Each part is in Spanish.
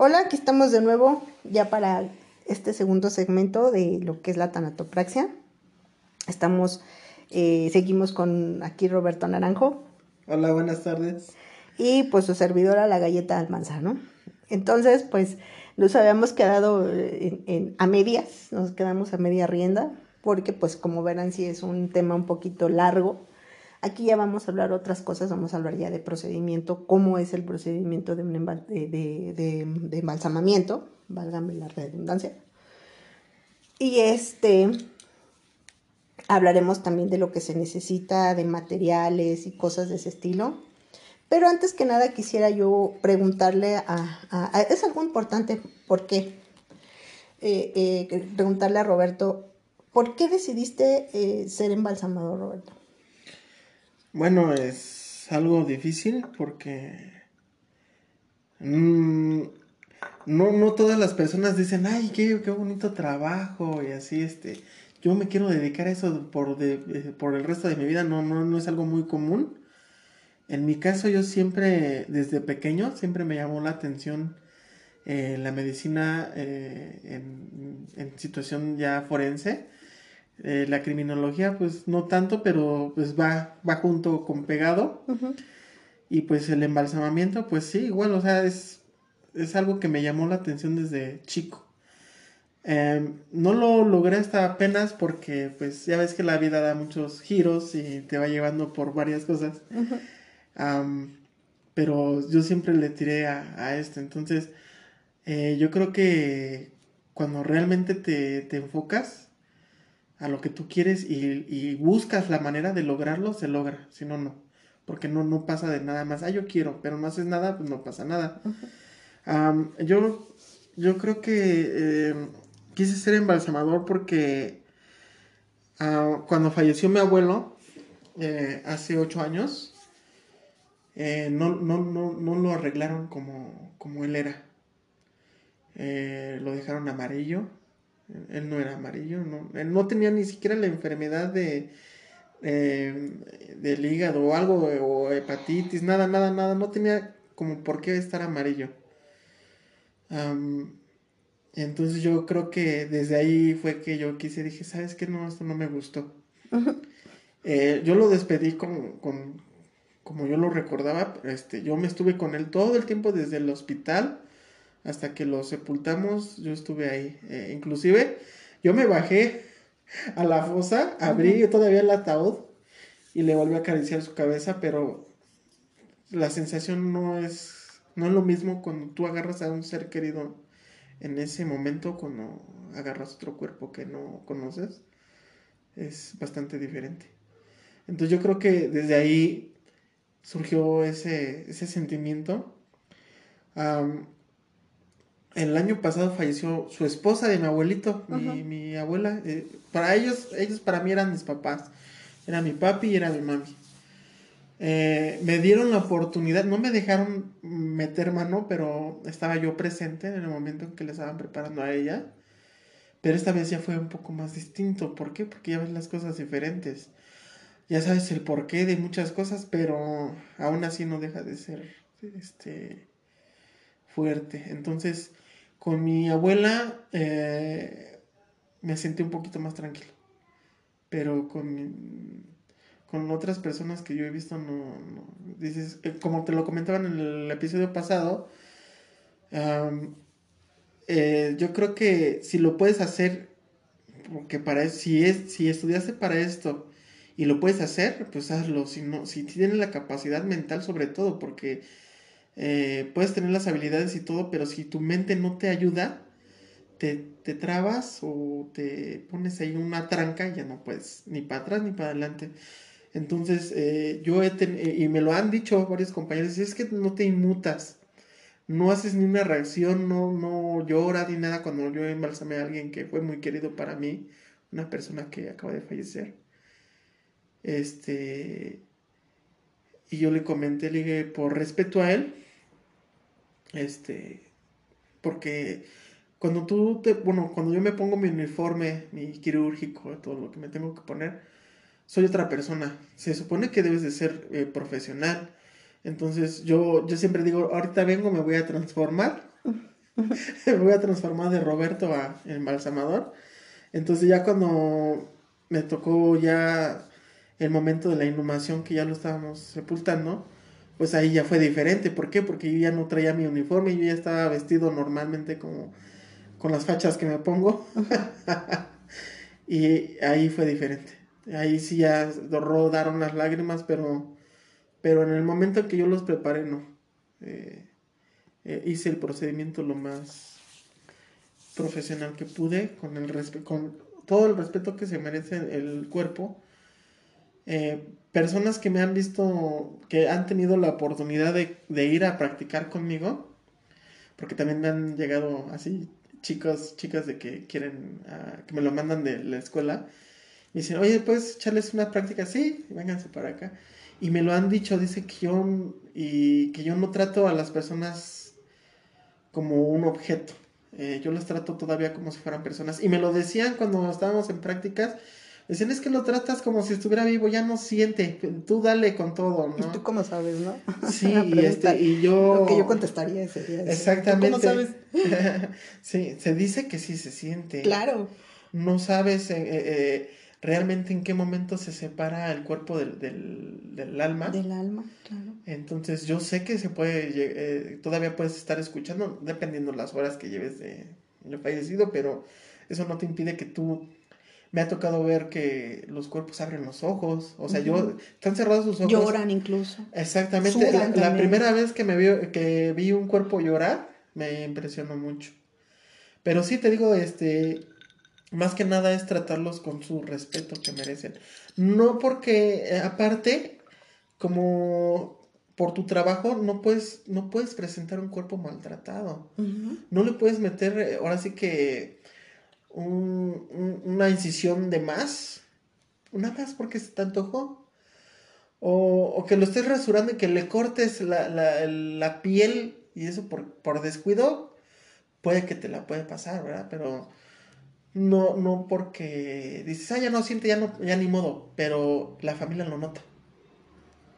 Hola, aquí estamos de nuevo ya para este segundo segmento de lo que es la tanatopraxia. Estamos, eh, seguimos con aquí Roberto Naranjo. Hola, buenas tardes. Y pues su servidora, la galleta Almanza, ¿no? Entonces, pues nos habíamos quedado en, a medias, nos quedamos a media rienda, porque pues como verán, sí es un tema un poquito largo Aquí ya vamos a hablar otras cosas, vamos a hablar ya de procedimiento, cómo es el procedimiento de, de, embalsamamiento, válgame la redundancia. Y este, hablaremos también de lo que se necesita, de materiales y cosas de ese estilo. Pero antes que nada quisiera yo preguntarle a, es algo importante, ¿por qué? Eh, eh, preguntarle a Roberto, ¿por qué decidiste eh, ser embalsamador, Roberto? Bueno, es algo difícil porque mm, no, no todas las personas dicen, ay, qué, qué bonito trabajo y así, este, yo me quiero dedicar a eso por, eh, por el resto de mi vida, no, no, no es algo muy común. En mi caso yo siempre, desde pequeño, siempre me llamó la atención eh, la medicina eh, en, en, situación ya forense eh, la criminología, pues no tanto, pero pues va, va junto con pegado. Y pues el embalsamamiento, pues sí, igual, o sea, es, es algo que me llamó la atención desde chico. Em, no lo logré hasta apenas porque pues ya ves que la vida da muchos giros y te va llevando por varias cosas. pero yo siempre le tiré a, a esto. Entonces, eh, yo creo que cuando realmente te, te enfocas, a lo que tú quieres y, buscas la manera de lograrlo, se logra, si no, no. Porque no, no pasa de nada más. Ah, yo quiero, pero no haces nada, pues no pasa nada. yo, yo creo que eh, quise ser embalsamador porque ah, cuando falleció mi abuelo, eh, hace ocho años, eh, no, no, no, no, lo arreglaron como, como él era. lo dejaron amarillo él no era amarillo, no, él no tenía ni siquiera la enfermedad de eh, del hígado o algo, o hepatitis, nada, nada, nada, no tenía como por qué estar amarillo. entonces yo creo que desde ahí fue que yo quise, dije, ¿sabes qué? No, esto no me gustó. Eh, yo lo despedí con, con, como yo lo recordaba, este, yo me estuve con él todo el tiempo desde el hospital hasta que lo sepultamos, yo estuve ahí. Eh, inclusive, yo me bajé a la fosa, abrí todavía el ataúd y le volví a acariciar su cabeza, pero la sensación no es, no es lo mismo cuando tú agarras a un ser querido en ese momento, cuando agarras otro cuerpo que no conoces, es bastante diferente. Entonces yo creo que desde ahí surgió ese, ese sentimiento el año pasado falleció su esposa de mi abuelito, mi, mi, abuela. Eh, para ellos, ellos para mí eran mis papás. Era mi papi y era mi mami. Eh, me dieron la oportunidad, no me dejaron meter mano, pero estaba yo presente en el momento en que le estaban preparando a ella. Pero esta vez ya fue un poco más distinto. ¿Por qué? Porque ya ves las cosas diferentes. Ya sabes el porqué de muchas cosas, pero aún así no deja de ser este fuerte. Entonces, con mi abuela eh, me sentí un poquito más tranquilo. Pero con, con otras personas que yo he visto, no, dices, eh, como te lo comentaban en el episodio pasado, eh, yo creo que si lo puedes hacer, porque para si es, si estudiaste para esto y lo puedes hacer, pues hazlo. Si no, si tienes la capacidad mental sobre todo, porque eh, puedes tener las habilidades y todo, pero si tu mente no te ayuda, te, te trabas o te pones ahí una tranca y ya no puedes ni para atrás ni para adelante. Entonces, eh, yo he tenido, y me lo han dicho varios compañeros, es que no te inmutas, no haces ni una reacción, no, no lloras ni nada cuando yo embalsamé a alguien que fue muy querido para mí, una persona que acaba de fallecer. Este, y yo le comenté, le dije, por respeto a él, este, porque cuando tú te, bueno, cuando yo me pongo mi uniforme, mi quirúrgico, todo lo que me tengo que poner, soy otra persona. Se supone que debes de ser eh, profesional. Entonces yo, yo siempre digo, ahorita vengo, me voy a transformar me voy a transformar de Roberto a embalsamador. Entonces ya cuando me tocó ya el momento de la inhumación que ya lo estábamos sepultando, pues ahí ya fue diferente. ¿Por qué? Porque yo ya no traía mi uniforme, yo ya estaba vestido normalmente como con las fachas que me pongo. y ahí fue diferente. Ahí sí ya rodaron las lágrimas, pero, pero en el momento en que yo los preparé, no. Eh, eh, hice el procedimiento lo más profesional que pude, con, el con todo el respeto que se merece el cuerpo. Eh, personas que me han visto, que han tenido la oportunidad de, ir a practicar conmigo, porque también me han llegado así chicos, chicas de que quieren, uh, que me lo mandan de la escuela, me dicen, oye, ¿puedes echarles una práctica? Sí, vénganse para acá. Y me lo han dicho, dice que yo, y que yo no trato a las personas como un objeto. Eh, yo las trato todavía como si fueran personas. Y me lo decían cuando estábamos en prácticas. Decían, es que lo tratas como si estuviera vivo, ya no siente, tú dale con todo, ¿no? ¿Y tú cómo sabes, no? Sí, y, este, y yo... Lo que yo contestaría sería Exactamente. ¿Tú cómo sabes? sí, se dice que sí se siente. Claro. No sabes eh, eh, realmente en qué momento se separa el cuerpo del, del, del, alma. Del alma, claro. Entonces yo sé que se puede, eh, todavía puedes estar escuchando, dependiendo las horas que lleves de, de fallecido, pero eso no te impide que tú me ha tocado ver que los cuerpos abren los ojos, o sea, yo están cerrados sus ojos. Lloran incluso. Exactamente. La, la, primera vez que me vi, que vi un cuerpo llorar me impresionó mucho. Pero sí te digo, este, más que nada es tratarlos con su respeto que merecen. No porque eh, aparte como por tu trabajo no puedes no puedes presentar un cuerpo maltratado. Uh -huh. No le puedes meter eh, ahora sí que un, un, una incisión de más, una más porque se te antojó. O, o, que lo estés rasurando y que le cortes la, la, la piel y eso por, por, descuido, puede que te la puede pasar, ¿verdad? Pero no, no porque dices, ah, ya no siente, ya, no, ya ni modo, pero la familia lo nota.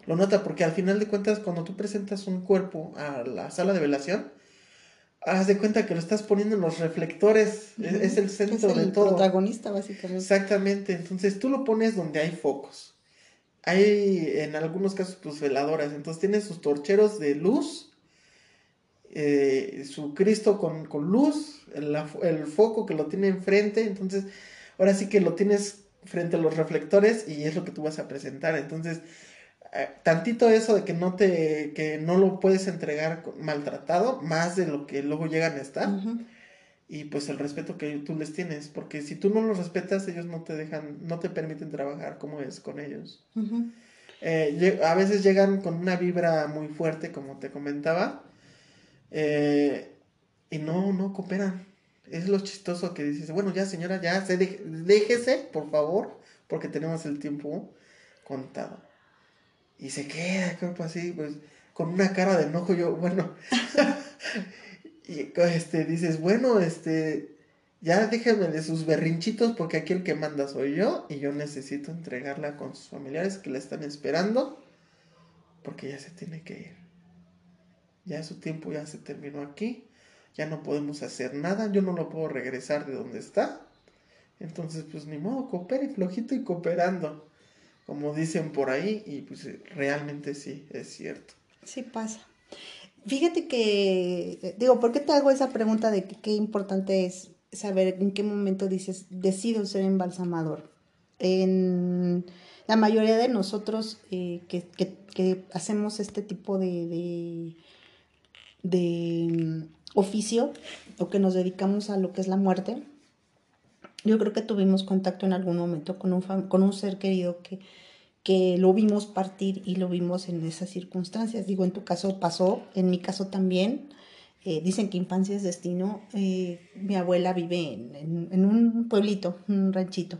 Lo nota porque al final de cuentas, cuando tú presentas un cuerpo a la sala de velación, haz de cuenta que lo estás poniendo en los reflectores, uh -huh. es, es, el centro es el de todo. protagonista, básicamente. Exactamente, entonces tú lo pones donde hay focos. Hay en algunos casos, pues veladoras, entonces tiene sus torcheros de luz, eh, su Cristo con, con luz, el, el, foco que lo tiene enfrente, entonces ahora sí que lo tienes frente a los reflectores y es lo que tú vas a presentar, entonces tantito eso de que no te que no lo puedes entregar maltratado más de lo que luego llegan a estar uh -huh. y pues el respeto que tú les tienes porque si tú no los respetas ellos no te dejan no te permiten trabajar como es con ellos uh -huh. eh, a veces llegan con una vibra muy fuerte como te comentaba eh, y no no cooperan es lo chistoso que dices bueno ya señora ya se de déjese por favor porque tenemos el tiempo contado y se queda el cuerpo así, pues, con una cara de enojo, yo, bueno, y este, dices, bueno, este, ya déjenme de sus berrinchitos porque aquí el que manda soy yo y yo necesito entregarla con sus familiares que la están esperando porque ya se tiene que ir. Ya su tiempo ya se terminó aquí, ya no podemos hacer nada, yo no lo puedo regresar de donde está. Entonces, pues ni modo, coopere flojito y cooperando como dicen por ahí, y pues realmente sí, es cierto. Sí pasa. Fíjate que, digo, ¿por qué te hago esa pregunta de qué importante es saber en qué momento dices, decido ser embalsamador? En la mayoría de nosotros eh, que, que, hacemos este tipo de, de, um, oficio o que nos dedicamos a lo que es la muerte, yo creo que tuvimos contacto en algún momento con un, con un ser querido que, que lo vimos partir y lo vimos en esas circunstancias. Digo, en tu caso pasó, en mi caso también. Eh, dicen que infancia es destino. Eh, mi abuela vive en, en, en, un pueblito, un ranchito.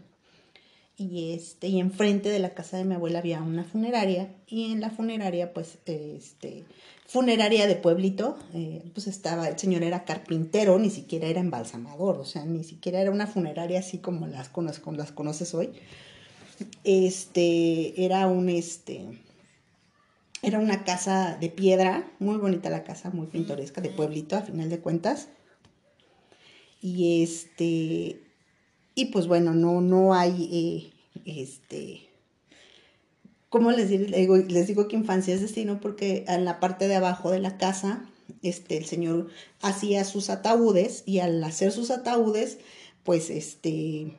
Y, este, y enfrente de la casa de mi abuela había una funeraria. Y en la funeraria, pues, este, funeraria de pueblito, eh, pues estaba, el señor era carpintero, ni siquiera era embalsamador, o sea, ni siquiera era una funeraria así como las, como las conoces hoy. Este, era un, este, era una casa de piedra, muy bonita la casa, muy pintoresca, de pueblito, a final de cuentas, Y este, y pues bueno, no, no hay, eh, este, ¿cómo les digo? Les digo que infancia es destino porque en la parte de abajo de la casa, este, el señor hacía sus ataúdes y al hacer sus ataúdes, pues este,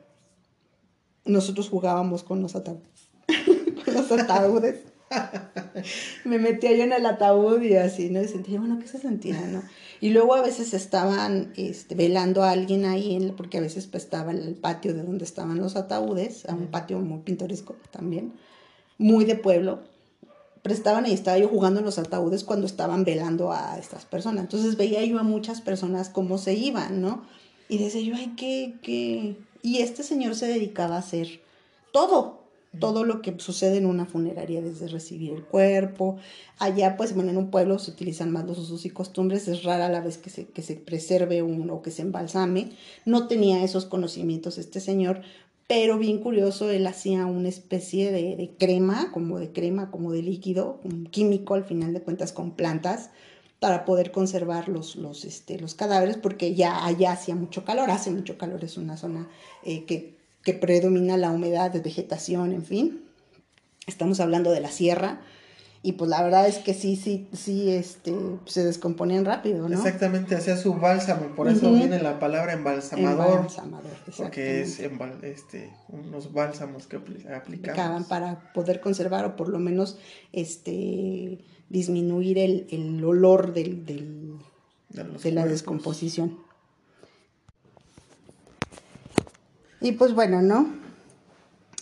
nosotros jugábamos con los ataúdes. con los ataúdes. me metía yo en el ataúd y así, ¿no? Y sentía, bueno, ¿qué se sentía, no? Y luego a veces estaban este, velando a alguien ahí, en, porque a veces pues, estaba en el patio de donde estaban los ataúdes, a un patio muy pintoresco también, muy de pueblo. Pero estaban ahí, estaba yo jugando en los ataúdes cuando estaban velando a estas personas. Entonces veía yo a muchas personas cómo se iban, ¿no? Y decía yo, ay, qué, qué. Y este señor se dedicaba a hacer todo, todo lo que sucede en una funeraria, desde recibir el cuerpo. Allá, pues, bueno, en un pueblo se utilizan más los usos y costumbres, es rara la vez que se, que se preserve uno o que se embalsame. No tenía esos conocimientos este señor, pero bien curioso, él hacía una especie de, de crema, como de crema, como de líquido, un químico al final de cuentas con plantas, para poder conservar los, los, este, los cadáveres, porque ya allá hacía mucho calor, hace mucho calor, es una zona eh, que que predomina la humedad de vegetación, en fin. Estamos hablando de la sierra. Y pues la verdad es que sí, sí, sí, este, se descomponían rápido, ¿no? Exactamente, hacía su bálsamo, por eso viene la palabra embalsamador. Embalsamador, Porque es este, unos bálsamos que aplicamos. para poder conservar o por lo menos este, disminuir el, olor del, del de, la descomposición. Y pues bueno, ¿no?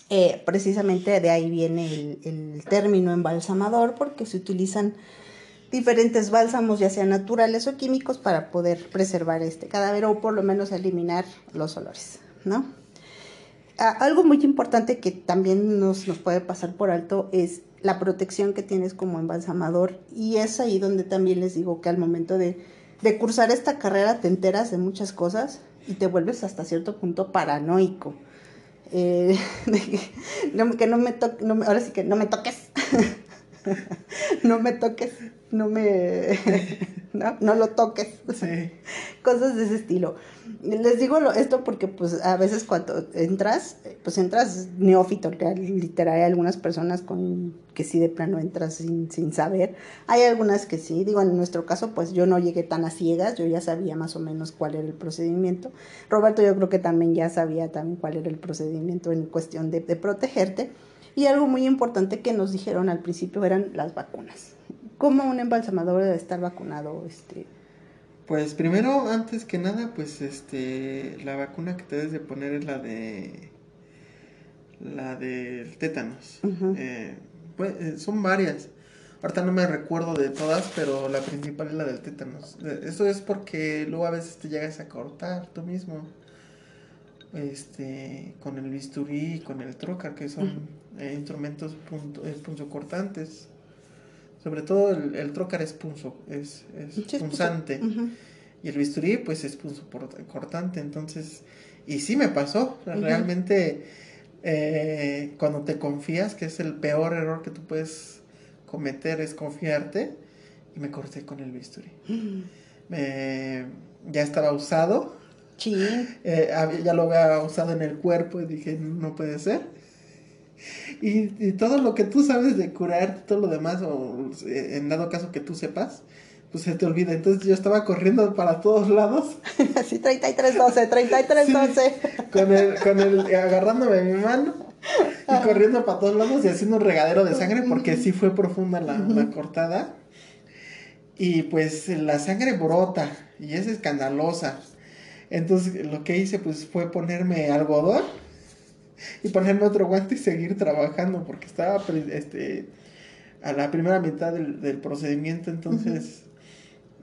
Eh, precisamente de ahí viene el, término embalsamador porque se utilizan diferentes bálsamos, ya sean naturales o químicos, para poder preservar este cadáver o por lo menos eliminar los olores, ¿no? Ah, algo muy importante que también nos, nos puede pasar por alto es la protección que tienes como embalsamador y es ahí donde también les digo que al momento de, de cursar esta carrera te enteras de muchas cosas y te vuelves hasta cierto punto paranoico. Eh, no, me toques, ahora sí que no me toques, no me toques, no me, no, no lo toques, cosas de ese estilo. Les digo esto porque pues a veces cuando entras, pues entras neófito, literal, hay algunas personas con que sí de plano entras sin, sin saber, hay algunas que sí, digo en nuestro caso pues yo no llegué tan a ciegas, yo ya sabía más o menos cuál era el procedimiento, Roberto yo creo que también ya sabía también cuál era el procedimiento en cuestión de, de protegerte, y algo muy importante que nos dijeron al principio eran las vacunas. ¿Cómo un embalsamador debe estar vacunado? Este, pues primero, antes que nada, pues este, la vacuna que te debes de poner es la de la del tétanos. Eh, pues, eh, son varias. Ahorita no me recuerdo de todas, pero la principal es la del tétanos. Eh, eso es porque luego a veces te llegas a cortar tú mismo. Este, con el bisturí, con el trocar, que son instrumentos punto, punzocortantes. Sobre todo el, el trocar es punzo, es, es punzante. Y el bisturí, pues es punzo cortante. Entonces, y sí me pasó. Realmente, eh, cuando te confías, que es el peor error que tú puedes cometer, es confiarte. Y me corté con el bisturí. ya estaba usado. Sí. Eh, ya lo había usado en el cuerpo y dije, no puede ser. Y, todo lo que tú sabes de curar, todo lo demás, o en dado caso que tú sepas, pues se te olvida. Entonces yo estaba corriendo para todos lados. Así 33-12, 33-12. con, el, con el, agarrándome mi mano y corriendo para todos lados y haciendo un regadero de sangre porque sí fue profunda la, la cortada. Y pues la sangre brota y es escandalosa. Entonces lo que hice pues fue ponerme algodón y ponerme otro guante y seguir trabajando porque estaba este, a la primera mitad del, del procedimiento, entonces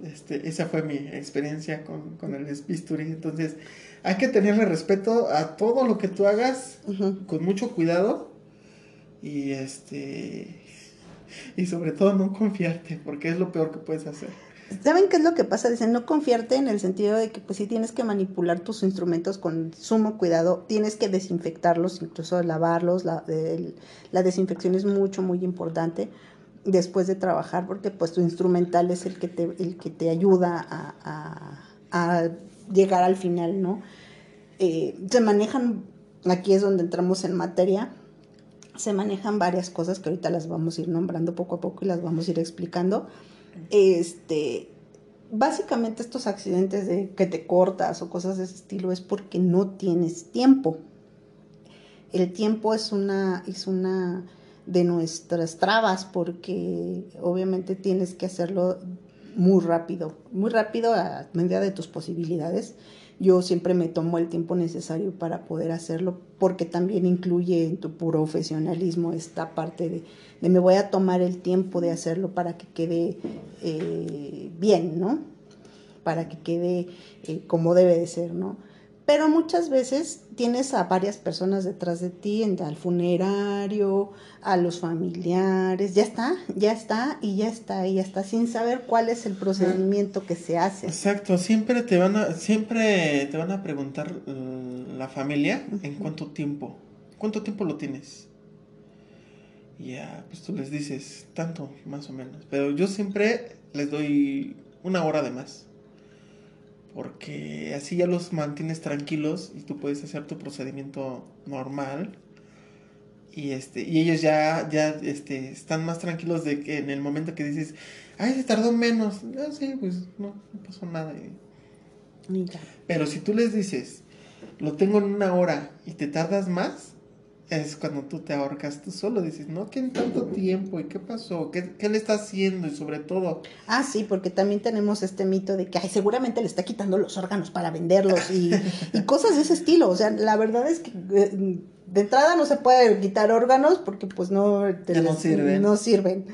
este, esa fue mi experiencia con, con el bisturí. Entonces hay que tenerle respeto a todo lo que tú hagas con mucho cuidado y este y sobre todo no confiarte porque es lo peor que puedes hacer. ¿Saben qué es lo que pasa? Dicen, no confiarte en el sentido de que pues sí tienes que manipular tus instrumentos con sumo cuidado, tienes que desinfectarlos, incluso lavarlos, la, desinfección es mucho, muy importante después de trabajar porque pues tu instrumental es el que te, el que te ayuda a, llegar al final, ¿no? Eh, se manejan, aquí es donde entramos en materia, se manejan varias cosas que ahorita las vamos a ir nombrando poco a poco y las vamos a ir explicando. Este, básicamente estos accidentes de que te cortas o cosas de ese estilo es porque no tienes tiempo. El tiempo es una, es una de nuestras trabas porque obviamente tienes que hacerlo muy rápido, muy rápido a medida de tus posibilidades. Yo siempre me tomo el tiempo necesario para poder hacerlo porque también incluye en tu profesionalismo esta parte de, me voy a tomar el tiempo de hacerlo para que quede eh, bien, ¿no? Para que quede eh, como debe de ser, ¿no? Pero muchas veces tienes a varias personas detrás de ti, al funerario, a los familiares, ya está, ya está y ya está y ya está, sin saber cuál es el procedimiento que se hace. Exacto, siempre te van a, siempre te van a preguntar la familia en cuánto tiempo, cuánto tiempo lo tienes. Y ya, pues tú les dices tanto, más o menos. Pero yo siempre les doy una hora de más porque así ya los mantienes tranquilos y tú puedes hacer tu procedimiento normal. Y este y ellos ya ya este están más tranquilos de que en el momento que dices ay se tardó menos ah, sí pues no, no pasó nada pero si tú les dices lo tengo en una hora y te tardas más es cuando tú te ahorcas tú solo, dices, no, ¿qué en tanto tiempo? ¿Y qué pasó? ¿Qué, ¿Qué, le está haciendo? Y sobre todo... Ah, sí, porque también tenemos este mito de que, ay, seguramente le está quitando los órganos para venderlos y, y cosas de ese estilo. O sea, la verdad es que eh, de entrada no se puede quitar órganos porque pues no... ya no sirven. No sirven.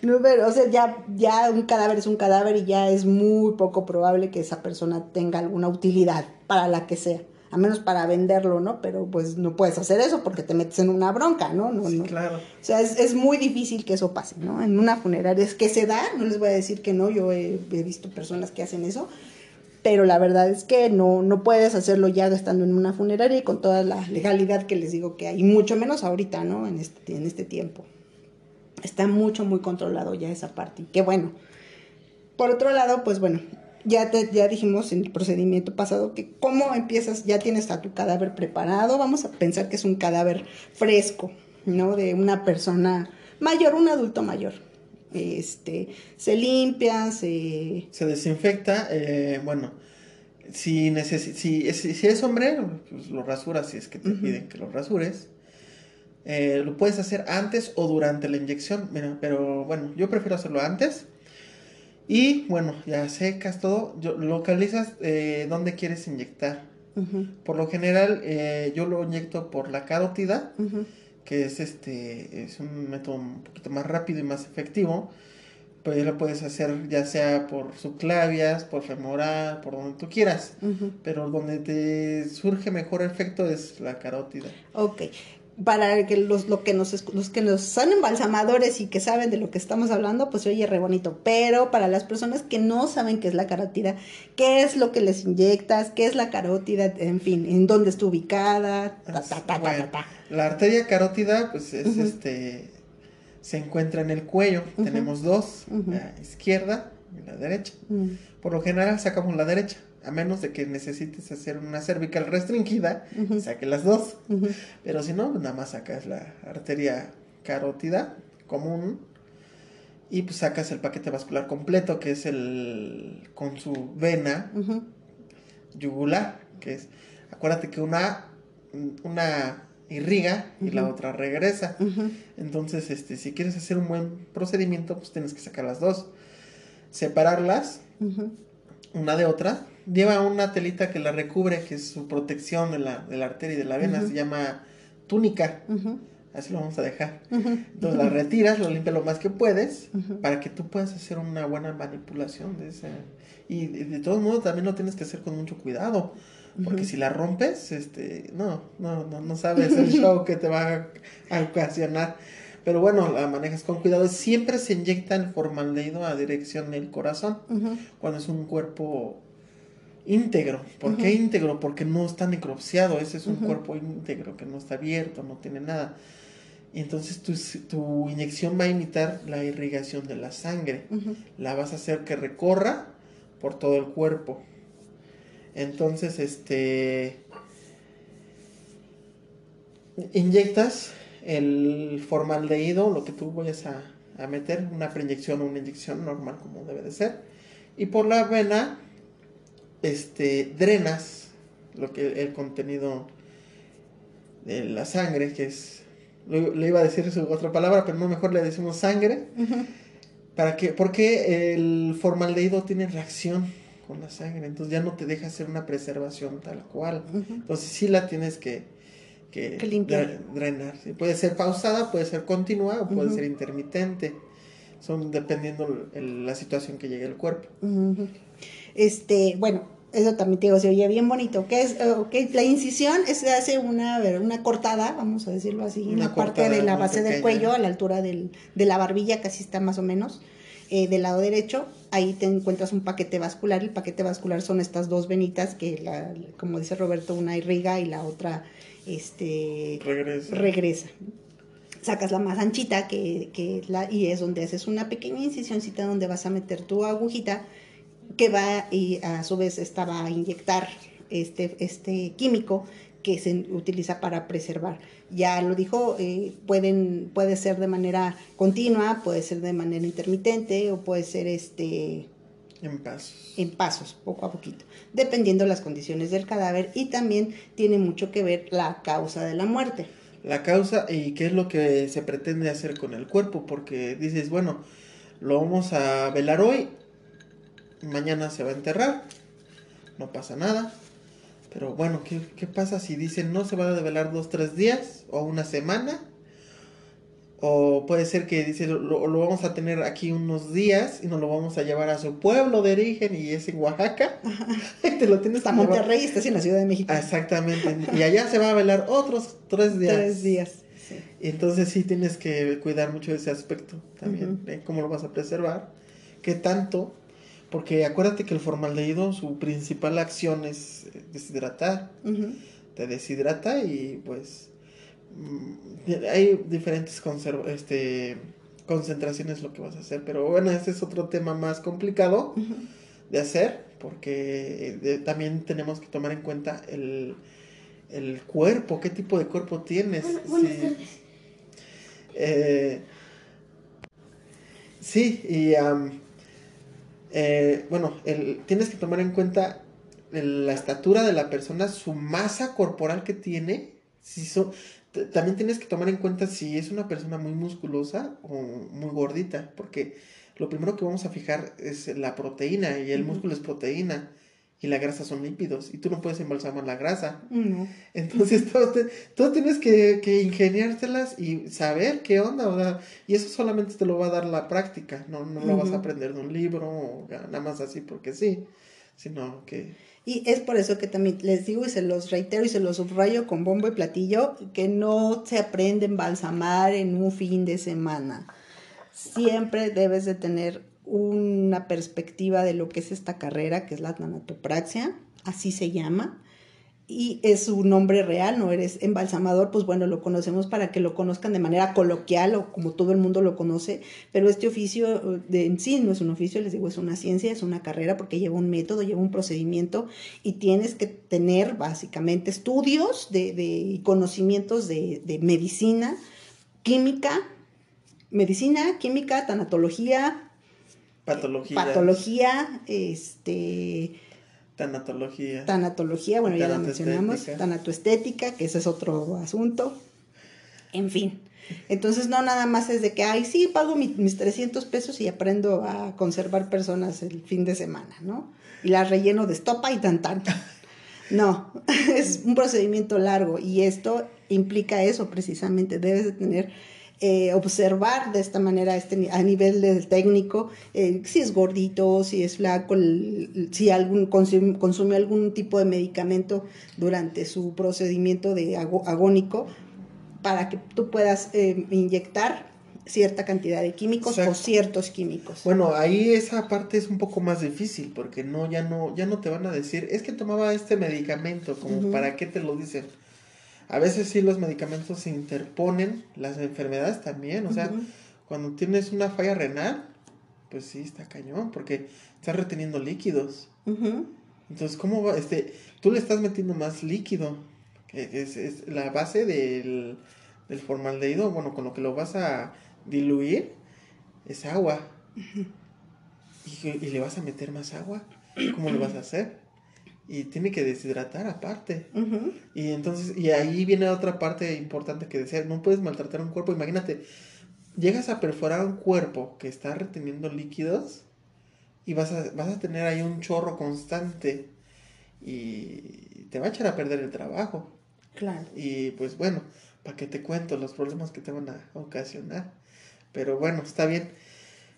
No, pero, o sea, ya, ya un cadáver es un cadáver y ya es muy poco probable que esa persona tenga alguna utilidad para la que sea a menos para venderlo, ¿no? Pero pues no puedes hacer eso porque te metes en una bronca, ¿no? no, sí, no. claro. O sea, es, es, muy difícil que eso pase, ¿no? En una funeraria es que se da, no les voy a decir que no, yo he, he visto personas que hacen eso, pero la verdad es que no, no puedes hacerlo ya estando en una funeraria y con toda la legalidad que les digo que hay, y mucho menos ahorita, ¿no? En este, en este tiempo. Está mucho, muy controlado ya esa parte. Y qué bueno. Por otro lado, pues bueno, ya, te, ya dijimos en el procedimiento pasado que cómo empiezas, ya tienes a tu cadáver preparado, vamos a pensar que es un cadáver fresco, ¿no? De una persona mayor, un adulto mayor. Este, se limpia, se... Se desinfecta, eh, bueno, si, necesi si, es, si es hombre, pues lo rasuras si es que te uh -huh. piden que lo rasures. Eh, lo puedes hacer antes o durante la inyección, mira, pero bueno, yo prefiero hacerlo antes y bueno, ya secas todo, yo, localizas eh, dónde quieres inyectar. Uh -huh. Por lo general, eh, yo lo inyecto por la carótida, uh -huh. que es este es un método un poquito más rápido y más efectivo. Pues ya lo puedes hacer ya sea por subclavias, por femoral, por donde tú quieras. Uh -huh. Pero donde te surge mejor efecto es la carótida. Ok para que los, lo que nos, los que nos son embalsamadores y que saben de lo que estamos hablando, pues oye re bonito. Pero para las personas que no saben qué es la carótida, qué es lo que les inyectas, qué es la carótida, en fin, en dónde está ubicada, ta, ta, ta, bueno, La arteria carótida, pues es uh -huh. este, se encuentra en el cuello. Uh -huh. Tenemos dos, uh -huh. la izquierda y la derecha. Por lo general sacamos la derecha a menos de que necesites hacer una cervical restringida, uh -huh. saque las dos. Uh -huh. Pero si no, nada más sacas la arteria carótida común y pues sacas el paquete vascular completo, que es el con su vena uh -huh. yugular, que es, acuérdate que una, una irriga y la otra regresa. Entonces, este, si quieres hacer un buen procedimiento, pues tienes que sacar las dos, separarlas una de otra, lleva una telita que la recubre, que es su protección de la, de la arteria y de la vena, uh -huh. se llama túnica. Uh -huh. Así lo vamos a dejar. Uh -huh. Entonces la retiras, lo limpias lo más que puedes, para que tú puedas hacer una buena manipulación de ese. Y de, de todos modos también lo tienes que hacer con mucho cuidado. Porque si la rompes, este, no, no, no, no sabes el show que te va a, a ocasionar. Pero bueno, la manejas con cuidado. Siempre se inyecta el formaldehído a dirección del corazón. Uh -huh. Cuando es un cuerpo íntegro. ¿Por uh -huh. qué íntegro? Porque no está necropsiado. Ese es un uh -huh. cuerpo íntegro que no está abierto, no tiene nada. Y entonces tu, tu inyección va a imitar la irrigación de la sangre. La vas a hacer que recorra por todo el cuerpo. Entonces, este inyectas el formaldehído, lo que tú vayas a, a meter, una preinyección o una inyección normal como debe de ser. Y por la vena, este, drenas lo que el contenido de la sangre, que es, le iba a decir su otra palabra, pero no mejor le decimos sangre. ¿Para que Porque el formaldehído tiene reacción con la sangre, entonces ya no te deja hacer una preservación tal cual. Entonces sí la tienes que, que, drenar. Puede ser pausada, puede ser continua o puede ser intermitente. Son dependiendo la situación que llegue el cuerpo. Este, bueno, eso también te digo, se oye bien bonito. ¿Qué es? Okay. La incisión es, se hace una, una cortada, vamos a decirlo así, en la parte de la base del cuello, a la altura del, de la barbilla, casi está más o menos. Eh, del lado derecho, ahí te encuentras un paquete vascular. El paquete vascular son estas dos venitas que, la, como dice Roberto, una irriga y la otra este, regresa. regresa. Sacas la más anchita que, que la, y es donde haces una pequeña incisioncita donde vas a meter tu agujita que va y a su vez esta va a inyectar este, este químico que se utiliza para preservar. Ya lo dijo, eh, pueden, puede ser de manera continua, puede ser de manera intermitente o puede ser este en pasos. En pasos, poco a poquito, dependiendo de las condiciones del cadáver y también tiene mucho que ver la causa de la muerte. La causa y qué es lo que se pretende hacer con el cuerpo, porque dices, bueno, lo vamos a velar hoy, mañana se va a enterrar, no pasa nada. Pero bueno, ¿qué, qué pasa si dicen no se va a velar dos, tres días o una semana? O puede ser que dice, lo, lo, vamos a tener aquí unos días y nos lo vamos a llevar a su pueblo de origen y es en Oaxaca. te lo tienes Está Monterrey, estás en la Ciudad de México. Exactamente. y allá se va a velar otros tres días. Tres días. Entonces sí tienes que cuidar mucho ese aspecto también, cómo lo vas a preservar, qué tanto, porque acuérdate que el formaldehído, su principal acción es deshidratar. Te deshidrata y pues Mm, hay diferentes este, concentraciones lo que vas a hacer, pero bueno, ese es otro tema más complicado de hacer, porque eh, también tenemos que tomar en cuenta el, cuerpo, qué tipo de cuerpo tienes. sí. Eh, y eh, bueno, el, tienes que tomar en cuenta la estatura de la persona, su masa corporal que tiene, si son, también tienes que tomar en cuenta si es una persona muy musculosa o muy gordita, porque lo primero que vamos a fijar es la proteína y el músculo es proteína y la grasa son lípidos y tú no puedes embalsamar la grasa. Entonces todo, tienes que, que, ingeniártelas y saber qué onda, y eso solamente te lo va a dar la práctica, no, no lo vas a aprender de un libro o nada más así porque sí, sino que y es por eso que también les digo y se los reitero y se los subrayo con bombo y platillo, que no se aprende a embalsamar en un fin de semana. Siempre debes de tener una perspectiva de lo que es esta carrera, que es la tanatopraxia, así se llama, y es su nombre real, no eres embalsamador, pues bueno, lo conocemos para que lo conozcan de manera coloquial o como todo el mundo lo conoce, pero este oficio de, en sí no es un oficio, les digo, es una ciencia, es una carrera porque lleva un método, lleva un procedimiento y tienes que tener básicamente estudios de, conocimientos de medicina, química, medicina, química, tanatología, patología, patología, este Tanatología. Tanatología, bueno, ya la mencionamos. Tanatoestética, que ese es otro asunto. En fin. Entonces, no nada más es de que, ay, sí, pago mis 300 pesos y aprendo a conservar personas el fin de semana, ¿no? Y las relleno de estopa y tan tan. No, es un procedimiento largo y esto implica eso precisamente. Debes de tener eh, observar de esta manera este, a nivel del técnico eh, si es gordito, si es flaco, si algún consume, algún tipo de medicamento durante su procedimiento de agónico para que tú puedas eh, inyectar cierta cantidad de químicos o ciertos químicos. Bueno, ahí esa parte es un poco más difícil porque no ya no ya no te van a decir, es que tomaba este medicamento, como para qué te lo dicen a veces sí los medicamentos se interponen, las enfermedades también, o sea, cuando tienes una falla renal, pues sí está cañón, porque estás reteniendo líquidos. Entonces, ¿cómo va? Este, tú le estás metiendo más líquido. Es, es la base del, del formaldehído, bueno, con lo que lo vas a diluir, es agua. y, y le vas a meter más agua. ¿Cómo lo vas a hacer? Y tiene que deshidratar aparte. Y entonces, y ahí viene otra parte importante que decía, no puedes maltratar un cuerpo, imagínate, llegas a perforar un cuerpo que está reteniendo líquidos y vas a, vas a tener ahí un chorro constante y te va a echar a perder el trabajo. Claro. Y pues bueno, para que te cuento los problemas que te van a ocasionar. Pero bueno, está bien.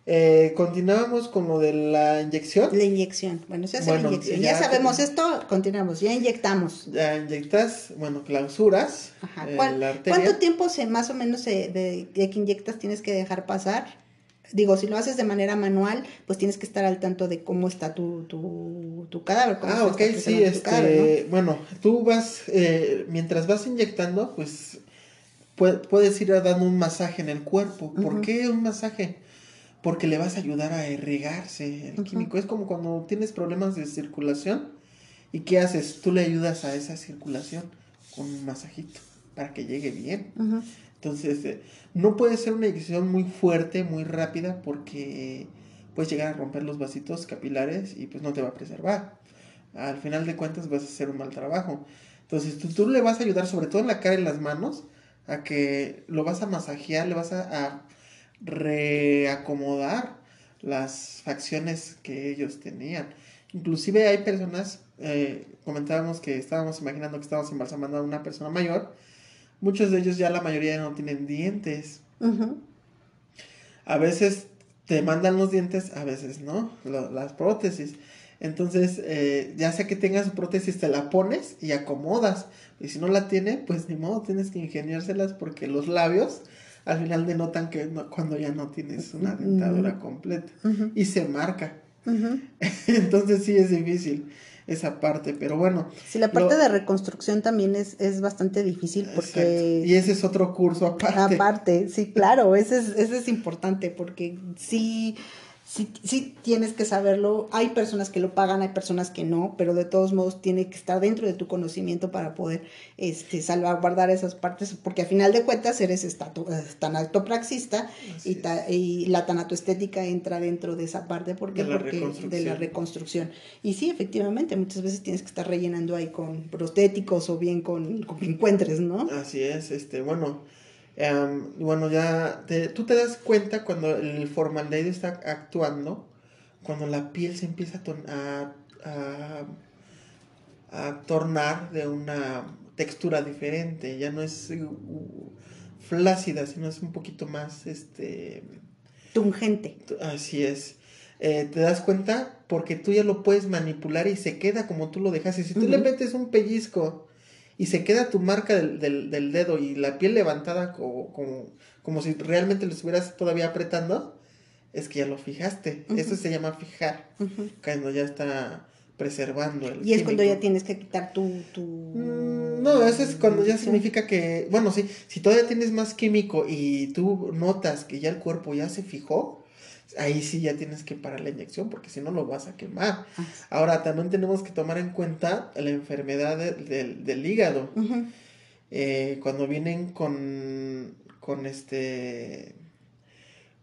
Eh, continuamos con lo de la inyección. La inyección. Bueno, se hace la inyección. Ya, sabemos esto, continuamos. Ya inyectamos. Ya inyectas, bueno, clausuras. Ajá. Eh, ¿Cuánto tiempo se, más o menos de, de, que inyectas tienes que dejar pasar? Digo, si lo haces de manera manual, pues tienes que estar al tanto de cómo está tu, tu, tu cadáver. ah, ok, sí, este, bueno, tú vas, eh, mientras vas inyectando, pues puedes ir dando un masaje en el cuerpo. ¿Por qué un masaje? Porque le vas a ayudar a irrigarse el químico. Es como cuando tienes problemas de circulación y ¿qué haces? Tú le ayudas a esa circulación con un masajito para que llegue bien. Entonces, eh, no puede ser una inyección muy fuerte, muy rápida, porque puedes llegar a romper los vasitos capilares y pues no te va a preservar. Al final de cuentas vas a hacer un mal trabajo. Entonces, tú, tú le vas a ayudar, sobre todo en la cara y las manos, a que lo vas a masajear, le vas a reacomodar las facciones que ellos tenían. Inclusive hay personas, eh, comentábamos que estábamos imaginando que estábamos embalsamando a una persona mayor, muchos de ellos ya la mayoría no tienen dientes. A veces te mandan los dientes, a veces no, las prótesis. Entonces, eh, ya sea que tengas prótesis, te la pones y acomodas. Y si no la tiene, pues ni modo, tienes que ingeniárselas porque los labios al final denotan que cuando ya no tienes una dentadura completa y se marca. Entonces sí es difícil esa parte, pero bueno. Sí, la parte de reconstrucción también es, es bastante difícil porque... Y ese es otro curso aparte. Aparte, sí, claro, ese es, ese es importante porque sí sí, sí tienes que saberlo. Hay personas que lo pagan, hay personas que no, pero de todos modos tiene que estar dentro de tu conocimiento para poder este, salvaguardar esas partes, porque a final de cuentas eres estato, tanatopraxista y, y, la tanatoestética entra dentro de esa parte porque, de, porque de la reconstrucción. Y sí, efectivamente, muchas veces tienes que estar rellenando ahí con prostéticos o bien con, con que encuentres, ¿no? Así es, este, bueno bueno, ya tú te das cuenta cuando el formaldehído está actuando, cuando la piel se empieza a, a, a, tornar de una textura diferente, ya no es uh, flácida, sino es un poquito más, este... Tungente. Así es. Eh, te das cuenta porque tú ya lo puedes manipular y se queda como tú lo dejaste. Si tú le metes un pellizco y se queda tu marca del, del, dedo y la piel levantada como, como, como, si realmente lo estuvieras todavía apretando, es que ya lo fijaste. Eso se llama fijar, cuando ya está preservando el Y es cuando ya tienes que quitar tu... tu... Mm, no, eso es cuando ya significa que, bueno, sí, si todavía tienes más químico y tú notas que ya el cuerpo ya se fijó, ahí sí ya tienes que parar la inyección porque si no lo vas a quemar. Ah, Ahora también tenemos que tomar en cuenta la enfermedad del hígado. Eh, cuando vienen con, con este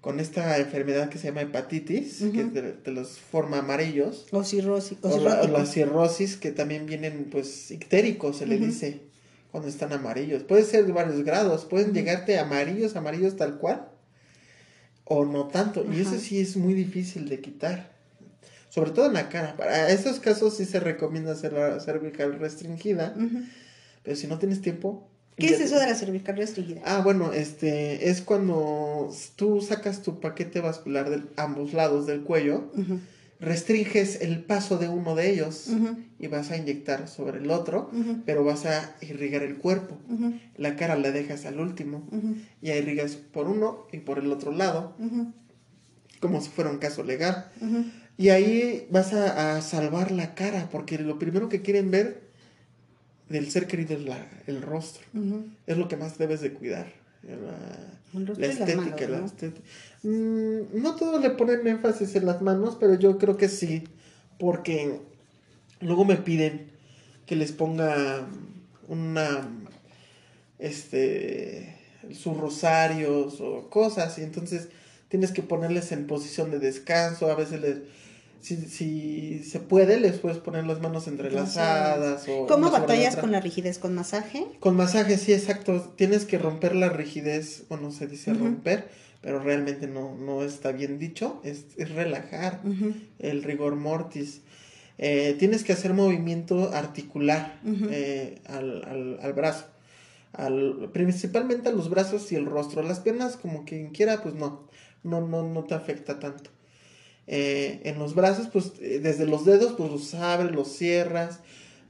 con esta enfermedad que se llama hepatitis, que te, los forma amarillos. O cirrosis. O, la, cirrosis, que también vienen, pues, ictéricos, se le dice, cuando están amarillos. Puede ser de varios grados, pueden llegarte amarillos, amarillos tal cual, o no tanto. Y eso sí es muy difícil de quitar. Sobre todo en la cara. Para esos casos sí se recomienda hacer la cervical restringida. Pero si no tienes tiempo. ¿Qué es eso de la cervical restringida? Ah, bueno, este es cuando tú sacas tu paquete vascular de ambos lados del cuello restringes el paso de uno de ellos y vas a inyectar sobre el otro, pero vas a irrigar el cuerpo. La cara la dejas al último y irrigas por uno y por el otro lado, como si fuera un caso legal. Y ahí vas a, salvar la cara, porque lo primero que quieren ver del ser querido es la, el rostro. Es lo que más debes de cuidar. La, estética, la estética. Mm, no todos le ponen énfasis en las manos, pero yo creo que sí, porque luego me piden que les ponga una, este, sus rosarios o cosas, y entonces tienes que ponerles en posición de descanso, a veces les, si, si se puede, les puedes poner las manos entrelazadas. O ¿Cómo batallas con la rigidez? ¿Con masaje? Con masaje, sí, exacto. Tienes que romper la rigidez, bueno, se dice romper, pero realmente no, no está bien dicho, es, es relajar el rigor mortis. Eh, tienes que hacer movimiento articular eh, al, al, al brazo. Al, principalmente a los brazos y el rostro. Las piernas, como quien quiera, pues no, no, no, no te afecta tanto. Eh, en los brazos, pues eh, desde los dedos, pues los abres, los cierras.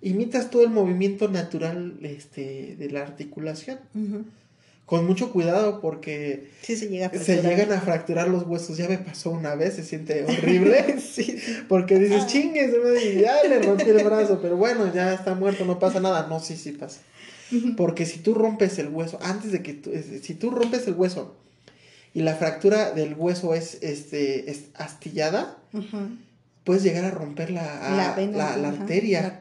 Imitas todo el movimiento natural este, de la articulación. Con mucho cuidado porque Sí, se llega a se fracturar. llegan a fracturar los huesos. Ya me pasó una vez, se siente horrible. sí. Porque dices, Ah. chingue, se me- ya le rompí el brazo, pero bueno, ya está muerto, no pasa nada. No, sí, sí pasa. Porque si tú rompes el hueso, antes de que tú, es- si tú rompes el hueso y la fractura del hueso es, este, es astillada, puedes llegar a romper la, a- la vena. la, la ajá, arteria.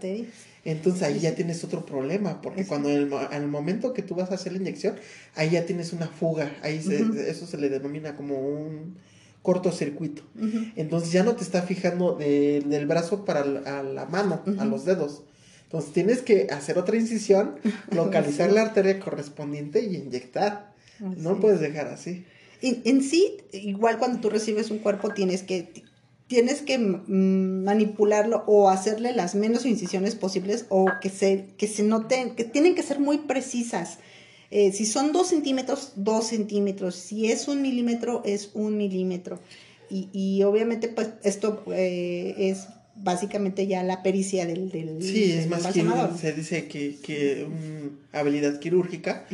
Entonces ahí ya tienes otro problema, porque cuando el, mo- al momento que tú vas a hacer la inyección, ahí ya tienes una fuga, ahí se- eso se le denomina como un cortocircuito. Ujú. Entonces ya no te está fijando de- del brazo para la, a la mano, a los dedos. Entonces tienes que hacer otra incisión, localizar Sí. la arteria correspondiente y inyectar. No Así puedes dejar así. En, sí, igual cuando tú recibes un cuerpo tienes que tienes que manipularlo o hacerle las menos incisiones posibles o que se, que se noten, que tienen que ser muy precisas. Eh, si son dos centímetros, dos centímetros. Si es un milímetro, es un milímetro. Y, y obviamente, pues, esto eh, es básicamente ya la pericia del, del, Sí, es del más que se dice que, que habilidad quirúrgica.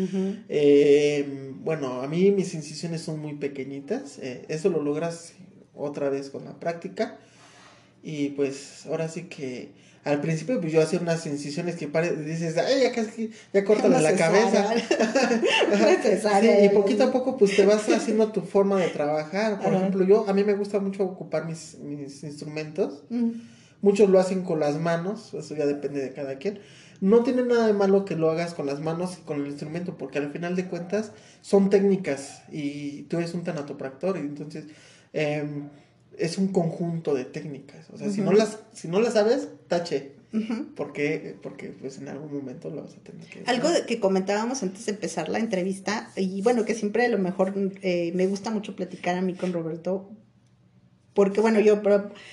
Eh, bueno, a mí mis incisiones son muy pequeñitas. eh, eso lo logras otra vez con la práctica. Y pues ahora sí que al principio pues yo hacía unas incisiones que pare- dices, ay, ya casi, ya córtale la cabeza. Necesaria. Sí, y poquito a poco pues te vas haciendo tu forma de trabajar. Por Ajá. ejemplo, yo a mí me gusta mucho ocupar mis, mis instrumentos. Muchos lo hacen con las manos, eso ya depende de cada quien. No tiene nada de malo que lo hagas con las manos y con el instrumento, porque al final de cuentas son técnicas y tú eres un tanatopractor y entonces em, es un conjunto de técnicas. O sea, si, no las, si no las sabes, tache, porque, porque pues en algún momento lo vas a tener que... Algo que comentábamos antes de empezar la entrevista, y bueno, que siempre a lo mejor eh, me gusta mucho platicar a mí con Roberto, porque bueno, yo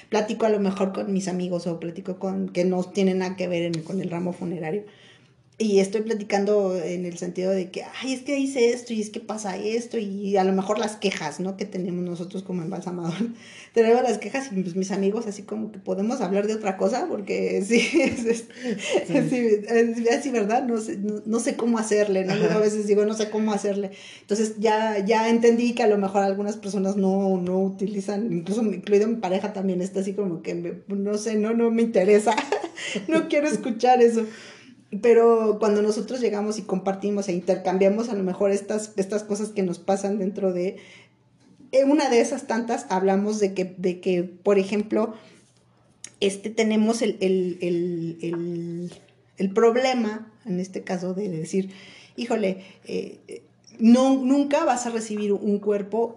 platico a lo mejor con mis amigos o platico con que no tienen nada que ver en- con el ramo funerario. Y estoy platicando en el sentido de que, ay, es que hice esto y es que pasa esto y a lo mejor las quejas, ¿no? Que tenemos nosotros como embalsamador. tenemos las quejas y pues mis amigos así como que podemos hablar de otra cosa porque sí, es, es- sí, es así, ¿verdad? No sé, no, no sé cómo hacerle, ¿no? A veces digo, no sé cómo hacerle. Entonces ya, ya entendí que a lo mejor algunas personas no, no utilizan, incluso incluido mi pareja también está así como que, me- no sé, no, no me interesa, no quiero escuchar eso. Pero cuando nosotros llegamos y compartimos e intercambiamos a lo mejor estas, estas cosas que nos pasan dentro de en una de esas tantas hablamos de que, de que por ejemplo, este, tenemos el, el, el, el, problema, en este caso, de decir, híjole, eh, no, nunca vas a recibir un cuerpo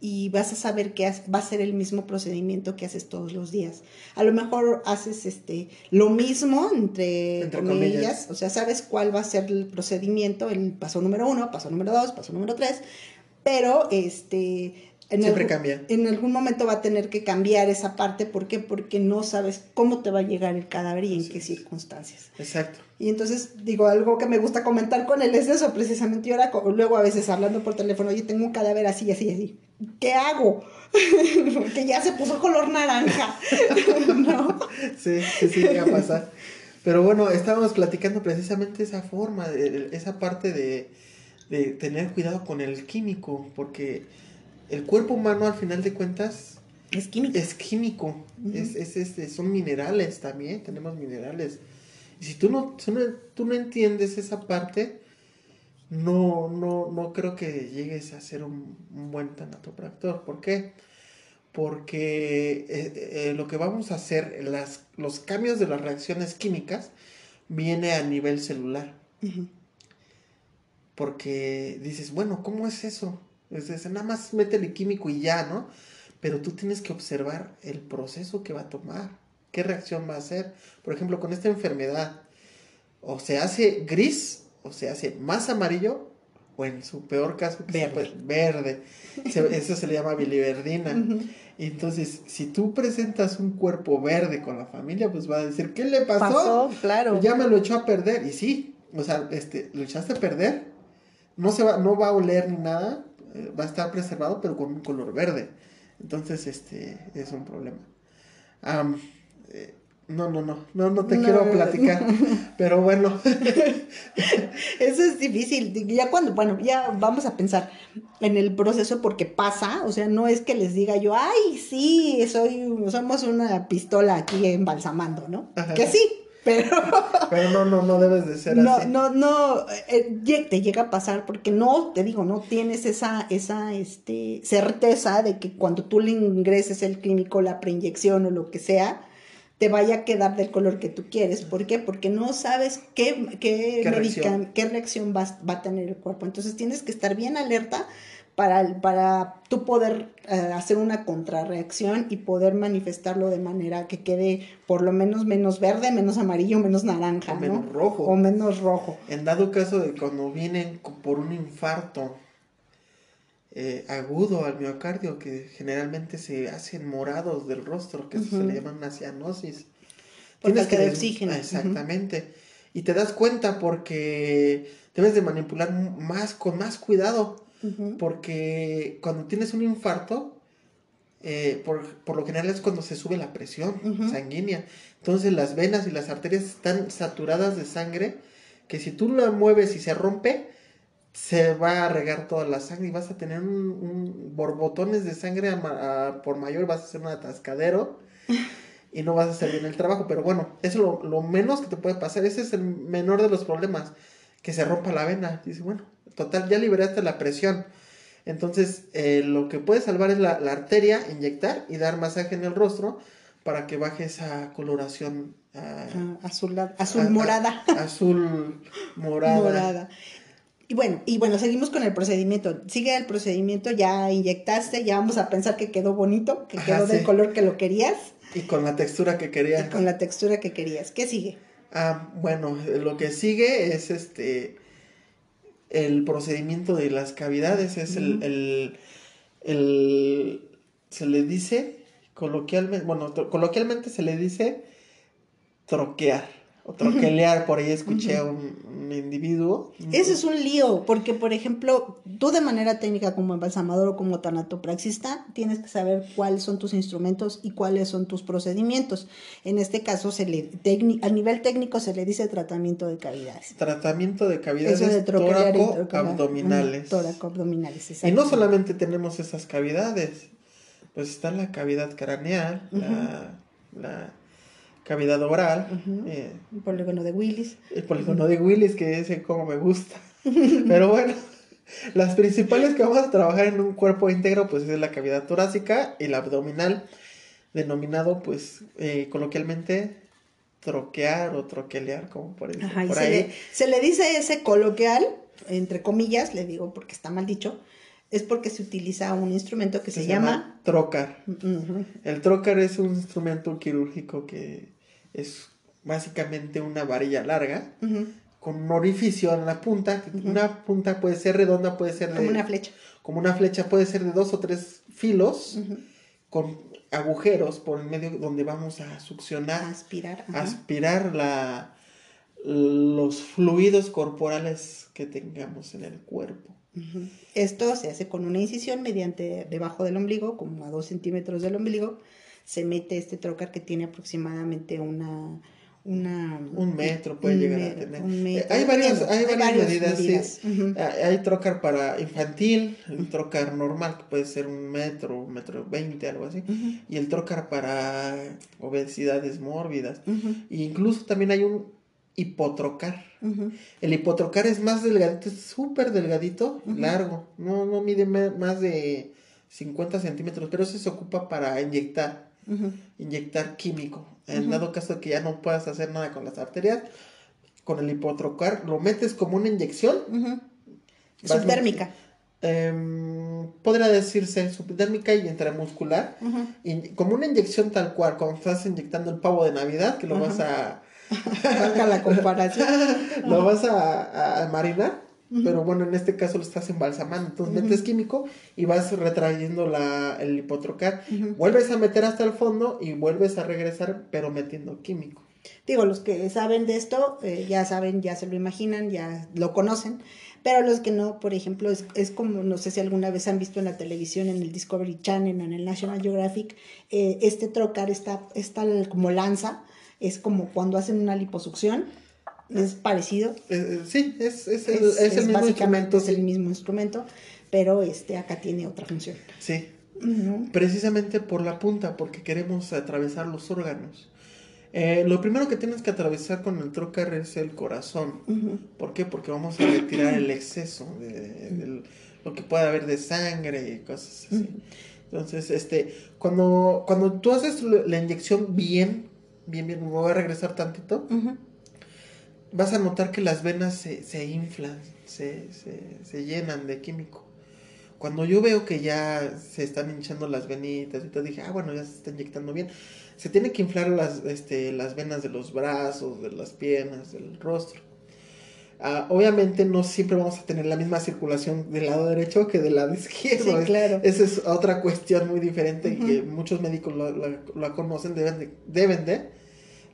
y vas a saber que has- va a ser el mismo procedimiento que haces todos los días. A lo mejor haces este lo mismo entre, Entre comillas, comillas. o sea, sabes cuál va a ser el procedimiento, el paso número uno, paso número dos, paso número tres, pero este en Siempre algún- cambia. En algún momento va a tener que cambiar esa parte, ¿por qué? Porque no sabes cómo te va a llegar el cadáver y en qué circunstancias. Exacto. Y entonces, digo, algo que me gusta comentar con él es eso, precisamente. Y ahora, luego a veces hablando por teléfono, oye, tengo un cadáver así, así, así. ¿Qué hago? que ya se puso color naranja. ¿No? Sí, sí, sí, llega a pasar. Pero bueno, estábamos platicando precisamente esa forma, de- esa parte de, de tener cuidado con el químico, porque el cuerpo humano al final de cuentas Es química. es químico, Ujú. es, es, este, son minerales también, tenemos minerales. Y si tú no, tú no, tú no entiendes esa parte, no, no, no creo que llegues a ser un, un buen tanatopractor. ¿Por qué? porque eh, eh, lo que vamos a hacer, las, los cambios de las reacciones químicas, viene a nivel celular. Porque dices, bueno, ¿cómo es eso? Es, nada más métele químico y ya, ¿no? Pero tú tienes que observar el proceso que va a tomar, qué reacción va a hacer. Por ejemplo, con esta enfermedad, o se hace gris, o se hace más amarillo, o en su peor caso, verde. verde. eso se le llama biliverdina. Entonces, si tú presentas un cuerpo verde con la familia, pues va a decir, ¿qué le pasó? Pasó, claro. Ya me lo echó a perder. Y sí, o sea, este, lo echaste a perder. No, se va, no va a oler ni nada, eh, va a estar preservado, pero con un color verde. Entonces, este, es un problema. Eh, no, no, no, no, no te quiero platicar, pero bueno. Eso es difícil. Ya cuando, bueno, ya vamos a pensar en el proceso porque pasa, o sea, no es que les diga yo, ay, sí, soy, somos una pistola aquí embalsamando, ¿no? Que sí, pero... pero no, no, no debes de ser no, así. No, no, eh, te llega a pasar porque no, te digo, no tienes esa, esa, este, certeza de que cuando tú le ingreses el químico, la preinyección o lo que sea, te vaya a quedar del color que tú quieres. ¿Por qué? Porque no sabes qué, qué, reacción, qué reacción va, va, a tener el cuerpo. Entonces tienes que estar bien alerta para, para tú poder eh, hacer una contrarreacción y poder manifestarlo de manera que quede por lo menos menos verde, menos amarillo, menos naranja. O menos rojo. O menos rojo. En dado caso de cuando vienen por un infarto eh, agudo al miocardio que generalmente se hacen morados del rostro, que se le llama una cianosis. Tienes que oxígeno. Exactamente. Y te das cuenta porque debes de manipular más con más cuidado. Porque cuando tienes un infarto, eh, por, por, lo general es cuando se sube la presión sanguínea. Entonces las venas y las arterias están saturadas de sangre que si tú la mueves y se rompe, se va a regar toda la sangre y vas a tener un, borbotones de sangre por mayor, vas a ser un atascadero y no vas a hacer bien el trabajo. Pero bueno, eso es lo, menos que te puede pasar. Ese es el menor de los problemas, que se rompa la vena. Dice, bueno, total, ya liberaste la presión. Entonces, eh, lo que puede salvar es la, arteria, inyectar y dar masaje en el rostro para que baje esa coloración ah, ah, azul, azul morada. azul morada. Y bueno, y bueno, seguimos con el procedimiento. Sigue el procedimiento, ya inyectaste, ya vamos a pensar que quedó bonito, que quedó del color que lo querías. Y con la textura que querías. Y con la textura que querías. ¿Qué sigue? Ah, bueno, lo que sigue es este el procedimiento de las cavidades. Es el, el, el, se le dice coloquialmente, bueno, coloquialmente se le dice troquear o troquelear, por ahí escuché a un, individuo. Ese es un lío, porque por ejemplo, tú de manera técnica como embalsamador o como tanatopraxista, tienes que saber cuáles son tus instrumentos y cuáles son tus procedimientos. En este caso, se le a nivel técnico se le dice tratamiento de cavidades. Tratamiento de cavidades de tóraco abdominales. Tóraco abdominales, Y no solamente tenemos esas cavidades, pues está la cavidad craneal, la cavidad oral. Eh, el polígono de Willis. El polígono de Willis, que ese como me gusta. Pero bueno, las principales que vamos a trabajar en un cuerpo íntegro, pues es la cavidad torácica y la abdominal, denominado, pues, eh, coloquialmente, troquear o troquelear, como por, por ahí. Se le, se le dice ese coloquial, entre comillas, le digo porque está mal dicho, es porque se utiliza un instrumento que se, llama... trocar. El trocar es un instrumento quirúrgico que es básicamente una varilla larga con un orificio en la punta. Una punta puede ser redonda, puede ser Como una flecha. Como una flecha, puede ser de dos o tres filos con agujeros por el medio donde vamos a succionar. Aspirar. Aspirar la, los fluidos corporales que tengamos en el cuerpo. Esto se hace con una incisión mediante debajo del ombligo, como a dos centímetros del ombligo, se mete este trocar que tiene aproximadamente una... Una, un metro puede llegar a tener. Eh, hay varias, hay, varias, medidas. Ah, hay trocar para infantil, el trocar normal, que puede ser un metro, un metro veinte, algo así. Y el trocar para obesidades mórbidas. E incluso también hay un hipotrocar. El hipotrocar es más delgadito, es súper delgadito, largo. No, no mide más de 50 centímetros, pero ese se ocupa para inyectar, inyectar químico. En dado caso que ya no puedas hacer nada con las arterias, con el hipotrocar, lo metes como una inyección. Subdérmica. Em, podría decirse subdérmica y intramuscular. y, como una inyección tal cual, cuando estás inyectando el pavo de Navidad, que lo vas a... la comparación. lo vas a marinar pero bueno, en este caso lo estás embalsamando. Entonces metes químico y vas retrayendo la, el hipotrocar. Vuelves a meter hasta el fondo y vuelves a regresar, pero metiendo químico. Digo, los que saben de esto, eh, ya saben, ya se lo imaginan, ya lo conocen. Pero los que no, por ejemplo, es, es, como, no sé si alguna vez han visto en la televisión, en el Discovery Channel, en el National Geographic, eh, este trocar está, está como lanza, es como cuando hacen una liposucción es parecido. Eh, eh, sí, es, es, el, es, el mismo instrumento. Es el mismo instrumento, pero este acá tiene otra función. Sí. Precisamente por la punta, porque queremos atravesar los órganos. Eh, lo primero que tienes que atravesar con el trocar es el corazón. ¿Por qué? Porque vamos a retirar el exceso de, lo que puede haber de sangre y cosas así. Entonces, este, cuando, cuando tú haces la inyección bien, bien, bien, me voy a regresar tantito vas a notar que las venas se, se inflan, se, se, se, llenan de químico. Cuando yo veo que ya se están hinchando las venitas y todo, dije, ah, bueno, ya se está inyectando bien. Se tiene que inflar las, este, las venas de los brazos, de las piernas, del rostro. Ah, obviamente no siempre vamos a tener la misma circulación del lado derecho que del lado izquierdo. Sí, claro. Esa es otra cuestión muy diferente que muchos médicos la, conocen, deben de, deben de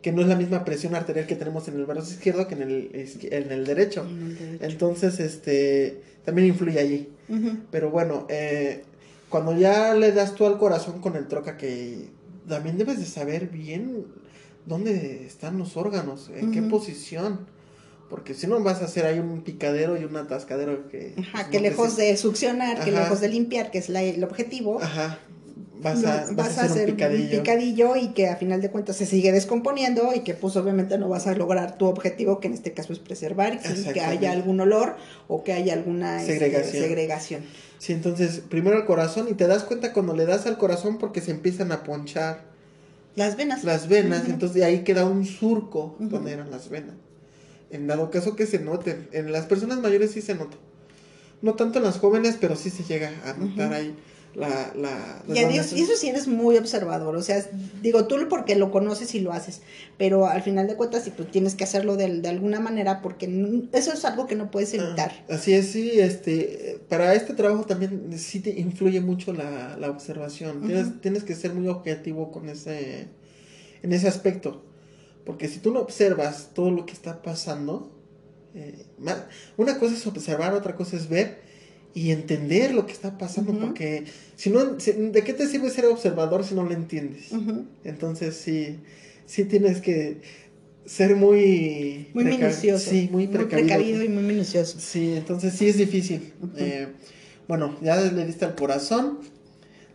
que no es la misma presión arterial que tenemos en el brazo izquierdo que en el, en el, derecho. Entonces, este, también influye allí. Pero bueno, eh, cuando ya le das tú al corazón con el troca, que también debes de saber bien dónde están los órganos, en qué posición. Porque si no vas a hacer ahí un picadero y un atascadero que... Ajá, que lejos de succionar, que lejos de limpiar, que es el objetivo. Ajá vas a, hacer, un, picadillo. y que a final de cuentas se sigue descomponiendo y que pues obviamente no vas a lograr tu objetivo que en este caso es preservar sin que haya algún olor o que haya alguna este, segregación. Sí, entonces primero el corazón y te das cuenta cuando le das al corazón porque se empiezan a ponchar las venas. Las venas, entonces de ahí queda un surco donde eran las venas. En dado caso que se noten, en las personas mayores sí se nota. No tanto en las jóvenes, pero sí se llega a notar ahí la... la y, eso sí eres muy observador, o sea, digo tú porque lo conoces y lo haces, pero al final de cuentas, si tú tienes que hacerlo de, de alguna manera, porque eso es algo que no puedes ah, evitar. así es, sí, este, para este trabajo también sí te influye mucho la, la observación, tienes, tienes que ser muy objetivo con ese, en ese aspecto, porque si tú no observas todo lo que está pasando, eh, una cosa es observar, otra cosa es ver, y entender lo que está pasando, porque si no, ¿de qué te sirve ser observador si no lo entiendes? Entonces sí, sí tienes que ser muy... Muy minucioso. Sí, muy precavido. y muy minucioso. Sí, entonces sí es difícil. Eh, bueno, ya le diste al corazón,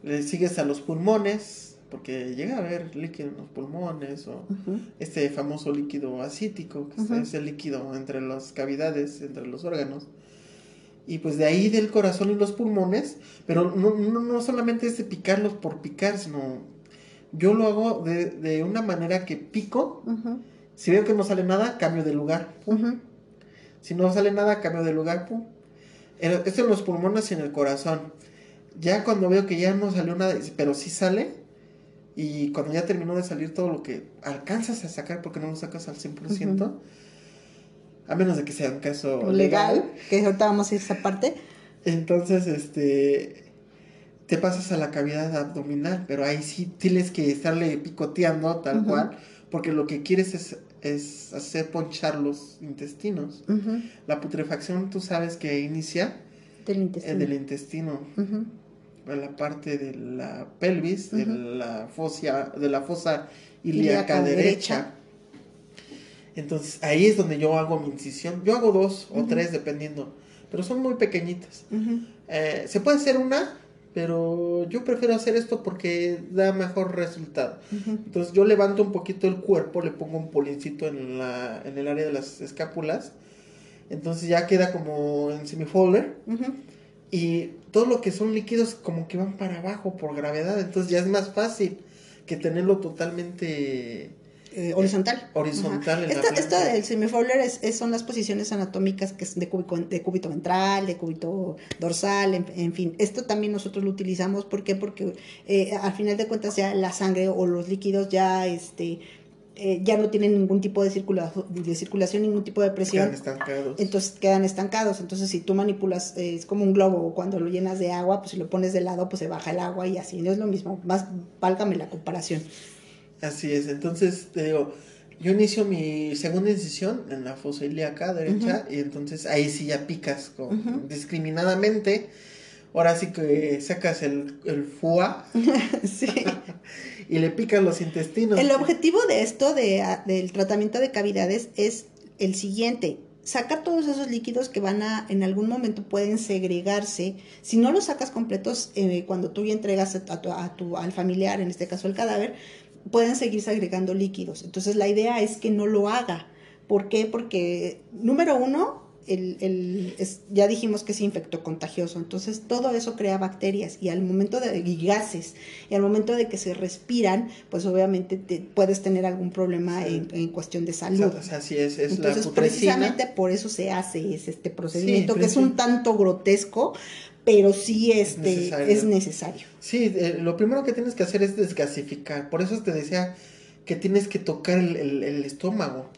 le sigues a los pulmones, porque llega a haber líquido en los pulmones, o este famoso líquido acítico, que es el líquido entre las cavidades, entre los órganos y pues de ahí del corazón y los pulmones, pero no, no, no solamente es de picarlos por picar, sino yo lo hago de, de una manera que pico, si veo que no sale nada, cambio de lugar, si no sale nada, cambio de lugar, pum. Esto en los pulmones y en el corazón. Ya cuando veo que ya no salió nada, pero sí sale, y cuando ya terminó de salir todo lo que alcanzas a sacar, porque no lo sacas al 100%, a menos de que sea un caso legal, que ahorita vamos a ir a esa parte. Entonces, este, te pasas a la cavidad abdominal, pero ahí sí tienes que estarle picoteando tal cual, porque lo que quieres es, es hacer ponchar los intestinos. La putrefacción, tú sabes que inicia del intestino, del intestino. La parte de la pelvis, de la fosa, de la fosa ilíaca, derecha entonces ahí es donde yo hago mi incisión. Yo hago dos o tres dependiendo, pero son muy pequeñitas. Eh, se puede hacer una, pero yo prefiero hacer esto porque da mejor resultado. Entonces yo levanto un poquito el cuerpo, le pongo un polincito en, la, en el área de las escápulas. Entonces ya queda como en semifolder. Y todo lo que son líquidos como que van para abajo por gravedad, entonces ya es más fácil que tenerlo totalmente eh, horizontal. Horizontal. En esto, esto del semifowler es, son las posiciones anatómicas que es de, de cúbito ventral, de cúbito dorsal, en, fin. Esto también nosotros lo utilizamos, ¿por qué? Porque eh, al final de cuentas ya la sangre o los líquidos ya este eh, ya no tienen ningún tipo de, de circulación, ningún tipo de presión. Quedan estancados. Entonces quedan estancados. Entonces si tú manipulas, eh, es como un globo, cuando lo llenas de agua, pues si lo pones de lado, pues se baja el agua y así. No es lo mismo, más válgame la comparación. Así es, entonces te digo, yo inicio mi segunda incisión en la fosa ilíaca derecha y entonces ahí sí ya picas con, discriminadamente. Ahora sí que sacas el, el FUA sí. y le picas los intestinos. El objetivo de esto, de, del tratamiento de cavidades, es el siguiente. Sacar todos esos líquidos que van a, en algún momento pueden segregarse. Si no los sacas completos, eh, cuando tú ya entregas a tu, al familiar, en este caso el cadáver, pueden seguirse agregando líquidos. Entonces la idea es que no lo haga. ¿Por qué? Porque, número uno, el, el es, ya dijimos que es infecto contagioso, entonces todo eso crea bacterias y al momento de y gases y al momento de que se respiran, pues obviamente te, puedes tener algún problema en, en, cuestión de salud. Así es, es entonces precisamente por eso se hace este procedimiento que es un tanto grotesco, pero sí este, es necesario. Sí, eh, lo primero que tienes que hacer es desgasificar. Por eso te decía que tienes que tocar el, estómago.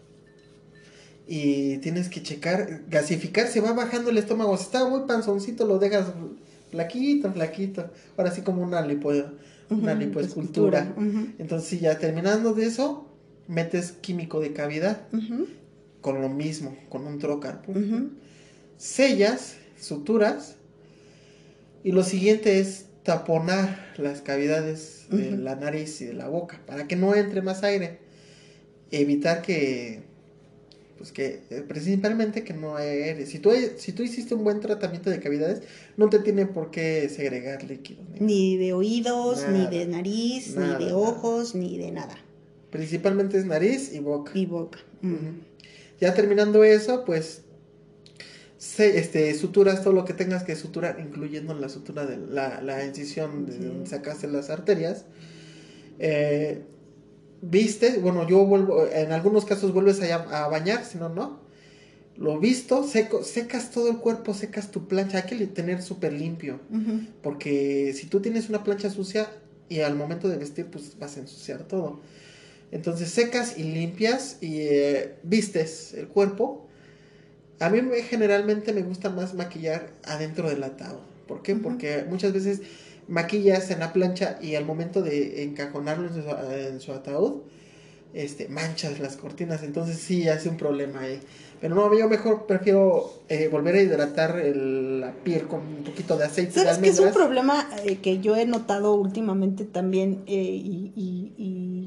Y tienes que checar, gasificar, se va bajando el estómago. Si está muy panzoncito, lo dejas flaquito, flaquito. Ahora sí como una lipo, una lipoescultura. Entonces, ya terminando de eso, metes químico de cavidad. Con lo mismo, con un trocar. Sellas, suturas y lo siguiente es taponar las cavidades de la nariz y de la boca para que no entre más aire. Evitar que, pues que, eh, principalmente que no aire. Si tú, si tú hiciste un buen tratamiento de cavidades, no te tiene por qué segregar líquidos. Ni, de oídos, ni de nariz, ni de ojos, ni de nada. Principalmente es nariz y boca. Y boca. Ya terminando eso, pues este, suturas todo lo que tengas que suturar, incluyendo la sutura de la, la incisión de donde sacaste las arterias. Eh, viste, bueno, yo vuelvo, en algunos casos vuelves a, a bañar, si no, no. Lo visto, seco, secas todo el cuerpo, secas tu plancha, hay que tener súper limpio, porque si tú tienes una plancha sucia y al momento de vestir, pues vas a ensuciar todo. Entonces secas y limpias y eh, vistes el cuerpo a mí generalmente me gusta más maquillar adentro del ataúd. ¿Por qué? Porque muchas veces maquillas en la plancha y al momento de encajonarlo en su, ataúd, este, manchas las cortinas. Entonces sí hace un problema ahí. Pero no, yo mejor prefiero eh, volver a hidratar la piel con un poquito de aceite. ¿Sabes que es un problema eh, que yo he notado últimamente también? Eh, y, y,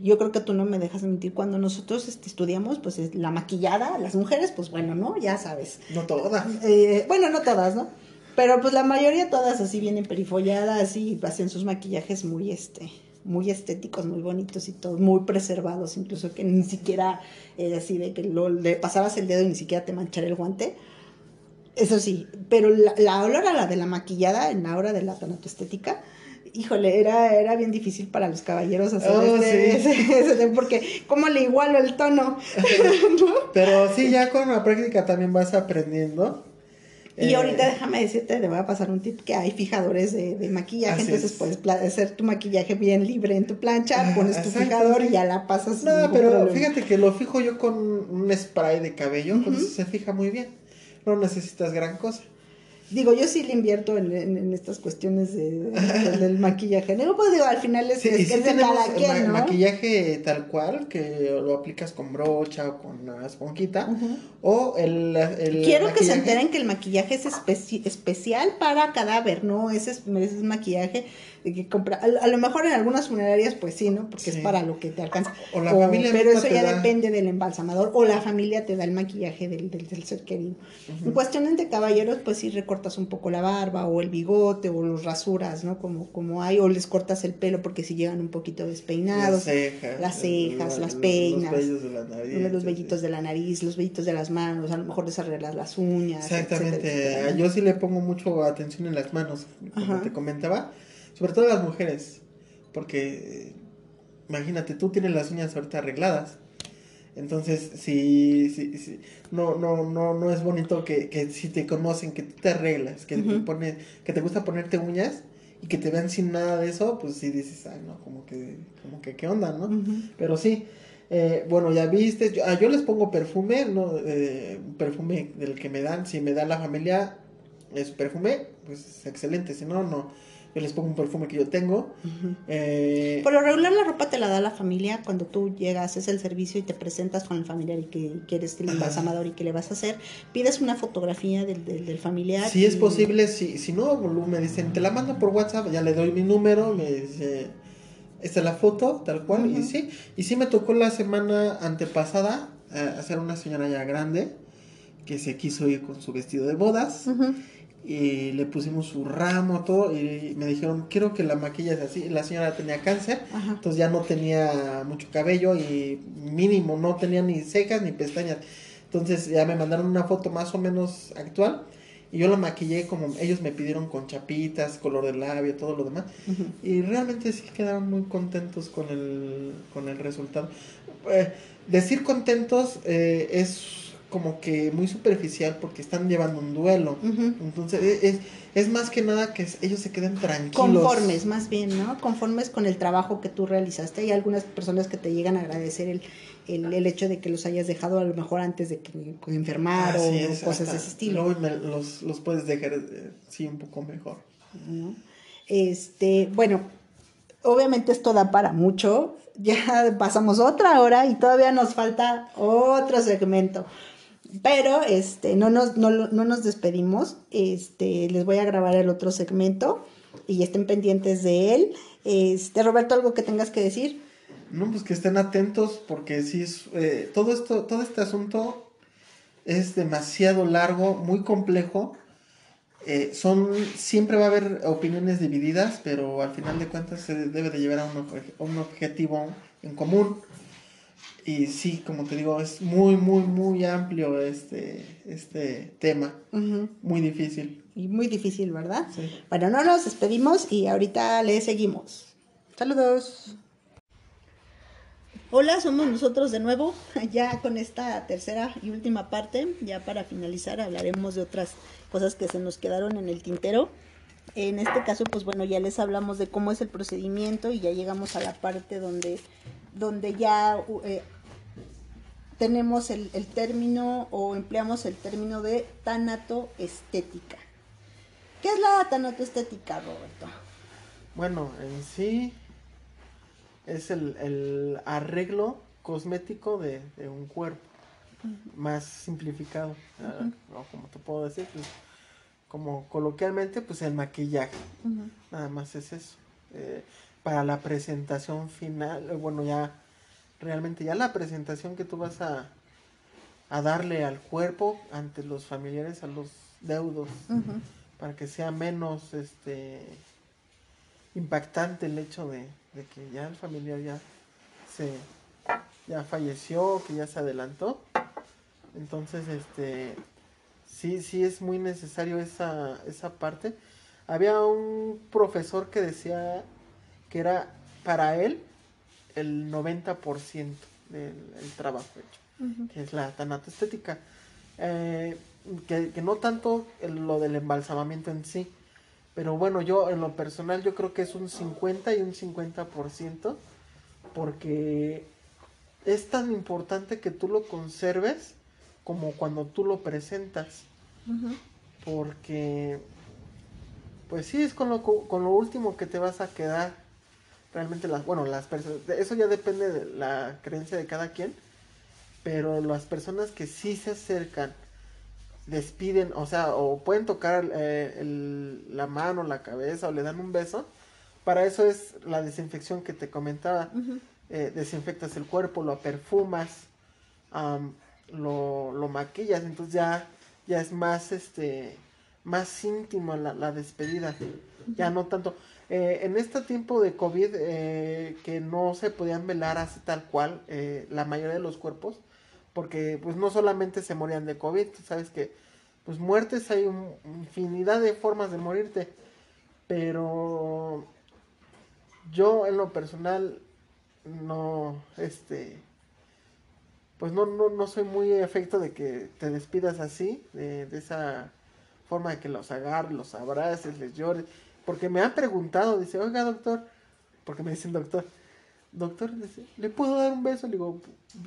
yo creo que tú no me dejas mentir. Cuando nosotros este, estudiamos, pues la maquillada, las mujeres, pues bueno, ¿no? Ya sabes. No todas. bueno, no todas, ¿no? Pero pues la mayoría todas así vienen perifolladas y hacen sus maquillajes muy este muy estéticos, muy bonitos y todos muy preservados, incluso que ni siquiera eh, así de que lo, le pasabas el dedo y ni siquiera te manchara el guante. Eso sí, pero la, la hora la de la maquillada en la hora de la estética híjole, era, era bien difícil para los caballeros hacer oh, ese, porque ¿cómo le igualo el tono? Pero sí, ya con la práctica también vas aprendiendo y eh, ahorita déjame decirte, te voy a pasar un tip que hay fijadores de, de maquillaje, entonces puedes hacer tu maquillaje bien libre en tu plancha, pones tu fijador y ya la pasas. No, pero fíjate que lo fijo yo con un spray de cabello, entonces se fija muy bien. No necesitas gran cosa. Digo, yo sí le invierto en, en, estas cuestiones de, del maquillaje No, pues digo, al final es, es, de cada quien, ¿no? maquillaje tal cual, que lo aplicas con brocha o con una esponjita, o el, el Quiero que se enteren que el maquillaje es especial para cadáver, ¿no? Ese es, ese es maquillaje que compra. A, lo mejor en algunas funerarias, pues sí, ¿no? Porque es para lo que te alcanza. O la familia Pero eso ya depende del embalsamador, o la familia te da el maquillaje del, del, ser querido. En cuestiones de caballeros, pues sí, recortar cortas un poco la barba o el bigote o los rasuras, ¿no? Como, como hay, o les cortas el pelo porque si llegan un poquito despeinados. Las cejas. Las cejas, las peinas. Los vellos de la nariz. los sí. vellitos de la nariz, los vellitos de las manos, a lo mejor les arreglas las uñas. Exactamente. etcétera, etcétera, ¿no? Yo sí le pongo mucho atención en las manos, como Ajá. te comentaba. Sobre todo las mujeres. Porque, eh, imagínate, tú tienes las uñas ahorita arregladas. Entonces, si, si, si- no, no, no, no es bonito que, que si te conocen, que tú te arreglas, que, te pone, que te gusta ponerte uñas y que te vean sin nada de eso, pues sí dices, ay, no, como que, como que, ¿qué onda, no? Pero sí, eh, bueno, ya viste, yo, ah, yo les pongo perfume, ¿no? Eh, perfume del que me dan, si me da la familia es perfume, pues excelente, si no, no. Yo les pongo un perfume que yo tengo. Eh, Por lo regular la ropa te la da la familia cuando tú llegas, haces el servicio y te presentas con el familiar y que quieres el embalsamador y que le vas a hacer, pides una fotografía del, del, del familiar. si es posible, si, si no, me dicen, te la mando por WhatsApp, ya le doy mi número, me dice, esta es la foto, tal cual, y sí, y sí me tocó la semana antepasada eh, hacer una señora ya grande que se quiso ir con su vestido de bodas. Y le pusimos su ramo, todo, y me dijeron, quiero que la maquilles así. La señora tenía cáncer, Ajá. entonces ya no tenía mucho cabello y mínimo, no tenía ni cejas ni pestañas. Entonces ya me mandaron una foto más o menos actual y yo la maquillé como ellos me pidieron con chapitas, color de labio, todo lo demás. Y realmente sí quedaron muy contentos con el, con el resultado. Eh, decir contentos eh, es como que muy superficial porque están llevando un duelo. Entonces e- es, es más que nada que ellos se queden tranquilos. Conformes, más bien, ¿no? Conformes con el trabajo que tú realizaste. Hay algunas personas que te llegan a agradecer el, el, el hecho de que los hayas dejado a lo mejor antes de que, enfermar Así o es, cosas de ese estilo. Luego me- los, los puedes dejar eh, sí un poco mejor. ¿no? Este, bueno, obviamente esto da para mucho. Ya pasamos otra hora y todavía nos falta otro segmento. Pero este, no, nos, no, no nos despedimos. Este, les voy a grabar el otro segmento y estén pendientes de él. Este, Roberto, algo que tengas que decir. No, pues que estén atentos porque sí eh, todo esto, todo este asunto es demasiado largo, muy complejo. Eh, son siempre va a haber opiniones divididas, pero al final de cuentas se debe de llevar a un, a un objetivo en común. Y sí, como te digo, es muy, muy, muy amplio este, este tema, muy difícil. Y muy difícil, ¿verdad? Sí. Bueno, no nos despedimos y ahorita le seguimos. Saludos. Hola, somos nosotros de nuevo, ya con esta tercera y última parte, ya para finalizar hablaremos de otras cosas que se nos quedaron en el tintero. En este caso, pues bueno, ya les hablamos de cómo es el procedimiento y ya llegamos a la parte donde, donde ya uh, eh, tenemos el, el término o empleamos el término de tanatoestética. ¿Qué es la tanatoestética, Roberto? Bueno, en sí es el, el arreglo cosmético de, de un cuerpo, más simplificado, o como te puedo decir, pues, como coloquialmente, pues el maquillaje, nada más es eso. Eh, para la presentación final, eh, bueno, ya realmente ya la presentación que tú vas a, a darle al cuerpo ante los familiares, a los deudos, para que sea menos este impactante el hecho de, de que ya el familiar ya se ya falleció, que ya se adelantó. Entonces, este sí, sí es muy necesario esa, esa parte. Había un profesor que decía que era para él el 90% del el trabajo hecho que es la tanatoestética. Eh, que, que no tanto el- lo del embalsamamiento en sí, pero bueno, yo en lo personal yo creo que es un 50 y un 50%, porque es tan importante que tú lo conserves como cuando tú lo presentas, porque pues sí es con lo, con lo último que te vas a quedar. Realmente las, bueno, las personas, eso ya depende de la creencia de cada quien, pero las personas que sí se acercan, despiden, o sea, o pueden tocar eh, el- la mano, la cabeza, o le dan un beso, para eso es la desinfección que te comentaba. Eh, desinfectas el cuerpo, lo perfumas, am, lo, lo maquillas, entonces ya, ya es más, este, más íntima la, la despedida. Ya no tanto. Eh, en este tiempo de COVID, eh, que no se podían velar así tal cual eh, la mayoría de los cuerpos, porque pues no solamente se morían de COVID, tú sabes que pues muertes hay infinidad de formas de morirte, pero yo en lo personal no, este, pues no, no, no soy muy efecto de que te despidas así, de esa forma de que los agarres, los abraces, les llores, porque me han preguntado, dice, oiga doctor, porque me dicen doctor, doctor, ¿le puedo dar un beso? Le digo,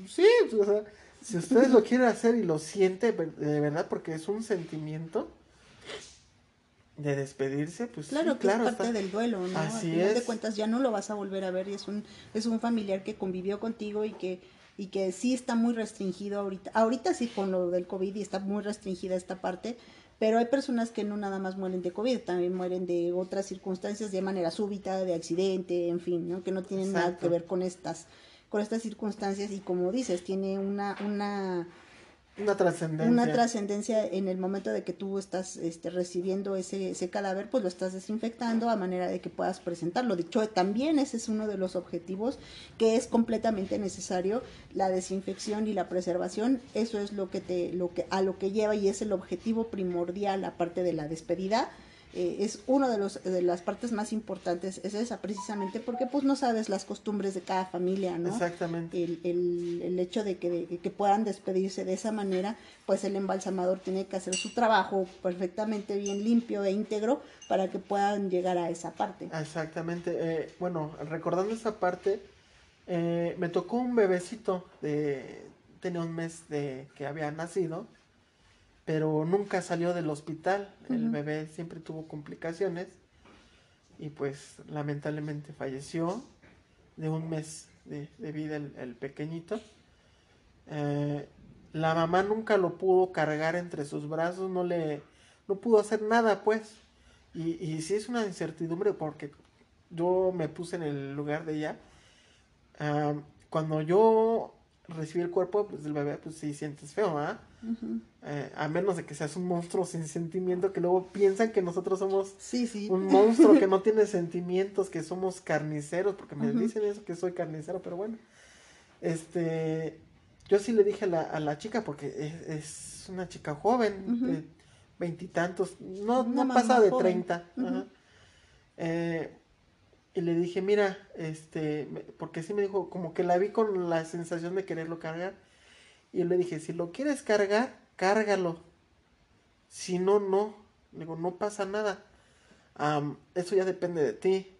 sí, o sea, si ustedes lo quieren hacer y lo siente de verdad, porque es un sentimiento de despedirse, pues claro sí, que claro, es parte está- del duelo, ¿no? Así Al final de es. cuentas ya no lo vas a volver a ver y es un es un familiar que convivió contigo y que y que sí está muy restringido ahorita. Ahorita sí con lo del COVID y está muy restringida esta parte, pero hay personas que no nada más mueren de COVID, también mueren de otras circunstancias de manera súbita, de accidente, en fin, ¿no? Que no tienen nada que ver con estas con estas circunstancias y como dices, tiene una una una trascendencia. una trascendencia en el momento de que tú estás este, recibiendo ese, ese cadáver, pues lo estás desinfectando a manera de que puedas presentarlo. De hecho, también ese es uno de los objetivos que es completamente necesario, la desinfección y la preservación. Eso es lo que te, lo que, a lo que lleva y es el objetivo primordial, aparte de la despedida. Eh, es uno de los de las partes más importantes es esa precisamente porque pues no sabes las costumbres de cada familia no Exactamente. el, el, el hecho de que, de que puedan despedirse de esa manera, pues el embalsamador tiene que hacer su trabajo perfectamente bien limpio e íntegro para que puedan llegar a esa parte. Exactamente. Eh, bueno, recordando esa parte, eh, me tocó un bebecito de tenía un mes de que había nacido, pero nunca salió del hospital. El bebé siempre tuvo complicaciones y pues lamentablemente falleció de un mes de, de vida el, el pequeñito. Eh, la mamá nunca lo pudo cargar entre sus brazos, no le no pudo hacer nada pues. Y, y sí es una incertidumbre porque yo me puse en el lugar de ella. Ah, cuando yo recibí el cuerpo pues, del bebé, pues sí sientes feo, ¿ah? Eh, a menos de que seas un monstruo sin sentimiento, que luego piensan que nosotros somos Sí, sí. un monstruo que no tiene sentimientos, que somos carniceros, porque me dicen eso, que soy carnicero, pero bueno. Este, yo sí le dije a la, a la chica, porque es, es una chica joven, de veintitantos, no, no pasa de treinta. Eh, y le dije, mira, este, porque sí me dijo, como que la vi con la sensación de quererlo cargar. Y yo le dije, si lo quieres cargar, cárgalo. Si no, no. Le digo, no pasa nada. Am, eso ya depende de ti.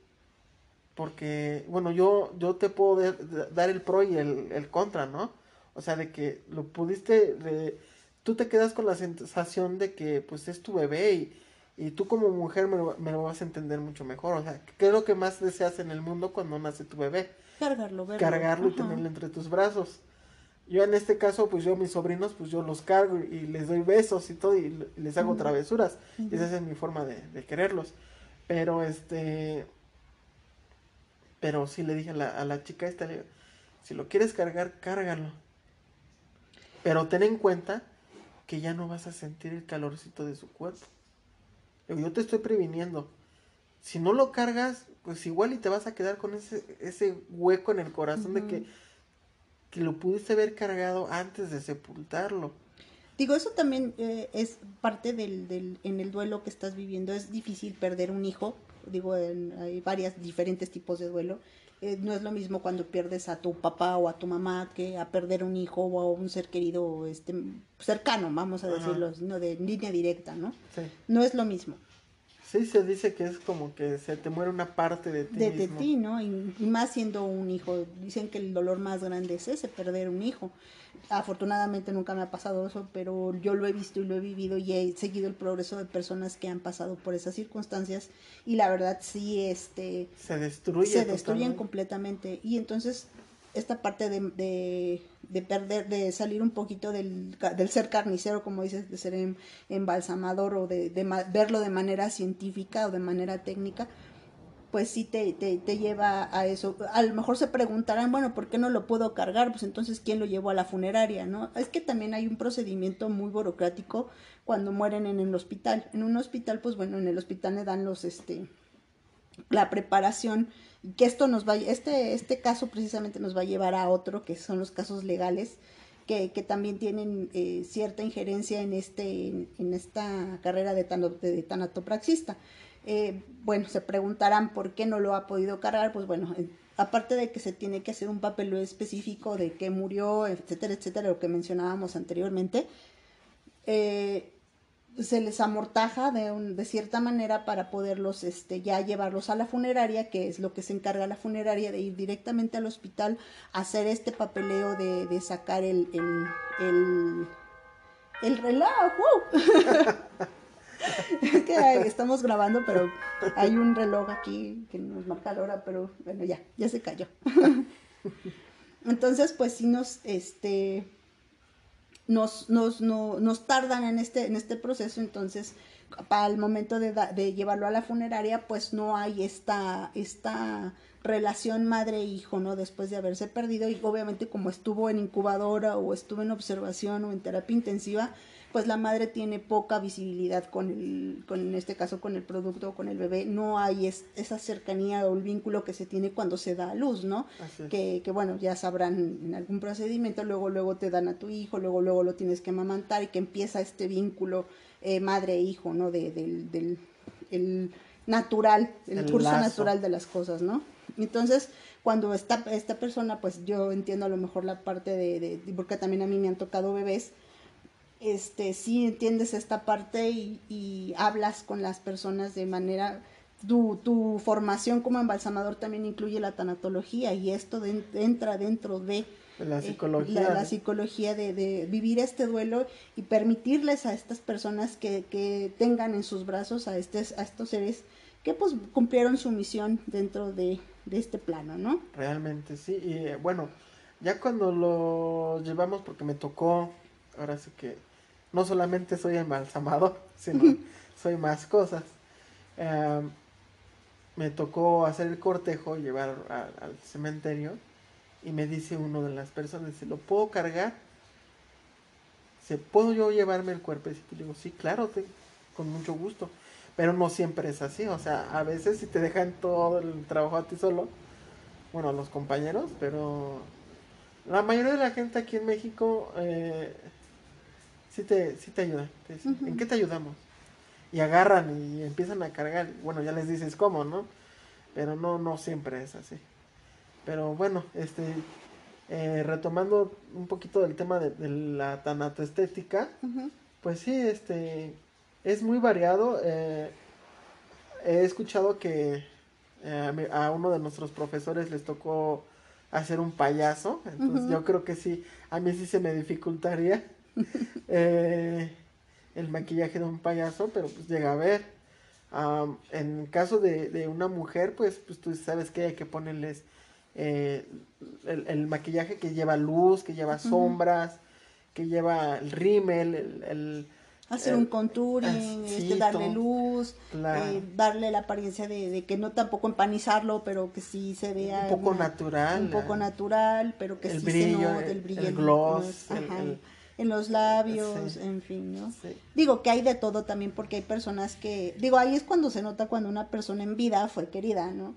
Porque, bueno, yo, yo te puedo de- dar el pro y el, el contra, ¿no? O sea, de que lo pudiste, de- tú te quedas con la sensación de que pues es tu bebé y, y tú como mujer me lo, me lo vas a entender mucho mejor. O sea, ¿qué es lo que más deseas en el mundo cuando nace tu bebé? Cargarlo, verlo. cargarlo y tenerlo entre tus brazos. Yo en este caso, pues yo a mis sobrinos, pues yo los cargo y les doy besos y todo y les hago travesuras. Y esa es mi forma de, de quererlos. Pero este... Pero sí le dije a la, a la chica esta, le si lo quieres cargar, cárgalo. Pero ten en cuenta que ya no vas a sentir el calorcito de su cuerpo. Yo te estoy previniendo. Si no lo cargas, pues igual y te vas a quedar con ese, ese hueco en el corazón de que. Que lo pudiste haber cargado antes de sepultarlo. Digo, eso también eh, es parte del, del, en el duelo que estás viviendo. Es difícil perder un hijo. Digo, en- hay varios diferentes tipos de duelo. Eh, no es lo mismo cuando pierdes a tu papá o a tu mamá que a perder un hijo o a un ser querido este, cercano, vamos a Ajá. decirlo, ¿no? de línea directa, ¿no? Sí. No es lo mismo. Sí, se dice que es como que se te muere una parte de ti de, de mismo. ti, ¿no? Y, y más siendo un hijo. Dicen que el dolor más grande es ese, perder un hijo. Afortunadamente nunca me ha pasado eso, pero yo lo he visto y lo he vivido y he seguido el progreso de personas que han pasado por esas circunstancias y la verdad sí, este, Se destruye. se destruyen totalmente. completamente y entonces esta parte de, de, de perder, de salir un poquito del, del ser carnicero, como dices, de ser em- embalsamador o de, verlo de manera científica o de manera técnica, pues sí te, te, te, lleva a eso. A lo mejor se preguntarán, bueno, ¿por qué no lo puedo cargar? Pues entonces, ¿quién lo llevó a la funeraria? ¿no? Es que también hay un procedimiento muy burocrático cuando mueren en el hospital. En un hospital, pues bueno, en el hospital le dan los, este, la preparación, que esto nos va, este, este caso precisamente nos va a llevar a otro, que son los casos legales, que, que también tienen eh, cierta injerencia en, este, en, en esta carrera de, tan, de tanatopraxista. Eh, bueno, se preguntarán por qué no lo ha podido cargar, pues bueno, eh, aparte de que se tiene que hacer un papel específico de qué murió, etcétera, etcétera, lo que mencionábamos anteriormente, eh, se les amortaja de, un, de cierta manera para poderlos este, ya llevarlos a la funeraria, que es lo que se encarga la funeraria de ir directamente al hospital a hacer este papeleo de, de sacar el, el, el, el reloj. es que estamos grabando, pero hay un reloj aquí que nos marca la hora, pero bueno, ya, ya se cayó. Entonces, pues sí nos, este, nos, nos, no, nos tardan en este, en este proceso, entonces para el momento de, llevarlo a la funeraria, pues no hay esta, esta relación madre-hijo, ¿no? Después de haberse perdido y obviamente como estuvo en incubadora o estuvo en observación o en terapia intensiva, pues la madre tiene poca visibilidad con el, con en este caso con el producto o con el bebé, no hay es, esa cercanía o el vínculo que se tiene cuando se da a luz, ¿no? Que, que, bueno, ya sabrán en algún procedimiento, luego luego te dan a tu hijo, luego luego lo tienes que amamantar y que empieza este vínculo eh, madre-hijo, ¿no? De, del, del el natural, el, el curso lazo. natural de las cosas, ¿no? Entonces, cuando esta, esta persona, pues yo entiendo a lo mejor la parte de, de, porque también a mí me han tocado bebés, este, sí entiendes esta parte y, y hablas con las personas de manera, tu, tu, formación como embalsamador también incluye la tanatología y esto de, entra dentro de la psicología, eh, la, la, psicología de, de, vivir este duelo y permitirles a estas personas que, que tengan en sus brazos a, este, a estos seres que pues cumplieron su misión dentro de, de este plano, ¿no? Realmente, sí, y eh, bueno, ya cuando lo llevamos, porque me tocó, ahora sí que no solamente soy embalsamador, sino soy más cosas. Eh, me tocó hacer el cortejo, llevar a, al cementerio, y me dice uno de las personas, ¿se lo puedo cargar? ¿Se puedo yo llevarme el cuerpecito? Y digo, sí, claro, te, con mucho gusto. Pero no siempre es así, o sea, a veces si te dejan todo el trabajo a ti solo, bueno, a los compañeros, pero la mayoría de la gente aquí en México eh, sí te, sí te ayuda. Te uh -huh. ¿En qué te ayudamos? Y agarran y empiezan a cargar. Bueno, ya les dices cómo, ¿no? Pero no, no siempre es así. Pero bueno, este, eh, retomando un poquito del tema de, de la tanatoestética, uh -huh. pues sí, este, es muy variado. Eh, he escuchado que eh, a uno de nuestros profesores les tocó hacer un payaso, entonces uh -huh. yo creo que sí, a mí sí se me dificultaría eh, el maquillaje de un payaso, pero pues llega a ver. Um, en caso de, de, una mujer, pues, pues tú sabes que hay que ponerles eh, el, el, maquillaje que lleva luz, que lleva uh -huh. sombras, que lleva el rímel, el, el hacer un contouring, este, darle luz, eh, darle la apariencia de, de, que no tampoco empanizarlo, pero que sí se vea un poco una, natural, un poco natural, pero que el sí brillo, se note el, el brillo, el gloss, el, en los labios, sí. en fin, ¿no? Sí. Digo que hay de todo también porque hay personas que, digo, ahí es cuando se nota cuando una persona en vida fue querida, ¿no?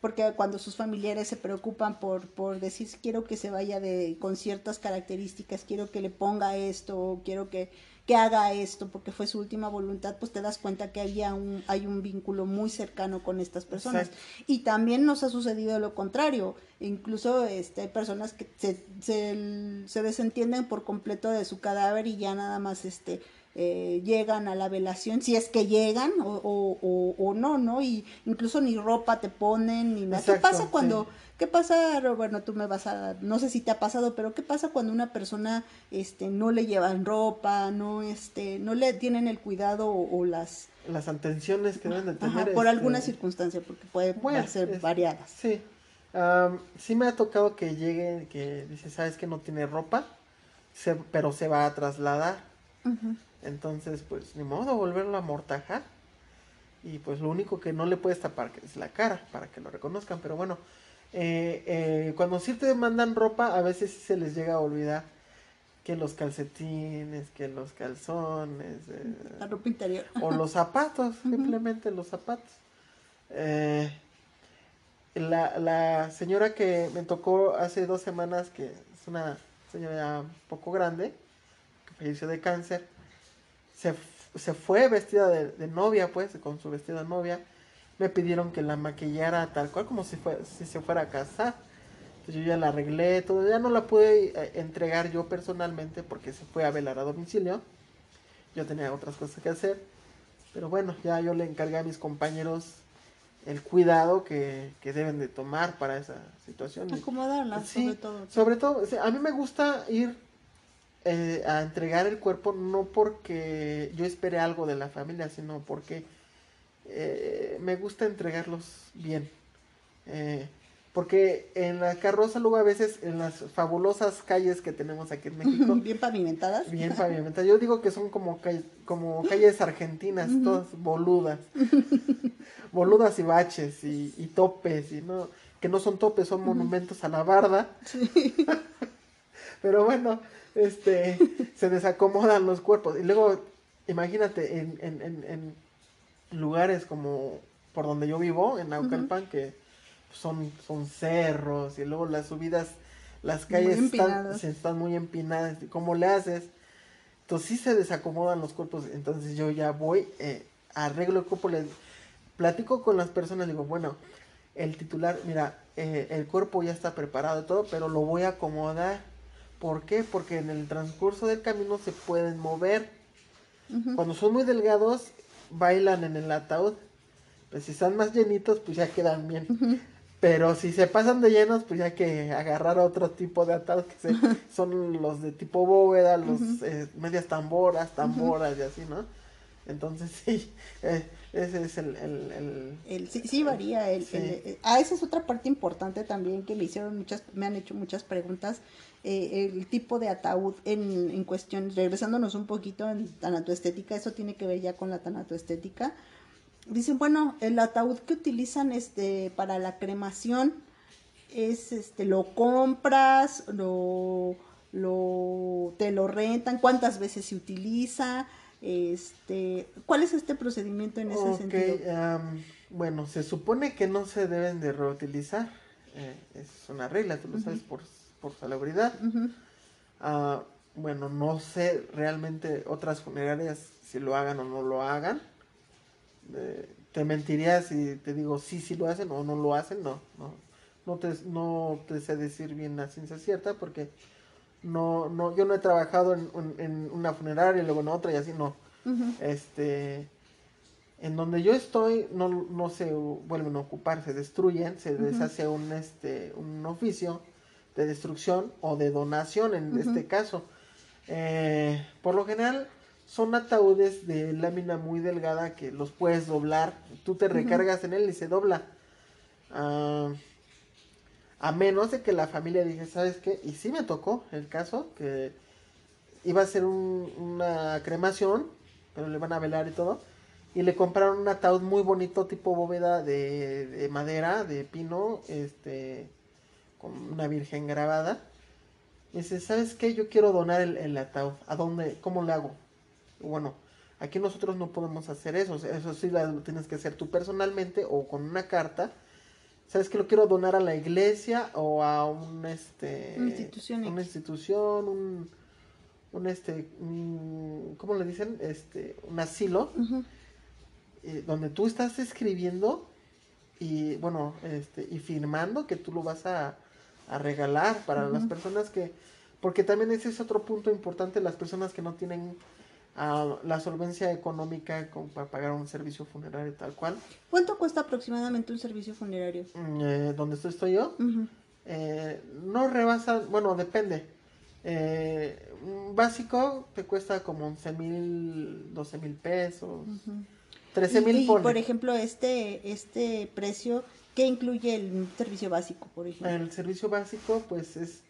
Porque cuando sus familiares se preocupan por, por decir, quiero que se vaya de, con ciertas características, quiero que le ponga esto, quiero que, que haga esto porque fue su última voluntad, pues te das cuenta que había un, hay un vínculo muy cercano con estas personas. Exacto. Y también nos ha sucedido lo contrario. Incluso este, hay personas que se, se, se desentienden por completo de su cadáver y ya nada más este, eh, llegan a la velación, si es que llegan o, o, o, o, no, ¿no? Y incluso ni ropa te ponen, ni nada. ¿Qué pasa cuando, sí. qué pasa, bueno, tú me vas a, no sé si te ha pasado, pero qué pasa cuando una persona, este, no le llevan ropa, no, este, no le tienen el cuidado o, o las... Las atenciones que deben de tener. Ajá, por este... alguna circunstancia, porque puede bueno, ser es, variadas. Sí. Um, sí me ha tocado que llegue, que dice, sabes que no tiene ropa, se, pero se va a trasladar. Uh -huh. Entonces, pues, ni modo, volverlo a amortajar. y pues lo único que no le puedes tapar es la cara para que lo reconozcan, pero bueno, eh, eh, cuando sí te mandan ropa, a veces se les llega a olvidar que los calcetines, que los calzones, eh, la ropa interior. o los zapatos, simplemente los zapatos. La, la señora que me tocó hace dos semanas, que es una señora un poco grande, que falleció de cáncer, se, se fue vestida de, de novia, pues, con su vestido de novia. Me pidieron que la maquillara tal cual como si, fue, si se fuera a casar. Entonces yo ya la arreglé, todo. Ya no la pude eh, entregar yo personalmente porque se fue a velar a domicilio. Yo tenía otras cosas que hacer. Pero bueno, ya yo le encargué a mis compañeros el cuidado que, que deben de tomar para esa situación. Acomodarla, Sí, sobre todo. Sobre todo, o sea, a mí me gusta ir eh, a entregar el cuerpo no porque yo espere algo de la familia, sino porque eh, me gusta entregarlos bien. Eh, porque en la carroza luego a veces en las fabulosas calles que tenemos aquí en México, Bien pavimentadas. bien pavimentadas, yo digo que son como calles, como calles argentinas, todas boludas, boludas y baches y, y topes y no, que no son topes, son monumentos a la barda. Pero bueno, este, se desacomodan los cuerpos. Y luego, imagínate, en, en, en, en lugares como por donde yo vivo, en Naucalpan, que son, son cerros y luego las subidas, las calles están, empinadas. se están muy empinadas. ¿y ¿Cómo le haces? Entonces sí se desacomodan los cuerpos. Entonces yo ya voy, eh, arreglo el cuerpo, le platico con las personas, digo, bueno, el titular, mira, eh, el cuerpo ya está preparado y todo, pero lo voy a acomodar. ¿Por qué? Porque en el transcurso del camino se pueden mover. Cuando son muy delgados, bailan en el ataúd. Pues si están más llenitos, pues ya quedan bien. Pero si se pasan de llenos, pues ya hay que agarrar otro tipo de ataúd, que se- son los de tipo bóveda, los eh, medias tamboras, tamboras y así, ¿no? Entonces sí, eh, ese es el... el, el- El, sí, sí varía. El, Sí. ah, esa es otra parte importante también que me hicieron muchas, me han hecho muchas preguntas. Eh, el tipo de ataúd en, en cuestión, regresándonos un poquito en tanatoestética, eso tiene que ver ya con la tanatoestética. Dicen, bueno, el ataúd que utilizan este para la cremación es este lo compras, lo, lo te lo rentan, cuántas veces se utiliza, este, ¿cuál es este procedimiento en ese sentido? bueno, se supone que no se deben de reutilizar. eh, es una regla, tú lo sabes por, por salubridad. Ujú. Ah, bueno, no sé realmente otras funerarias si lo hagan o no lo hagan. Eh, te mentiría si te digo sí, sí lo hacen o no lo hacen, no, no, no te, no te sé decir bien la ciencia cierta porque no, no, yo no he trabajado en, en- una funeraria y luego en otra y así, no. Este, en donde yo estoy no, no se vuelven a ocupar, se destruyen, se deshace un, este, un oficio de destrucción o de donación en este caso. Eh, por lo general son ataúdes de lámina muy delgada que los puedes doblar, tú te recargas en él y se dobla. Ah, a menos de que la familia diga, ¿sabes qué? Y sí me tocó el caso que iba a ser un- una cremación, pero le van a velar y todo. Y le compraron un ataúd muy bonito, tipo bóveda de, de madera, de pino, este, con una virgen grabada. Y dice, ¿sabes qué? Yo quiero donar el, el ataúd. ¿A dónde? ¿Cómo le hago? Bueno, aquí nosotros no podemos hacer eso. Eso sí lo tienes que hacer tú personalmente o con una carta. ¿Sabes qué? Lo quiero donar a la iglesia o a un, este... Una institución Una institución, un... Un este, un- ¿cómo le dicen? Este, un asilo eh, donde tú estás escribiendo y bueno, este, y firmando que tú lo vas a, a regalar para las personas que, porque también ese es otro punto importante, las personas que no tienen ah, la solvencia económica como para pagar un servicio funerario tal cual, ¿Cuánto cuesta aproximadamente un servicio funerario? Mm, eh, donde estoy, estoy yo, eh, no rebasa, bueno, depende. Eh, un básico te cuesta como 11 mil, 12 mil pesos, 13 Y- mil y, pone. por ejemplo, este, este precio, ¿qué incluye el servicio básico, por ejemplo? El servicio básico, pues, es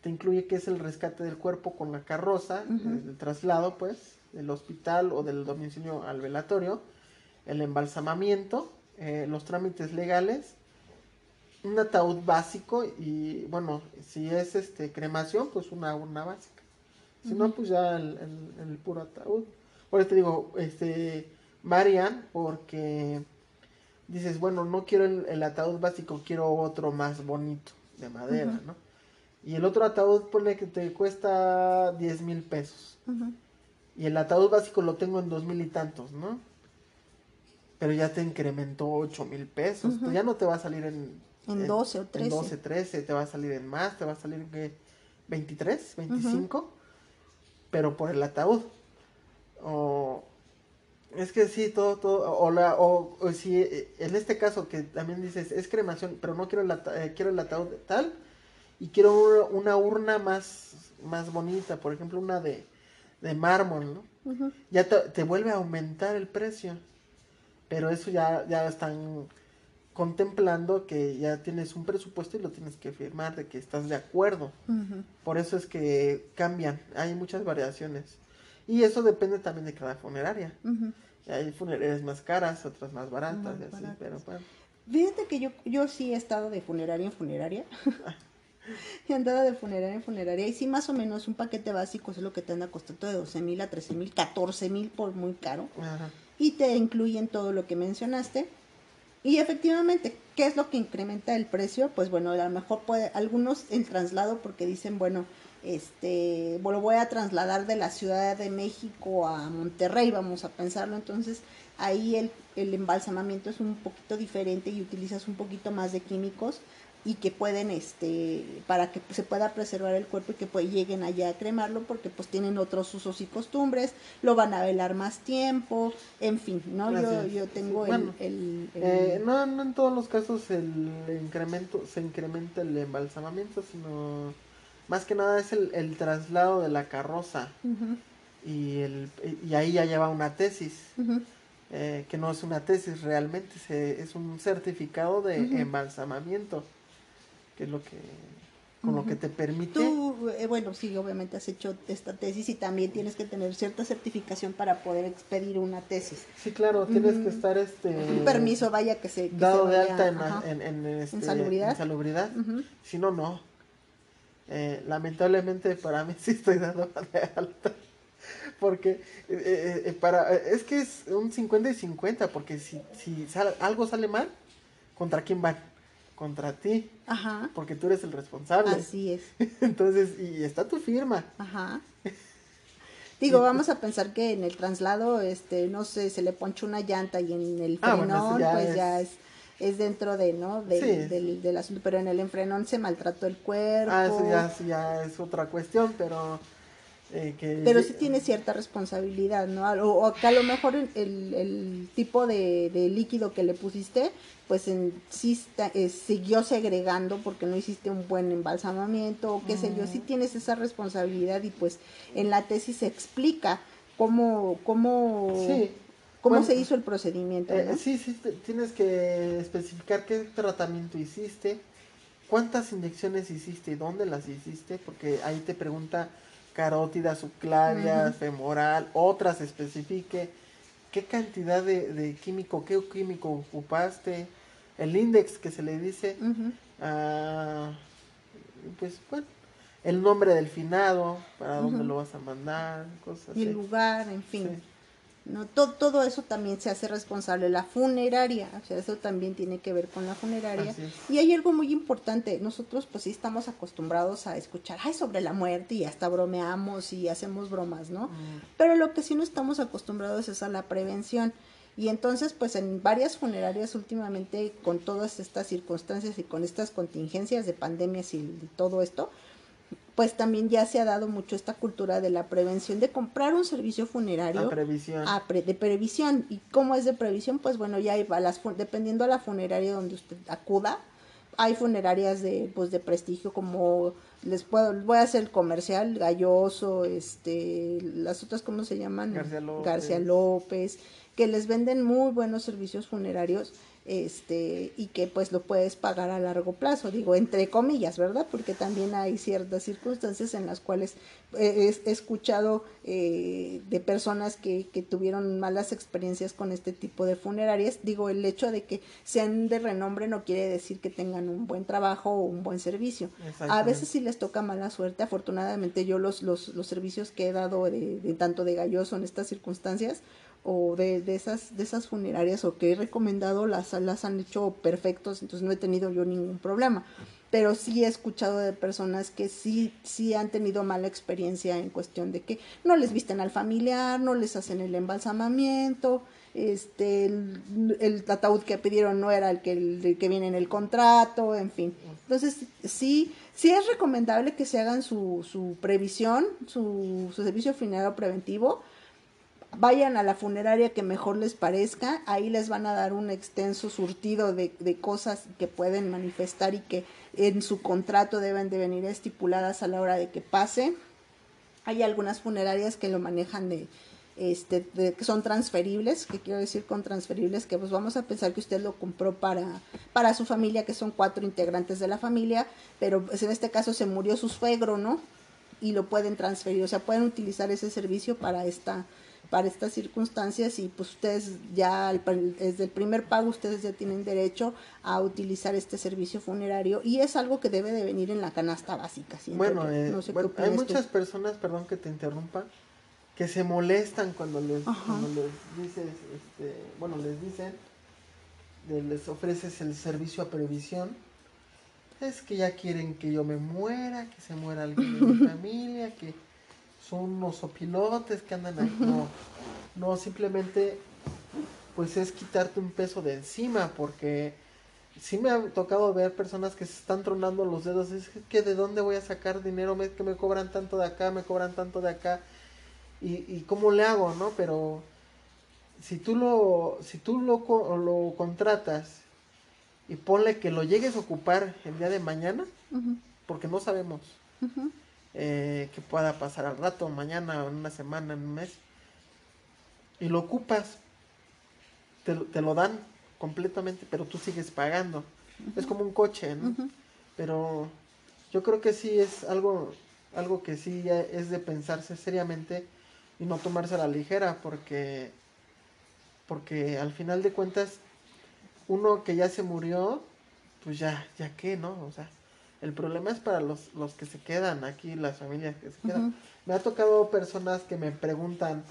te incluye que es el rescate del cuerpo con la carroza, eh, el traslado, pues, del hospital o del domicilio al velatorio. el embalsamamiento, eh, los trámites legales, un ataúd básico y bueno, si es este cremación, pues una urna básica. Si no, pues ya el, el, puro ataúd. Por eso te digo, este, varían porque dices, bueno, no quiero el, ataúd básico, quiero otro más bonito, de madera, ¿no? Y el otro ataúd, pone que te cuesta 10 mil pesos. Y el ataúd básico lo tengo en dos mil y tantos, ¿no? Pero ya te incrementó 8 mil pesos. Pues ya no te va a salir en... En 12 o 13. En 12, 13, te va a salir en más, te va a salir en 23, 25. Pero por el ataúd. O... Es que sí, todo, todo, o, la, o, si en este caso que también dices, es cremación, pero no quiero el, eh, quiero el ataúd tal, y quiero una urna más, más bonita, por ejemplo, una de, de mármol, ¿no? Ya te, vuelve a aumentar el precio, pero eso ya, ya están contemplando que ya tienes un presupuesto y lo tienes que firmar de que estás de acuerdo. Por eso es que cambian, hay muchas variaciones. Y eso depende también de cada funeraria. Hay funerarias más caras, otras más baratas, así, pero bueno. Fíjate que yo, yo sí he estado de funeraria en funeraria. he andado de funeraria en funeraria y sí más o menos un paquete básico es lo que te anda costando de 12 mil a 13 mil, 14 mil por muy caro. Y te incluyen todo lo que mencionaste. Y efectivamente, ¿qué es lo que incrementa el precio? Pues bueno, a lo mejor puede, algunos el traslado porque dicen, bueno, este, bueno, voy a trasladar de la Ciudad de México a Monterrey, vamos a pensarlo, entonces ahí el, el embalsamamiento es un poquito diferente y utilizas un poquito más de químicos y que pueden este para que se pueda preservar el cuerpo y que pues lleguen allá a cremarlo porque pues tienen otros usos y costumbres lo van a velar más tiempo en fin no yo, yo tengo el, eh, no, no en todos los casos el incremento se incrementa el embalsamamiento sino más que nada es el, el traslado de la carroza. Y el y ahí ya lleva una tesis. Eh, que no es una tesis realmente se, es un certificado de embalsamamiento que es lo que con lo que te permite. Tú, eh, bueno, sí, obviamente has hecho esta tesis y también tienes que tener cierta certificación para poder expedir una tesis. Sí, claro, tienes que estar este un permiso, vaya que se dado de alta en, en, este, salubridad. Si no, no. Eh, lamentablemente para mí sí estoy dando de alta. Porque eh, para es que es un 50 y 50, porque si, si algo sale mal, ¿contra quién van? contra ti. Ajá. Porque tú eres el responsable. Así es. Entonces, y está tu firma. Ajá. Digo, vamos a pensar que en el traslado, este, no sé, se le ponchó una llanta y en el ah, frenón, pues ya es, es dentro de, ¿no? del, del, asunto, pero en el enfrenón se maltrató el cuerpo. Ah, eso ya, ya es otra cuestión, pero eh, Pero sí tiene cierta responsabilidad, ¿no? O, o que a lo mejor el, el, tipo de, líquido que le pusiste, pues en, sí eh, siguió segregando porque no hiciste un buen embalsamamiento o qué sé yo, sí mm. tienes esa responsabilidad y pues en la tesis se explica cómo, cómo, cómo se hizo el procedimiento. Eh, sí, sí, tienes que especificar qué tratamiento hiciste, cuántas inyecciones hiciste y dónde las hiciste, porque ahí te pregunta carótida, subclavia, femoral, otras especifique, qué cantidad de, químico, qué químico ocupaste, el index que se le dice, uh, pues bueno, el nombre del finado, para dónde lo vas a mandar, cosas Y el lugar, en fin. ¿No? Todo, todo eso también se hace responsable la funeraria, o sea, eso también tiene que ver con la funeraria. Y hay algo muy importante, nosotros pues sí estamos acostumbrados a escuchar, ay, sobre la muerte y hasta bromeamos y hacemos bromas, ¿no? Mm. Pero lo que sí no estamos acostumbrados es a la prevención. Y entonces, pues en varias funerarias últimamente, con todas estas circunstancias y con estas contingencias de pandemias y todo esto, pues también ya se ha dado mucho esta cultura de la prevención, de comprar un servicio funerario. previsión. de previsión. ¿Y cómo es de previsión? Pues bueno, ya hay las, dependiendo a la funeraria donde usted acuda, hay funerarias de, pues de prestigio como les puedo, voy a hacer el comercial, Galloso, este, las otras, ¿cómo se llaman? García López. García López que les venden muy buenos servicios funerarios este y que pues lo puedes pagar a largo plazo, digo entre comillas, ¿verdad? Porque también hay ciertas circunstancias en las cuales he, escuchado eh, de personas que, que, tuvieron malas experiencias con este tipo de funerarias, digo el hecho de que sean de renombre no quiere decir que tengan un buen trabajo o un buen servicio. A veces sí les toca mala suerte, afortunadamente yo los, los, los servicios que he dado de, de tanto de galloso en estas circunstancias, o de, de, esas, de esas funerarias o que he recomendado las, las han hecho perfectos, entonces no he tenido yo ningún problema. Pero sí he escuchado de personas que sí, sí han tenido mala experiencia en cuestión de que no les visten al familiar, no les hacen el embalsamamiento, este, el, el ataúd que pidieron no era el que, el, que viene en el contrato, en fin. Entonces, sí, sí es recomendable que se hagan su, su previsión, su, su servicio funerario preventivo, vayan a la funeraria que mejor les parezca, ahí les van a dar un extenso surtido de, de, cosas que pueden manifestar y que en su contrato deben de venir estipuladas a la hora de que pase. Hay algunas funerarias que lo manejan de, este, que son transferibles, que quiero decir con transferibles, que pues vamos a pensar que usted lo compró para, para su familia, que son cuatro integrantes de la familia, pero pues en este caso se murió su suegro, ¿no? Y lo pueden transferir, o sea, pueden utilizar ese servicio para esta para estas circunstancias y pues ustedes ya desde el primer pago ustedes ya tienen derecho a utilizar este servicio funerario y es algo que debe de venir en la canasta básica. Bueno, eh, hay muchas personas, perdón que te interrumpa, que se molestan cuando les, cuando les dices, este, bueno, les dicen, les ofreces el servicio a previsión. Es que ya quieren que yo me muera, que se muera alguien de mi familia, que son unos opilotes que andan ahí. No, no, simplemente pues es quitarte un peso de encima porque sí me ha tocado ver personas que se están tronando los dedos. Es que de dónde voy a sacar dinero, que me cobran tanto de acá, me cobran tanto de acá. Y, y cómo le hago, ¿no? Pero si tú lo, si tú lo, lo contratas y ponle que lo llegues a ocupar el día de mañana, porque no sabemos eh, que pueda pasar al rato, mañana, en una semana, en un mes, y lo ocupas, te, te lo dan completamente, pero tú sigues pagando. Es como un coche, ¿no? Pero yo creo que sí es algo, algo que sí es de pensarse seriamente y no tomarse a la ligera, porque, porque al final de cuentas, uno que ya se murió, pues ya, ya qué, ¿no? O sea, el problema es para los, los que se quedan aquí, las familias que se quedan. Me ha tocado personas que me preguntan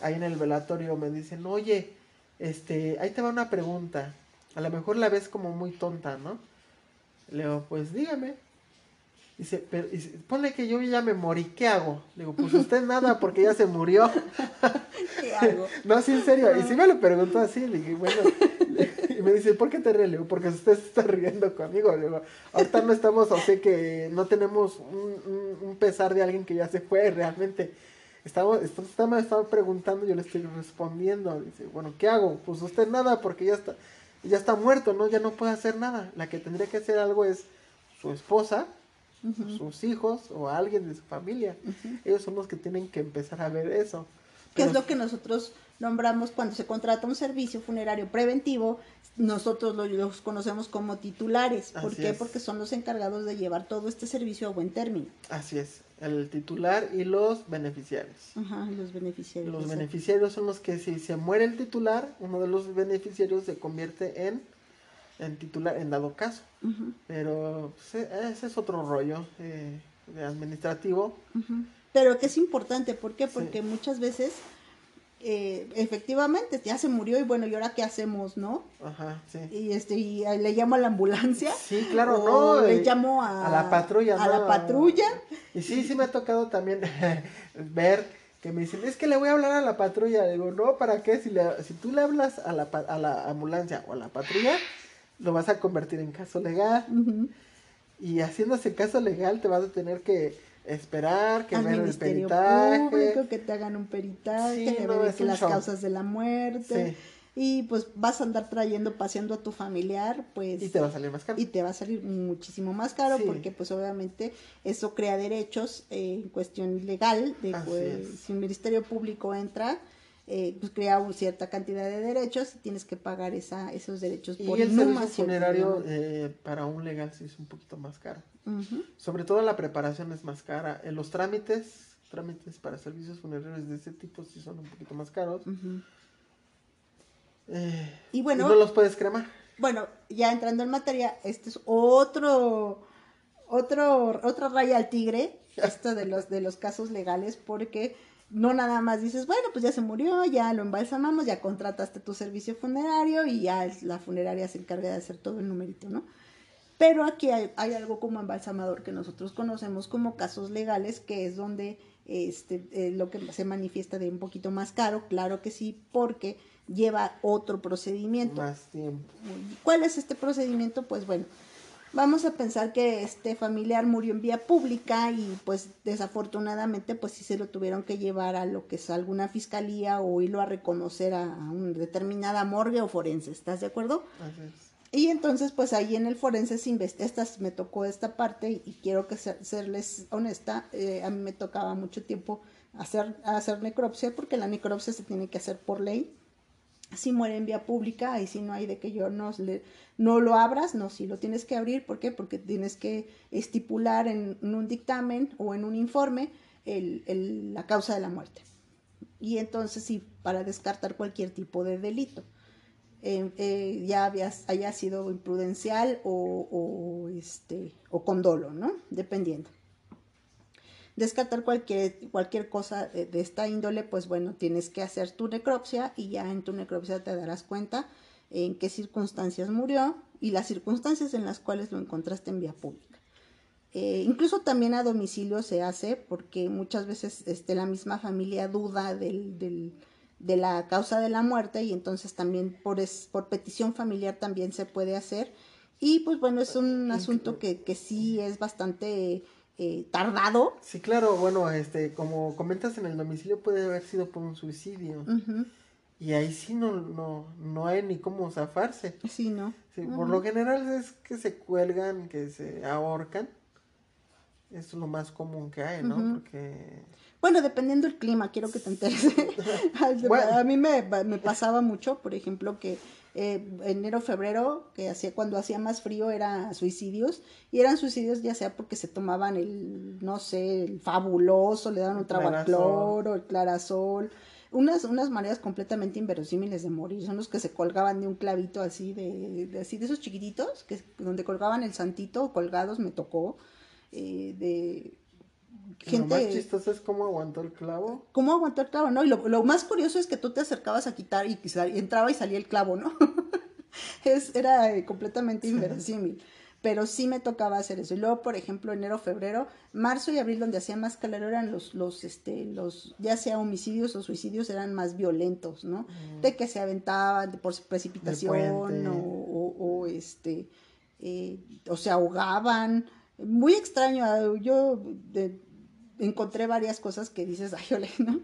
ahí en el velatorio, me dicen, oye, este, ahí te va una pregunta. A lo mejor la ves como muy tonta, ¿no? Le digo, pues dígame. Dice, pero, dice, ponle que yo ya me morí, ¿qué hago? Le digo, pues usted nada, porque ya se murió. ¿Qué hago? no, sí, en serio. Y si me lo preguntó así, le dije, bueno, y me dice, ¿por qué te ríes? Le digo, porque usted se está riendo conmigo. Le digo, ahorita no estamos, o sea que no tenemos un, un, pesar de alguien que ya se fue realmente. Estamos, usted me estaba preguntando, yo le estoy respondiendo. Dice, bueno, ¿qué hago? Pues usted nada, porque ya está, ya está muerto, ¿no? Ya no puede hacer nada. La que tendría que hacer algo es su esposa, sus hijos o alguien de su familia. Ellos son los que tienen que empezar a ver eso. ¿Qué es lo que nosotros nombramos cuando se contrata un servicio funerario preventivo? Nosotros los conocemos como titulares. ¿Por qué? Porque son los encargados de llevar todo este servicio a buen término. Así es, el titular y los beneficiarios. Ajá, los beneficiarios. Los beneficiarios son los que si se muere el titular, uno de los beneficiarios se convierte en en titular en dado caso. Pero pues, e, ese es otro rollo eh, administrativo. Pero que es importante, ¿por qué? Porque muchas veces eh, efectivamente ya se murió y bueno, ¿y ahora qué hacemos, no? Ajá, sí. Y este y le llamo a la ambulancia. Sí, claro, no. Le llamo a, a la patrulla. A la patrulla. Y sí, sí me ha tocado también ver que me dicen, es que le voy a hablar a la patrulla. digo, no, ¿para qué? Si, le, si tú le hablas a la, a la ambulancia o a la patrulla, lo vas a convertir en caso legal. Y haciéndose caso legal te vas a tener que esperar que vean el peritaje. Público, que te hagan un peritaje, que las causas de la muerte. Y pues vas a andar trayendo, paseando a tu familiar, pues... Y te va a salir más caro. Y te va a salir muchísimo más caro porque pues obviamente eso crea derechos eh, en cuestión legal. De, pues, si un ministerio público entra, eh, pues crea una cierta cantidad de derechos y tienes que pagar esa, esos derechos Y por el servicio funerario eh, para un legal sí es un poquito más caro. Sobre todo la preparación es más cara. En los trámites, trámites para servicios funerarios de ese tipo sí son un poquito más caros. Eh, Y bueno, y no los puedes cremar. bueno, ya entrando en materia, este es otro, otro, otra raya al tigre, esto de los, de los casos legales, porque no nada más dices, bueno, pues ya se murió, ya lo embalsamamos, ya contrataste tu servicio funerario y ya la funeraria se encarga de hacer todo el numerito, ¿no? Pero aquí hay, hay algo como embalsamador que nosotros conocemos como casos legales, que es donde este, eh, lo que se manifiesta de un poquito más caro, claro que sí, porque lleva otro procedimiento. Más tiempo. ¿Cuál es este procedimiento? Pues bueno, vamos a pensar que este familiar murió en vía pública y pues desafortunadamente pues sí se lo tuvieron que llevar a lo que es alguna fiscalía o irlo a reconocer a, a una determinada morgue o forense, ¿estás de acuerdo? Y entonces, pues ahí en el forense se estas me tocó esta parte y, y quiero que ser- serles honesta, eh, a mí me tocaba mucho tiempo hacer, hacer necropsia porque la necropsia se tiene que hacer por ley. Si muere en vía pública, ahí sí no hay de que yo no, no lo abras, no, si lo tienes que abrir, ¿por qué? Porque tienes que estipular en, un dictamen o en un informe el- el- la causa de la muerte. Y entonces sí, para descartar cualquier tipo de delito eh, eh, ya habías, haya sido imprudencial o, o, este, o con dolo, ¿no? Dependiendo. Descartar cualquier, cualquier cosa de, de esta índole, pues bueno, tienes que hacer tu necropsia y ya en tu necropsia te darás cuenta en qué circunstancias murió y las circunstancias en las cuales lo encontraste en vía pública. Eh, incluso también a domicilio se hace porque muchas veces este, la misma familia duda del, del- de la causa de la muerte y entonces también por, es, por petición familiar también se puede hacer. Y pues bueno, es un asunto que, que sí es bastante eh, tardado. Sí, claro, bueno, este, como comentas en el domicilio puede haber sido por un suicidio. Y ahí sí no, no, no hay ni cómo zafarse. Sí, ¿no? Sí, Por lo general es que se cuelgan, que se ahorcan. Es lo más común que hay, ¿no? Porque... Bueno, dependiendo del clima, quiero que te enteres. Bueno. A mí me, me pasaba mucho, por ejemplo, que eh, enero, febrero, que hacía cuando hacía más frío, era suicidios. Y eran suicidios ya sea porque se tomaban el, no sé, el fabuloso, le daban un trago al cloro, el clarasol. Unas, unas maneras completamente inverosímiles de morir. Son los que se colgaban de un clavito así, de, de- así de esos chiquititos, que, donde colgaban el santito, colgados, me tocó. eh, de Lo más chistoso es cómo aguantó el clavo. cómo aguantó el clavo, ¿no? Y lo, lo más curioso es que tú te acercabas a quitar y, y entraba y salía el clavo, ¿no? es, era eh, completamente inverosímil. Pero sí me tocaba hacer eso. Y luego, por ejemplo, enero, febrero, marzo y abril, donde hacía más calor, eran los, los, este, los, ya sea homicidios o suicidios, eran más violentos, ¿no? De que se aventaban de por precipitación puente. o, o, o, este, eh, o se ahogaban. Muy extraño. ah, Yo de- encontré varias cosas que dices, ay, ole, ¿no?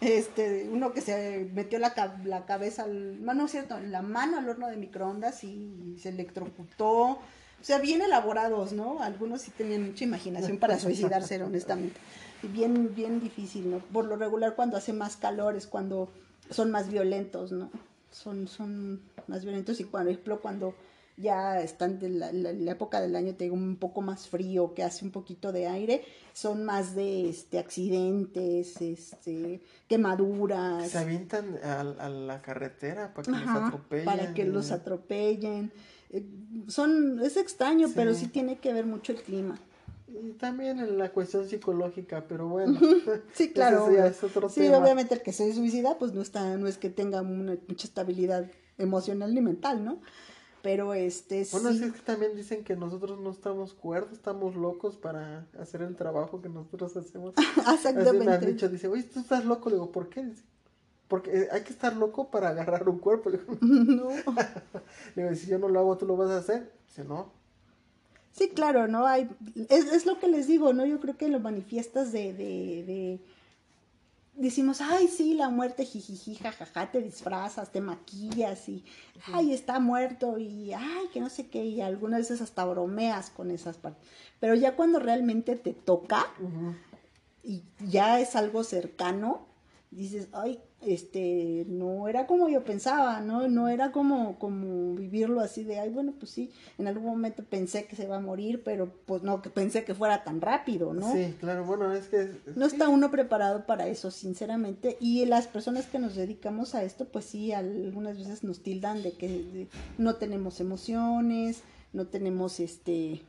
Este, uno que se metió la, la cabeza, al, no, es cierto, la mano al horno de microondas y se electrocutó. O sea, bien elaborados, ¿no? Algunos sí tenían mucha imaginación para suicidarse, honestamente. Bien, bien difícil, ¿no? Por lo regular, cuando hace más calor es cuando son más violentos, ¿no? Son, son más violentos y, por ejemplo, cuando ya están de la, la- la época del año, te digo, un poco más frío, que hace un poquito de aire, son más de este accidentes, este quemaduras. Se avientan a, a la carretera para que los atropellen. para que los atropellen. Eh, Son, es extraño, Sí. pero sí tiene que ver mucho el clima. Y también en la cuestión psicológica, pero bueno. Sí, claro. Ese ya obvio. es otro sí, tema. obviamente el que se suicida, pues no está, no es que tenga una- mucha estabilidad emocional ni mental, ¿no? Pero este Bueno, sí. sí es que también dicen que nosotros no estamos cuerdos, estamos locos para hacer el trabajo que nosotros hacemos. Así me han Exactamente. dicho, dice, oye, tú estás loco, le digo, ¿por qué? Dice, porque eh, hay que estar loco para agarrar un cuerpo. Le digo, no. le digo, si yo no lo hago, ¿tú lo vas a hacer? Dice, no. Sí, claro, ¿no? Hay, es, es lo que les digo, ¿no? Yo creo que lo manifiestas de, de, de- decimos, ay, sí, la muerte, jijiji, jajaja, te disfrazas, te maquillas y, ay, está muerto y, ay, que no sé qué, y algunas veces hasta bromeas con esas partes. Pero ya cuando realmente te toca y ya es algo cercano, dices, ay, este, no era como yo pensaba, ¿no? No era como, como vivirlo así de, ay, bueno, pues sí, en algún momento pensé que se va a morir, pero pues no, que pensé que fuera tan rápido, ¿no? Sí, claro, bueno, es que... No sí. está uno preparado para eso, sinceramente, y las personas que nos dedicamos a esto, pues sí, algunas veces nos tildan de que de- no tenemos emociones, no tenemos este...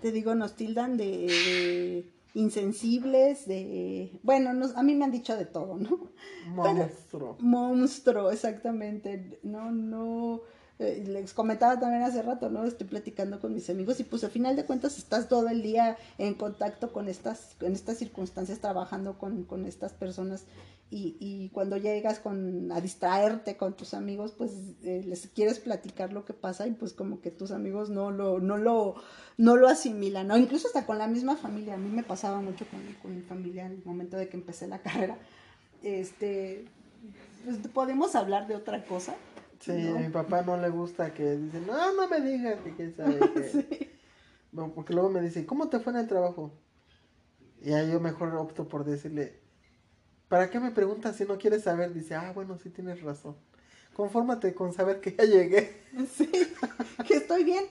Te digo, nos tildan de, de insensibles, de... Bueno, nos- a mí me han dicho de todo, ¿no? Monstruo. Monstruo, exactamente. No, no. Eh, les comentaba también hace rato, ¿no? Estoy platicando con mis amigos y pues al final de cuentas estás todo el día en contacto con estas, en estas circunstancias, trabajando con, con estas personas y, y cuando llegas con, a distraerte con tus amigos, pues eh, les quieres platicar lo que pasa y pues como que tus amigos no lo, no lo, no lo asimilan, ¿no? Incluso hasta con la misma familia. A mí me pasaba mucho con, con mi familia en el momento de que empecé la carrera. Este, pues podemos hablar de otra cosa. Sí, ¿no? a mi papá no le gusta que dice, no, no me digas que quién sabe qué". Sí. No, porque luego me dice, ¿cómo te fue en el trabajo? Y ahí yo mejor opto por decirle, ¿para qué me preguntas si no quieres saber? Dice, ah, bueno, sí tienes razón. Confórmate con saber que ya llegué. Sí, que estoy bien.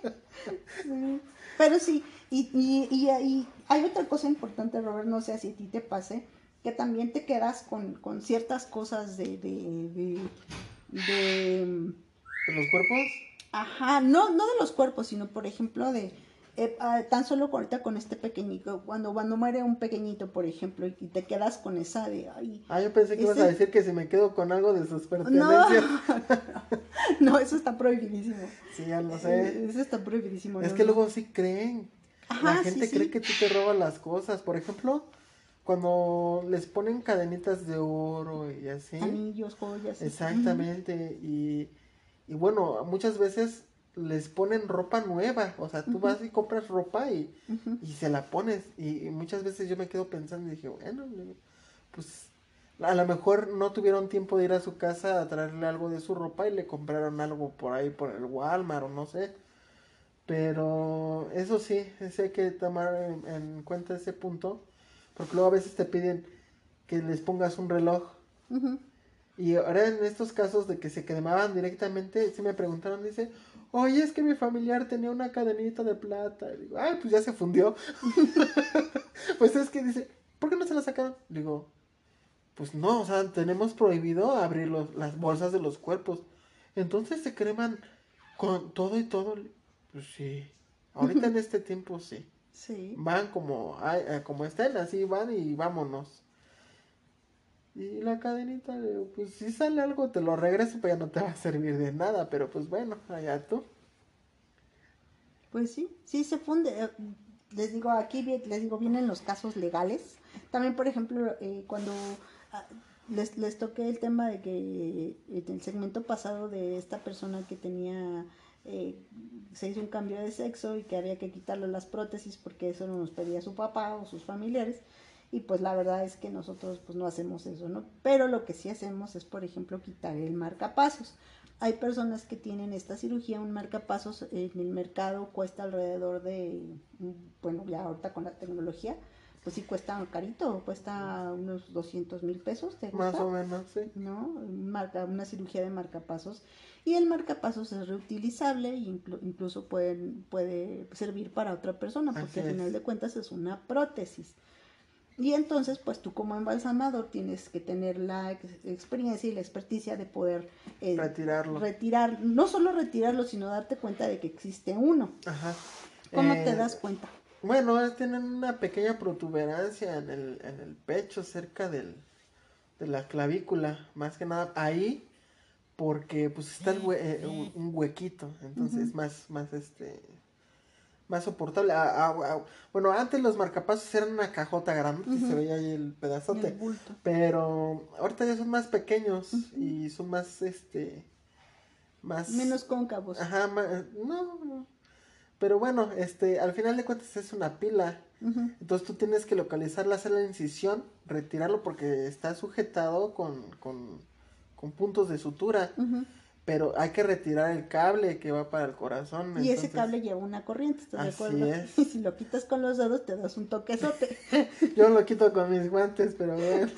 Sí. Pero sí, y, y, y, y hay otra cosa importante, Robert, no sé si a ti te pase, que también te quedas con, con ciertas cosas de, de, de, de- ¿En los cuerpos? ajá, no, no de los cuerpos, sino por ejemplo de, eh, ah, tan solo ahorita con este pequeñito, cuando, cuando muere un pequeñito, por ejemplo, y te quedas con esa de, ay, Ah, yo pensé que ibas a decir que si me quedo con algo de sus pertenencias. no, eso está prohibidísimo. Sí, ya lo sé. Eh, Eso está prohibidísimo. Es no, que no. luego sí creen. Ajá, La gente sí. cree que tú te robas las cosas. Por ejemplo, cuando les ponen cadenitas de oro y así. Anillos, joyas. Exactamente. Y, y bueno, muchas veces les ponen ropa nueva. O sea, tú vas y compras ropa y, y se la pones. Y, y muchas veces yo me quedo pensando y dije, bueno, pues a lo mejor no tuvieron tiempo de ir a su casa a traerle algo de su ropa y le compraron algo por ahí, por el Walmart o no sé. Pero eso sí, hay que tomar en, en cuenta ese punto. Porque luego a veces te piden que les pongas un reloj. Ujú. Y ahora en estos casos de que se quemaban directamente, sí me preguntaron, dice, oye, es que mi familiar tenía una cadenita de plata. Y digo, ay, pues ya se fundió. pues es que dice, ¿por qué no se la sacaron? Digo, pues no, o sea, tenemos prohibido abrir los- las bolsas de los cuerpos. Entonces se creman con todo y todo. Pues sí, ahorita en este tiempo sí. Sí. Van como, eh, como están, así van y vámonos. Y la cadenita, pues si sale algo te lo regreso, pues ya no te va a servir de nada, pero pues bueno, allá tú. Pues sí, sí se funde. Eh, Les digo, aquí les digo, vienen los casos legales. También, por ejemplo, eh, cuando ah, les, les toqué el tema de que eh, el segmento pasado de esta persona que tenía, eh, se hizo un cambio de sexo y que había que quitarle las prótesis porque eso no nos pedía su papá o sus familiares. Y pues la verdad es que nosotros pues no hacemos eso, ¿no? Pero lo que sí hacemos es, por ejemplo, quitar el marcapasos. Hay personas que tienen esta cirugía, un marcapasos en el mercado cuesta alrededor de, bueno, ya ahorita con la tecnología, pues sí cuesta carito, cuesta unos 200 mil pesos, ¿te gusta? Más o menos, sí. ¿no? Marca, una cirugía de marcapasos. Y el marcapasos es reutilizable e inclu- incluso pueden, puede servir para otra persona, porque al final de cuentas es una prótesis. Y entonces, pues tú como embalsamador tienes que tener la ex- experiencia y la experticia de poder eh, Retirarlo. retirar, no solo retirarlo, sino darte cuenta de que existe uno. Ajá. ¿Cómo Eh, te das cuenta? Bueno, tienen una pequeña protuberancia en el, en el pecho, cerca del, de la clavícula, más que nada ahí, porque pues está el hue- eh, un, un huequito, entonces más, más este, más soportable. Ah, bueno, antes los marcapasos eran una cajota grande, que se veía ahí el pedazote, El bulto. pero ahorita ya son más pequeños y son más, este, más... Menos cóncavos. Ajá, no, no. Pero bueno, este, al final de cuentas es una pila. Entonces tú tienes que localizarla, hacer la incisión, retirarlo porque está sujetado con, con, con puntos de sutura. Pero hay que retirar el cable que va para el corazón. Y ese cable lleva una corriente, ¿estás de acuerdo? es. Y si lo quitas con los dedos te das un toquezote. Yo lo quito con mis guantes, pero bueno.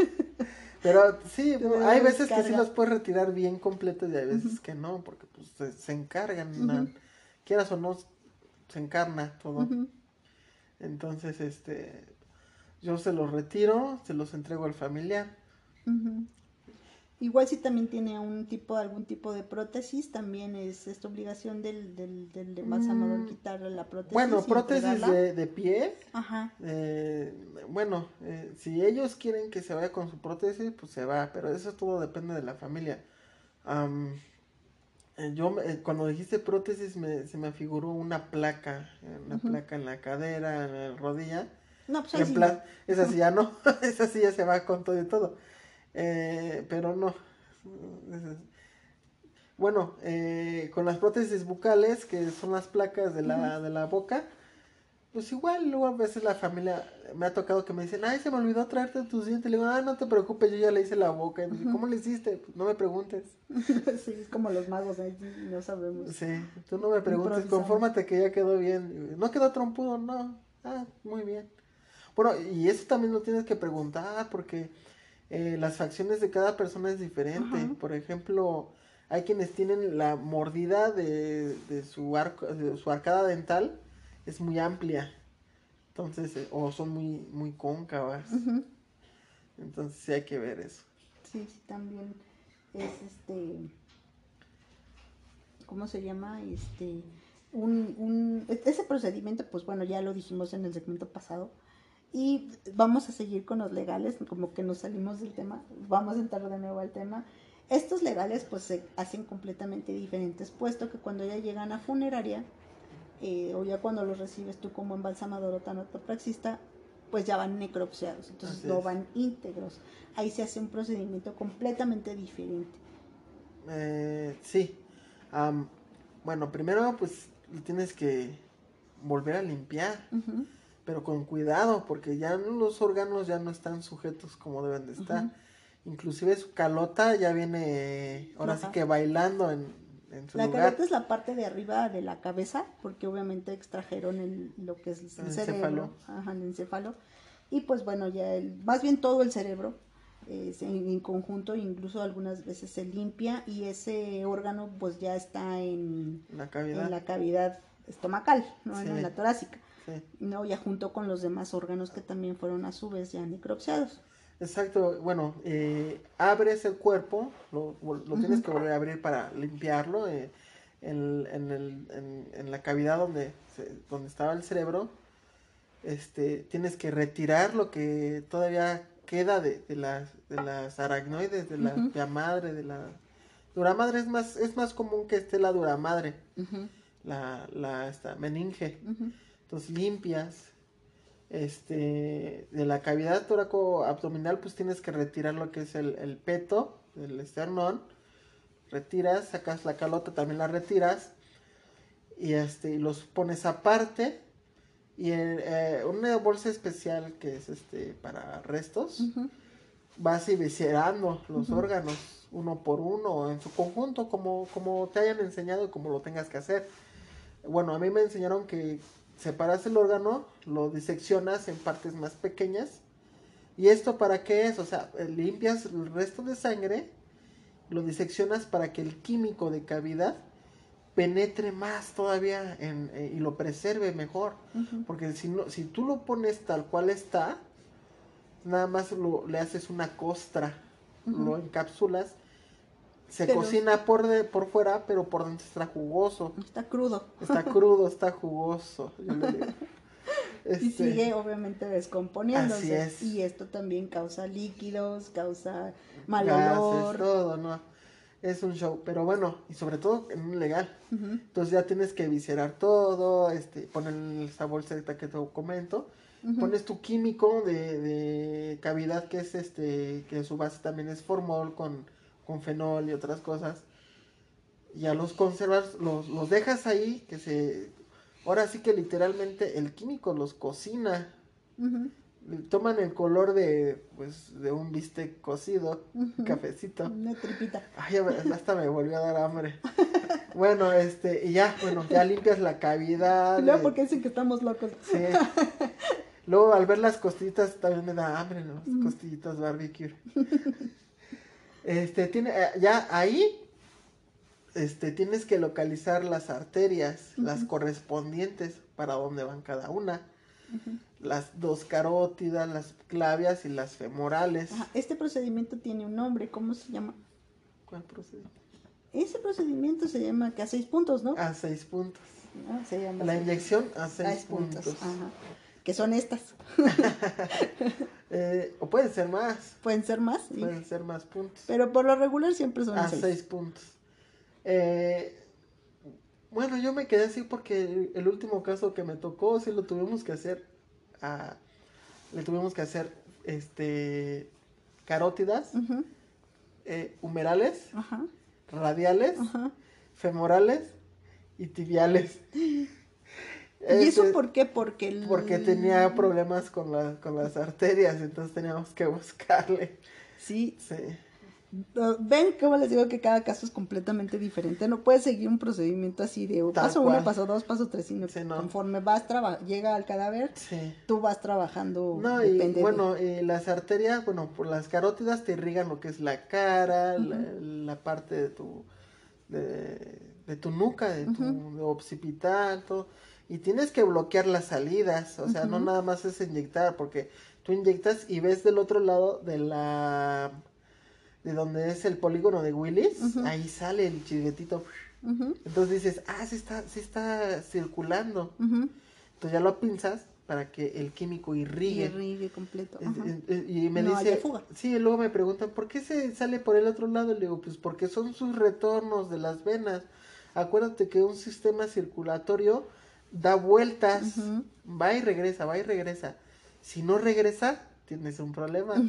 Pero sí, hay veces que sí los puedes retirar bien completos y hay veces que no, porque pues se, se encargan, quieras o no, se encarna todo. Entonces, este, yo se los retiro, se los entrego al familiar. Igual si también tiene un tipo, algún tipo de prótesis, también es esta obligación del, del, del embalsamador Mm, quitarle la prótesis. Bueno, prótesis de, de pie, Ajá. eh, bueno, eh, si ellos quieren que se vaya con su prótesis, pues se va, pero eso todo depende de la familia. Am, eh, yo, eh, cuando dijiste prótesis, me, se me figuró una placa, eh, una placa en la cadera, en la rodilla. No, pues En plan, esa sí ya no, esa sí ya se va con todo y todo. Eh, pero no. Bueno, eh, con las prótesis bucales, que son las placas de la, de la boca, pues igual, luego a veces la familia me ha tocado que me dicen, ay, se me olvidó traerte tus dientes. Le digo, ah, no te preocupes, yo ya le hice la boca. Y me dice, ¿cómo le hiciste? Pues no me preguntes. sí, es como los magos, no sabemos. Sí, tú no me preguntes, confórmate que ya quedó bien. No quedó trompudo, no. Ah, muy bien. Bueno, y eso también lo tienes que preguntar porque eh, las facciones de cada persona es diferente. Ajá. Por ejemplo, hay quienes tienen la mordida de, de su arco, de su arcada dental es muy amplia. Entonces, eh, o son muy, muy cóncavas. Entonces sí hay que ver eso. Sí, sí, también es este, ¿cómo se llama? Este, un, un, e- ese procedimiento, pues bueno, ya lo dijimos en el segmento pasado. Y vamos a seguir con los legales, como que nos salimos del tema, vamos a entrar de nuevo al tema. Estos legales pues se hacen completamente diferentes, puesto que cuando ya llegan a funeraria, eh, o ya cuando los recibes tú como embalsamador o tanatopraxista, pues ya van necropsiados, entonces Así no es. van íntegros. Ahí se hace un procedimiento completamente diferente. Eh, sí. Am, bueno, primero pues lo tienes que volver a limpiar, Ujú, pero con cuidado, porque ya los órganos ya no están sujetos como deben de estar. Ujú. Inclusive su calota ya viene, ahora sí que bailando en, en su La lugar. carota es la parte de arriba de la cabeza, porque obviamente extrajeron el, lo que es el, El cerebro, encéfalo. ajá, el encéfalo. Y pues bueno, ya el, más bien todo el cerebro eh, en, en conjunto, incluso algunas veces se limpia y ese órgano pues ya está en, La cavidad. en la cavidad estomacal, ¿no? Sí. en la torácica, sí. ¿no? Ya junto con los demás órganos que también fueron a su vez ya necropsiados. Exacto, bueno, eh, abres el cuerpo, lo, lo tienes que volver a abrir para limpiarlo eh, en, en el- en- en la cavidad donde, se- donde estaba el cerebro. Este, tienes que retirar lo que todavía queda de, de las, de las aracnoides, de la madre, de la duramadre. Es más, es más común que esté la duramadre, Ujú, la, la esta, meninge. Entonces limpias. Este, de la cavidad toraco-abdominal, pues tienes que retirar lo que es el, el peto, el esternón. Retiras, sacas la calota, también la retiras. Y este, y los pones aparte. Y en eh, una bolsa especial que es este para restos, vas viscerando los órganos uno por uno en su conjunto como, como te hayan enseñado y como lo tengas que hacer. Bueno, a mí me enseñaron que separas el órgano, lo diseccionas en partes más pequeñas. ¿Y esto para qué es? O sea, limpias el resto de sangre, lo diseccionas para que el químico de cavidad penetre más todavía en, eh, y lo preserve mejor. Porque si, no, si tú lo pones tal cual está, nada más lo, le haces una costra, lo encapsulas, se Pero- cocina por, de, por fuera, pero por dentro está jugoso. Está crudo. Está crudo, está jugoso. yo le digo. Y Este, sigue obviamente descomponiéndose. Así es. Y esto también causa líquidos, causa mal gases, olor. todo, ¿no? Es un show, pero bueno, y sobre todo en un legal. Entonces ya tienes que viscerar todo, este, poner esa bolseta que te comento, pones tu químico de, de cavidad que es este, que su base también es formol con, con fenol y otras cosas. Ya los conservas, los, los dejas ahí, que se, ahora sí que literalmente el químico los cocina, toman el color de, pues, de un bistec cocido, cafecito. Una tripita. Ay, hasta me volvió a dar hambre. bueno, este, y ya, bueno, ya limpias la cavidad. Luego eh, porque dicen que estamos locos. Sí. Luego al ver las costillitas también me da hambre, ¿no? Las costillitas barbecue. Este, tiene, eh, ya ahí, este, tienes que localizar las arterias, las correspondientes para dónde van cada una. Las dos carótidas, las clavias y las femorales. Ajá, Este procedimiento tiene un nombre, ¿cómo se llama? ¿Cuál procede? Ese procedimiento se llama que a seis puntos, ¿no? A seis puntos. Ah, se llama La inyección a A seis seis puntos. puntos. Ajá. Que son estas. Eh, o pueden ser más, Pueden ser más, sí. pueden ser más puntos. pero por lo regular siempre son a seis. seis puntos. Eh, bueno, yo me quedé así porque el, último caso que me tocó, sí lo tuvimos que hacer. a- le tuvimos que hacer este carótidas, eh, humerales, radiales, femorales y tibiales. ¿Y eso Este, por qué? Porque el... Porque tenía problemas con, la- con las arterias, entonces teníamos que buscarle. Sí, Sí. Uh, Ven cómo les digo que cada caso es completamente diferente. No puedes seguir un procedimiento así de Tal paso cual. uno, paso dos, paso tres, sino Sí, no. conforme vas traba llega al cadáver, Sí. tú vas trabajando. No, y de- bueno, y las arterias, bueno, por las carótidas te irrigan lo que es la cara, la, la parte de tu, de, de tu nuca, de tu occipital, todo. Y tienes que bloquear las salidas, o sea, no nada más es inyectar, porque tú inyectas y ves del otro lado de la, de donde es el polígono de Willis, ahí sale el chisguetito. Ujú, Entonces dices, ah, sí está, sí está circulando. Entonces ya lo pinzas para que el químico Y irrigue. rigue completo. Y me No dice, fuga. sí, y luego me preguntan, ¿por qué se sale por el otro lado? Le digo, pues porque son sus retornos de las venas. Acuérdate que un sistema circulatorio da vueltas, va y regresa, va y regresa. Si no regresa, tienes un problema.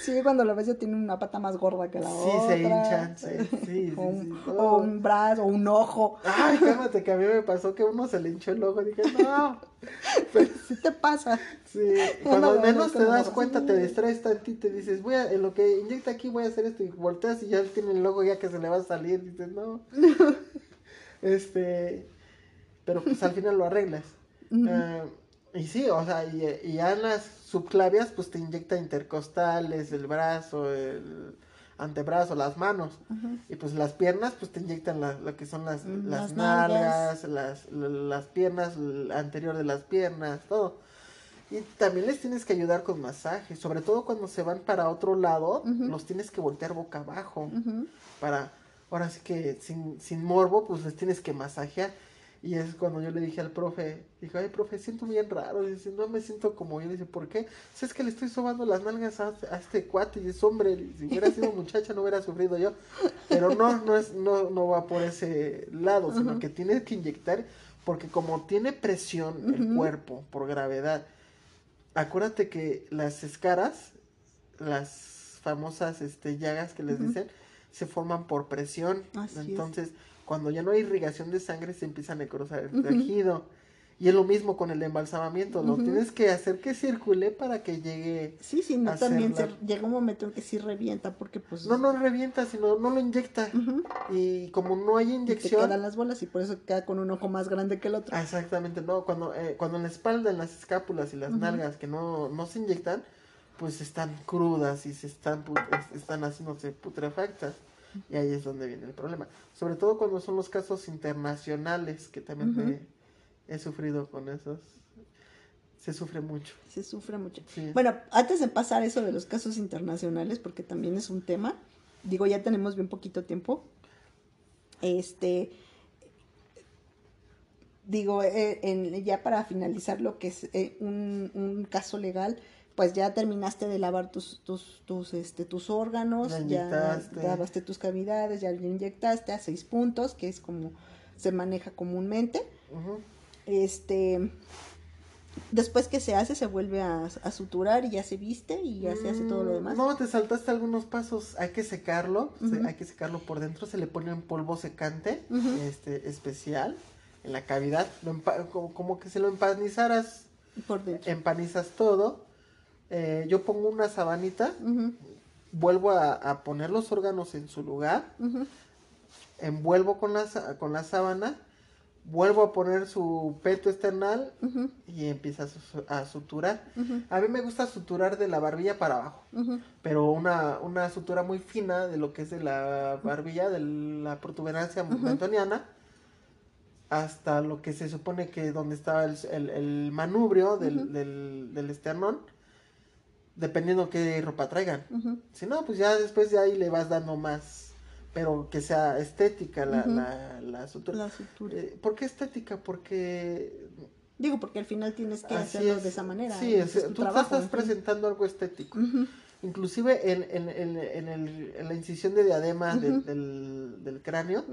Sí, cuando lo ves ya tiene una pata más gorda que la Sí, otra. se hinchan, sí, sí, sí, o, un, sí. o Oh. un brazo, o un ojo. Ay, cálmate, que a mí me pasó que uno se le hinchó el ojo. Dije, no. ¿Qué te pasa? Sí, cuando no, menos no, te das cuenta, te distraes tantito y dices, voy a, en lo que inyecta aquí voy a hacer esto y volteas y ya tiene el logo ya que se le va a salir, dices, no. este, pero pues al final lo arreglas. Ah, y sí, o sea, y, y ya en las subclavias pues te inyecta intercostales, el brazo, el antebrazo, las manos. Y pues las piernas pues te inyectan la- lo que son las, Mm, las, las nalgas, las, la- las piernas, el anterior de las piernas, todo. Y también les tienes que ayudar con masaje, sobre todo cuando se van para otro lado, los tienes que voltear boca abajo Ujú. para, ahora sí que sin, sin morbo, pues les tienes que masajear. Y es cuando yo le dije al profe, dije, ay, profe, siento bien raro. Y dice, no me siento como yo. Dice, ¿por qué? Si es que le estoy sobando las nalgas a, a este cuate y es hombre. Si hubiera sido muchacha no hubiera sufrido yo. Pero no, no, es, no, no va por ese lado, sino que tienes que inyectar, porque como tiene presión el cuerpo por gravedad, acuérdate que las escaras, las famosas este, llagas que les dicen, se forman por presión. Así es. Cuando ya no hay irrigación de sangre, se empieza a necrosar el tejido. Y es lo mismo con el embalsamamiento, lo tienes que hacer que circule para que llegue. Sí, sí, no, también se, llega un momento en que sí revienta porque pues No, no revienta, sino no lo inyecta. Y como no hay te inyección. quedan las bolas y por eso queda con un ojo más grande que el otro. Exactamente, no, cuando, eh, cuando en la espalda, en las escápulas y las nalgas que no, no se inyectan, pues están crudas y se están, están haciéndose putrefactas. Y ahí es donde viene el problema. Sobre todo cuando son los casos internacionales, que también me- he sufrido con esos. Se sufre mucho. Se sufre mucho. Sí. Bueno, antes de pasar eso de los casos internacionales, porque también es un tema, digo, ya tenemos bien poquito tiempo. Este, digo, eh, en- ya para finalizar lo que es eh, un, un caso legal, pues ya terminaste de lavar tus, tus, tus, este, tus órganos, Ya lavaste tus cavidades, ya lo inyectaste a seis puntos, que es como se maneja comúnmente. Este, después que se hace, se vuelve a, a suturar y ya se viste y ya se hace todo lo Mm, demás. No, te saltaste algunos pasos. Hay que secarlo. se- hay que secarlo por dentro. Se le pone un polvo secante este, especial en la cavidad. Lo como, como que se lo empanizaras Por dentro. empanizas todo. Eh, yo pongo una sabanita, vuelvo a, a poner los órganos en su lugar, envuelvo con la, con la sábana, vuelvo a poner su peto external ujú, y empieza a, su- a suturar. A mí me gusta suturar de la barbilla para abajo, pero una, una sutura muy fina de lo que es de la barbilla, de la protuberancia mentoniana, hasta lo que se supone que donde estaba el, el- el manubrio del, del, del esternón, dependiendo qué ropa traigan. Si no, pues ya después de ahí le vas dando más, pero que sea estética la, la, la sutura. La sutura. Eh, ¿Por qué estética? Porque Digo, porque al final tienes que así hacerlo es. de esa manera. Sí, es- tu tú trabajo, estás en fin. presentando algo estético. Ujú, Inclusive en, en, en, en el- en la incisión de diadema del- del, del cráneo,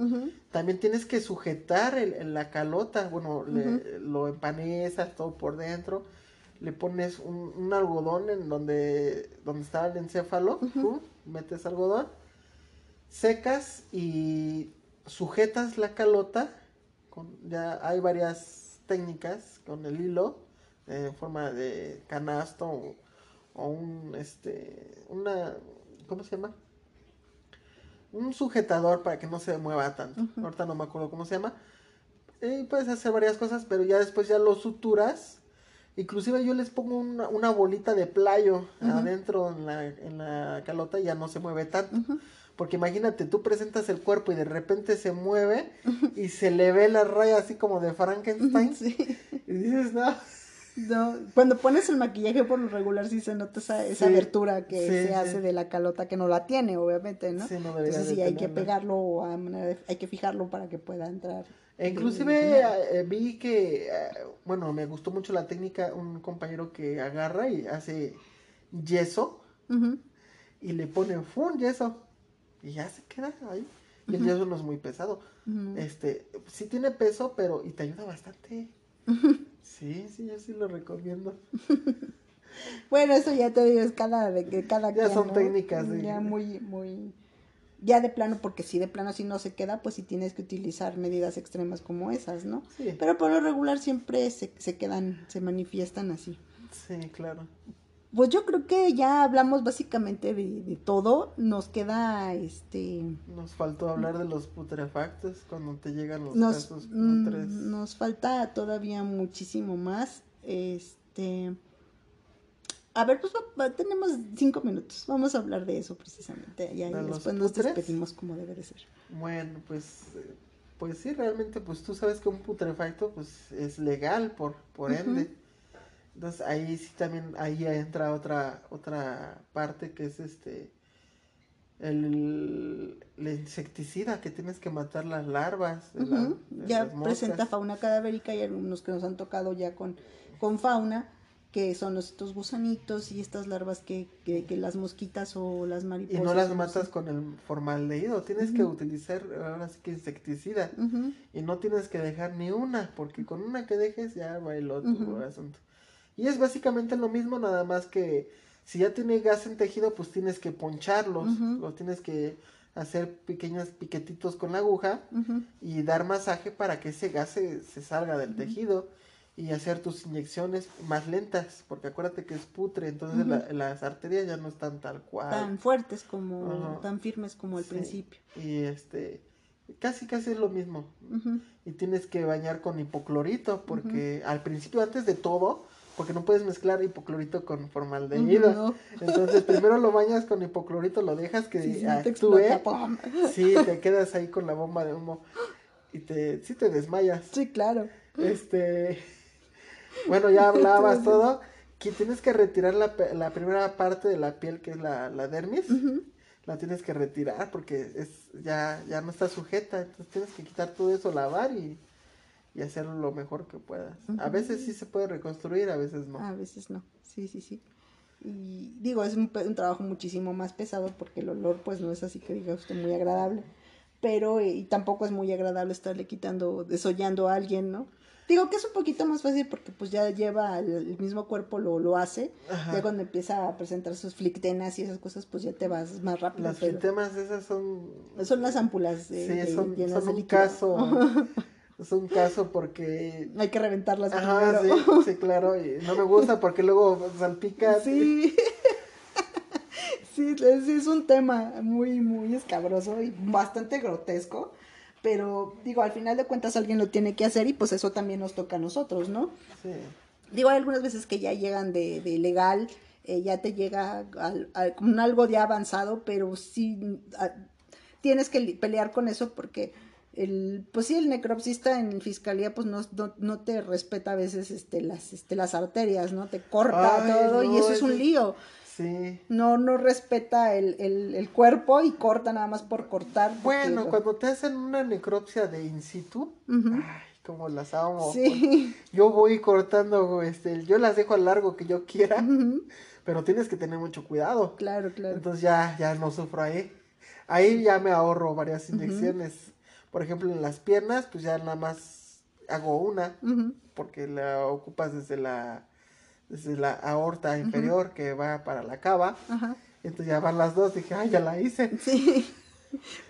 también tienes que sujetar el, la calota, bueno, le- lo empanizas todo por dentro, le pones un, un algodón en donde, donde está el encéfalo, tú metes algodón, secas y sujetas la calota, con, ya hay varias técnicas con el hilo, eh, en forma de canasto o, o un, este, una, ¿cómo se llama? Un sujetador para que no se mueva tanto. Ujú. Ahorita no me acuerdo cómo se llama. Y puedes hacer varias cosas, pero ya después ya lo suturas. Inclusive yo les pongo una, una bolita de playo adentro en la, en la calota y ya no se mueve tanto. Porque imagínate, tú presentas el cuerpo y de repente se mueve y se le ve la raya así como de Frankenstein. Sí. Y dices, no. No, cuando pones el maquillaje por lo regular sí se nota esa, esa Sí, abertura que sí, se sí. hace de la calota que no la tiene, obviamente, ¿no? Sí, no debería Entonces sí hay que pegarlo a manera de- hay que fijarlo para que pueda entrar. E de- inclusive de- eh, vi que, eh, bueno, me gustó mucho la técnica, un compañero que agarra y hace yeso y le pone un yeso y ya se queda ahí. Y el yeso no es muy pesado. Este, sí tiene peso, pero y te ayuda bastante. Sí, sí, yo sí lo recomiendo. Bueno, eso ya te digo, es cada, de que cada Ya quien, son ¿no? técnicas, sí. Ya muy, muy, ya de plano, porque si de plano si no se queda, pues sí tienes que utilizar medidas extremas como esas, ¿no? Sí, Pero por lo regular siempre se, se quedan, se manifiestan así. sí, claro. Pues yo creo que ya hablamos básicamente de, de todo. Nos queda este Nos faltó hablar de los putrefactos cuando te llegan los nos, casos mm, putres. nos falta todavía muchísimo más. Este a ver, pues tenemos cinco minutos. Vamos a hablar de eso precisamente. Ya, y ¿De los después nos despedimos como debe de ser. Bueno, pues, eh, pues sí, realmente, pues tú sabes que un putrefacto, pues, es legal por, por ende. Entonces ahí sí también, ahí entra otra, otra parte que es este, el, el insecticida, que tienes que matar las larvas. de la- Ujú. de Ya las presenta fauna cadavérica y algunos que nos han tocado ya con, con fauna, que son estos gusanitos y estas larvas que, que, que las mosquitas o las Y mariposas. no las matas con el formaldehído, tienes que Ujú. utilizar ahora sí que insecticida. Y no tienes que dejar ni una, porque con una que dejes ya bailó tu Ujú. asunto. Y es básicamente lo mismo, nada más que si ya tiene gas en tejido, pues tienes que poncharlos, los tienes que hacer pequeños piquetitos con la aguja y dar masaje para que ese gas se, se salga del tejido y hacer tus inyecciones más lentas, porque acuérdate que es putre, entonces la- las arterias ya no están tal cual. tan fuertes como, tan firmes como al Sí. principio. Y este, casi casi es lo mismo. Y tienes que bañar con hipoclorito porque al principio antes de todo porque no puedes mezclar hipoclorito con formaldehído No. entonces primero lo bañas con hipoclorito lo dejas que Sí, te sí te quedas ahí con la bomba de humo y te sí te desmayas Sí, claro. este bueno ya hablabas Entonces- todo que tienes que retirar la, la primera parte de la piel que es la, la dermis la tienes que retirar porque es ya ya no está sujeta entonces tienes que quitar todo eso lavar y, y hacerlo lo mejor que puedas a veces sí se puede reconstruir a veces no A veces no. Sí, sí, sí. Y digo, es un trabajo muchísimo más pesado porque el olor pues no es así que diga usted muy agradable. Pero, eh, y tampoco es muy agradable estarle quitando, desollando a alguien, ¿no? Digo que es un poquito más fácil porque pues ya lleva el, el mismo cuerpo, lo, lo hace. Ajá. Ya cuando empieza a presentar sus flictenas y esas cosas, pues ya te vas más rápido. las flitemas esas son Son las ámpulas eh, sí de- son, llenas son de un caso es un caso porque... Hay que reventarlas Ajá, sí, primero. sí, claro, y no me gusta porque luego salpica. Sí. sí, es, es un tema muy, muy escabroso y bastante grotesco. Pero digo, al final de cuentas alguien lo tiene que hacer y pues eso también nos toca a nosotros, ¿no? Sí. Digo, hay algunas veces que ya llegan de, de legal, eh, ya te llega al, al- con algo ya avanzado, pero sí tienes que pelear con eso porque el, pues sí, el necropsista en fiscalía pues no, no, no te respeta a veces este, las, este, las arterias, ¿no? Te corta Ay, todo y eso es un lío. Sí. No, no respeta el, el, el cuerpo y corta nada más por cortar. Bueno, cuando te hacen una necropsia de in situ, ay, como las amo. Sí. Yo voy cortando, este, yo las dejo al largo que yo quiera, pero tienes que tener mucho cuidado. Claro, claro. Entonces ya, ya no sufro ahí. Ahí ya me ahorro varias inyecciones. Por ejemplo, en las piernas, pues ya nada más hago una, porque la ocupas desde la, desde la aorta inferior que va para la cava. Ajá. Entonces ya van las dos, dije, ay, ya la hice. Sí.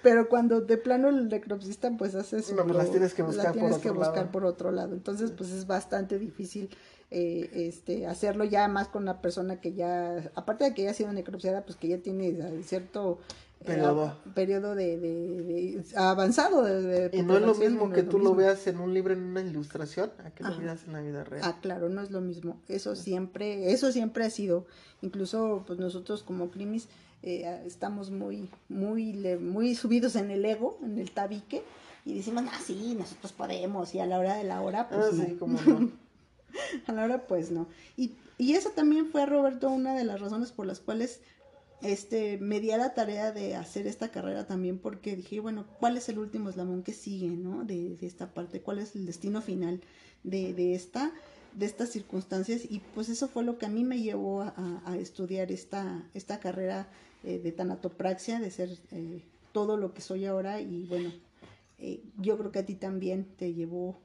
Pero cuando de plano el necropsista pues hace su No, pues las tienes que buscar por tienes que otro buscar lado. por otro lado. Entonces pues es bastante difícil eh, este hacerlo ya más con una persona que ya, aparte de que ya ha sido necropsiada, pues que ya tiene cierto Periodo. periodo de, de- de- avanzado de, Y no es lo mismo no que es tú lo mismo. veas en un libro, en una ilustración, a que lo veas en la vida real. Ah, claro, no es lo mismo. Eso siempre, eso siempre ha sido. Incluso, pues nosotros como Crimis eh, estamos muy, muy, muy subidos en el ego, en el tabique, y decimos, ah, sí, nosotros podemos, y a la hora de la hora, pues Ah, no. sí, como no. A la hora, pues no. Y, y eso también fue, Roberto, una de las razones por las cuales este, me di a la tarea de hacer esta carrera también, porque dije, bueno, ¿cuál es el último eslabón que sigue, no? De, esta parte, ¿cuál es el destino final de, esta de estas circunstancias y pues eso fue lo que a mí me llevó a estudiar esta, esta carrera eh, de tanatopraxia, de ser eh, todo lo que soy ahora y bueno, eh, yo creo que a ti también te llevó,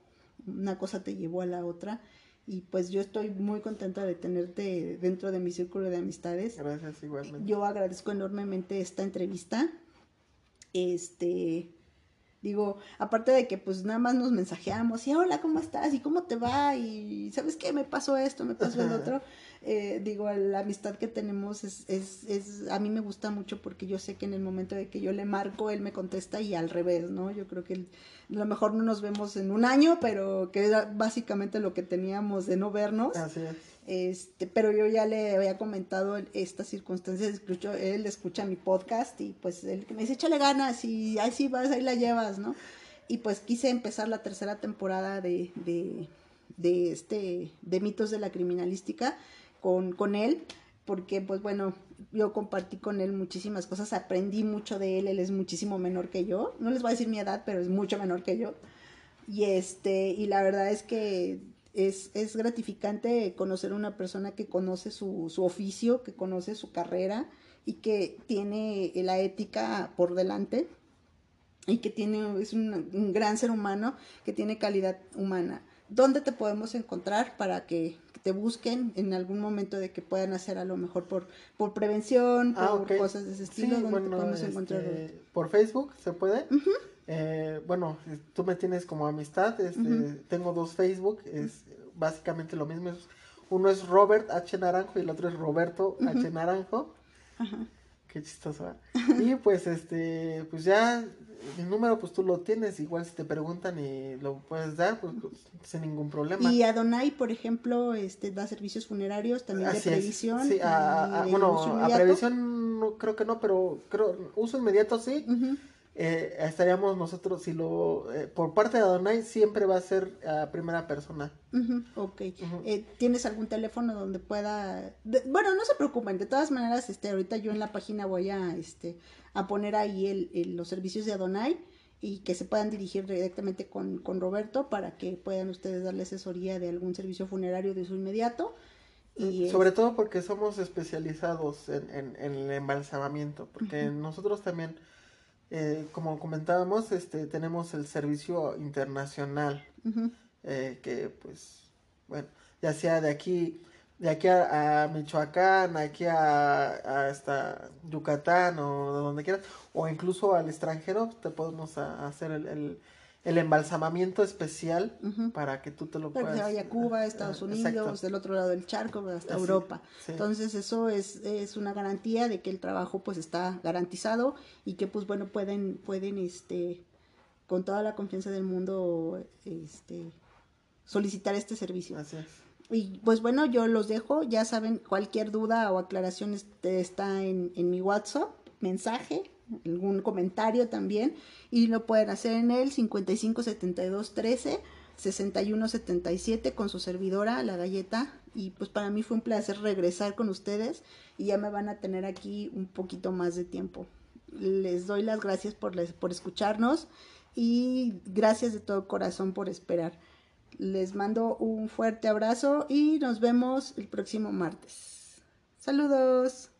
una cosa te llevó a la otra y pues yo estoy muy contenta de tenerte dentro de mi círculo de amistades. Gracias igualmente. Yo agradezco enormemente esta entrevista. Este, digo, aparte de que pues nada más nos mensajeamos y hola, ¿cómo estás? ¿Y cómo te va? Y ¿sabes qué? Me pasó esto, me pasó el otro. Eh, digo, la amistad que tenemos es, es, es, a mí me gusta mucho porque yo sé que en el momento de que yo le marco, él me contesta y al revés, ¿no? Yo creo que a lo mejor no nos vemos en un año, pero que era básicamente lo que teníamos de no vernos. Así es. Este, pero yo ya le había comentado estas circunstancias, escucho, él escucha mi podcast y pues él me dice, échale ganas y ahí sí vas, ahí la llevas, ¿no? Y pues quise empezar la tercera temporada de, de, de este, de mitos de la criminalística con, con él, porque pues bueno, yo compartí con él muchísimas cosas, aprendí mucho de él, él es muchísimo menor que yo, no les voy a decir mi edad, pero es mucho menor que yo. Y este, y la verdad es que es, es gratificante conocer a una persona que conoce su, su oficio, que conoce su carrera y que tiene la ética por delante y que tiene, es un, un gran ser humano que tiene calidad humana. ¿Dónde te podemos encontrar para que te busquen en algún momento de que puedan hacer a lo mejor por, por prevención, por Ah, ok. cosas de ese estilo? Sí, ¿Dónde bueno, te podemos este, encontrar? Por Facebook se puede. Eh, bueno, tú me tienes como amistad. Este. Tengo dos Facebook. Es básicamente lo mismo. es- uno es Robert H. Naranjo y el otro es Roberto H. Naranjo. Ajá. Qué chistoso. ¿eh? Y pues este, pues ya mi número pues tú lo tienes. Igual si te preguntan y lo puedes dar, pues, sin ningún problema. Y Adonai, por ejemplo, este da servicios funerarios también de Así previsión. Sí, a- a- y de bueno, a previsión no, creo que no, pero creo uso inmediato sí. Eh, estaríamos nosotros, si lo, eh, por parte de Adonai, siempre va a ser a primera persona. Ujú, ok. Eh, ¿Tienes algún teléfono donde pueda...? de- bueno, no se preocupen. De todas maneras, este, ahorita yo en la página voy a, este, a poner ahí el, el- los servicios de Adonai y que se puedan dirigir directamente con, con Roberto para que puedan ustedes darle asesoría de algún servicio funerario de su inmediato. Y, Sobre todo porque somos especializados en, en- en el embalsamamiento, porque nosotros también, eh, como comentábamos, este, tenemos el servicio internacional, eh, que pues, bueno, ya sea de aquí, de aquí a, a Michoacán, aquí a, a hasta Yucatán o de donde quieras, o incluso al extranjero, te podemos a- hacer el, el- el embalsamamiento especial para que tú te lo Para que puedas. se vaya a Cuba, Estados Unidos, exacto. del otro lado del charco, hasta Así, Europa. sí. Entonces eso es, es una garantía de que el trabajo pues está garantizado y que pues bueno pueden, pueden este, con toda la confianza del mundo este, solicitar este servicio. Así es. Y pues bueno, yo los dejo, ya saben, cualquier duda o aclaración está en, en mi WhatsApp, mensaje, algún comentario también, y lo pueden hacer en el 55 72 13 61 77 con su servidora, la galleta, y pues para mí fue un placer regresar con ustedes y ya me van a tener aquí un poquito más de tiempo. Les doy las gracias por, les- por escucharnos y gracias de todo corazón por esperar. Les mando un fuerte abrazo y nos vemos el próximo martes. Saludos.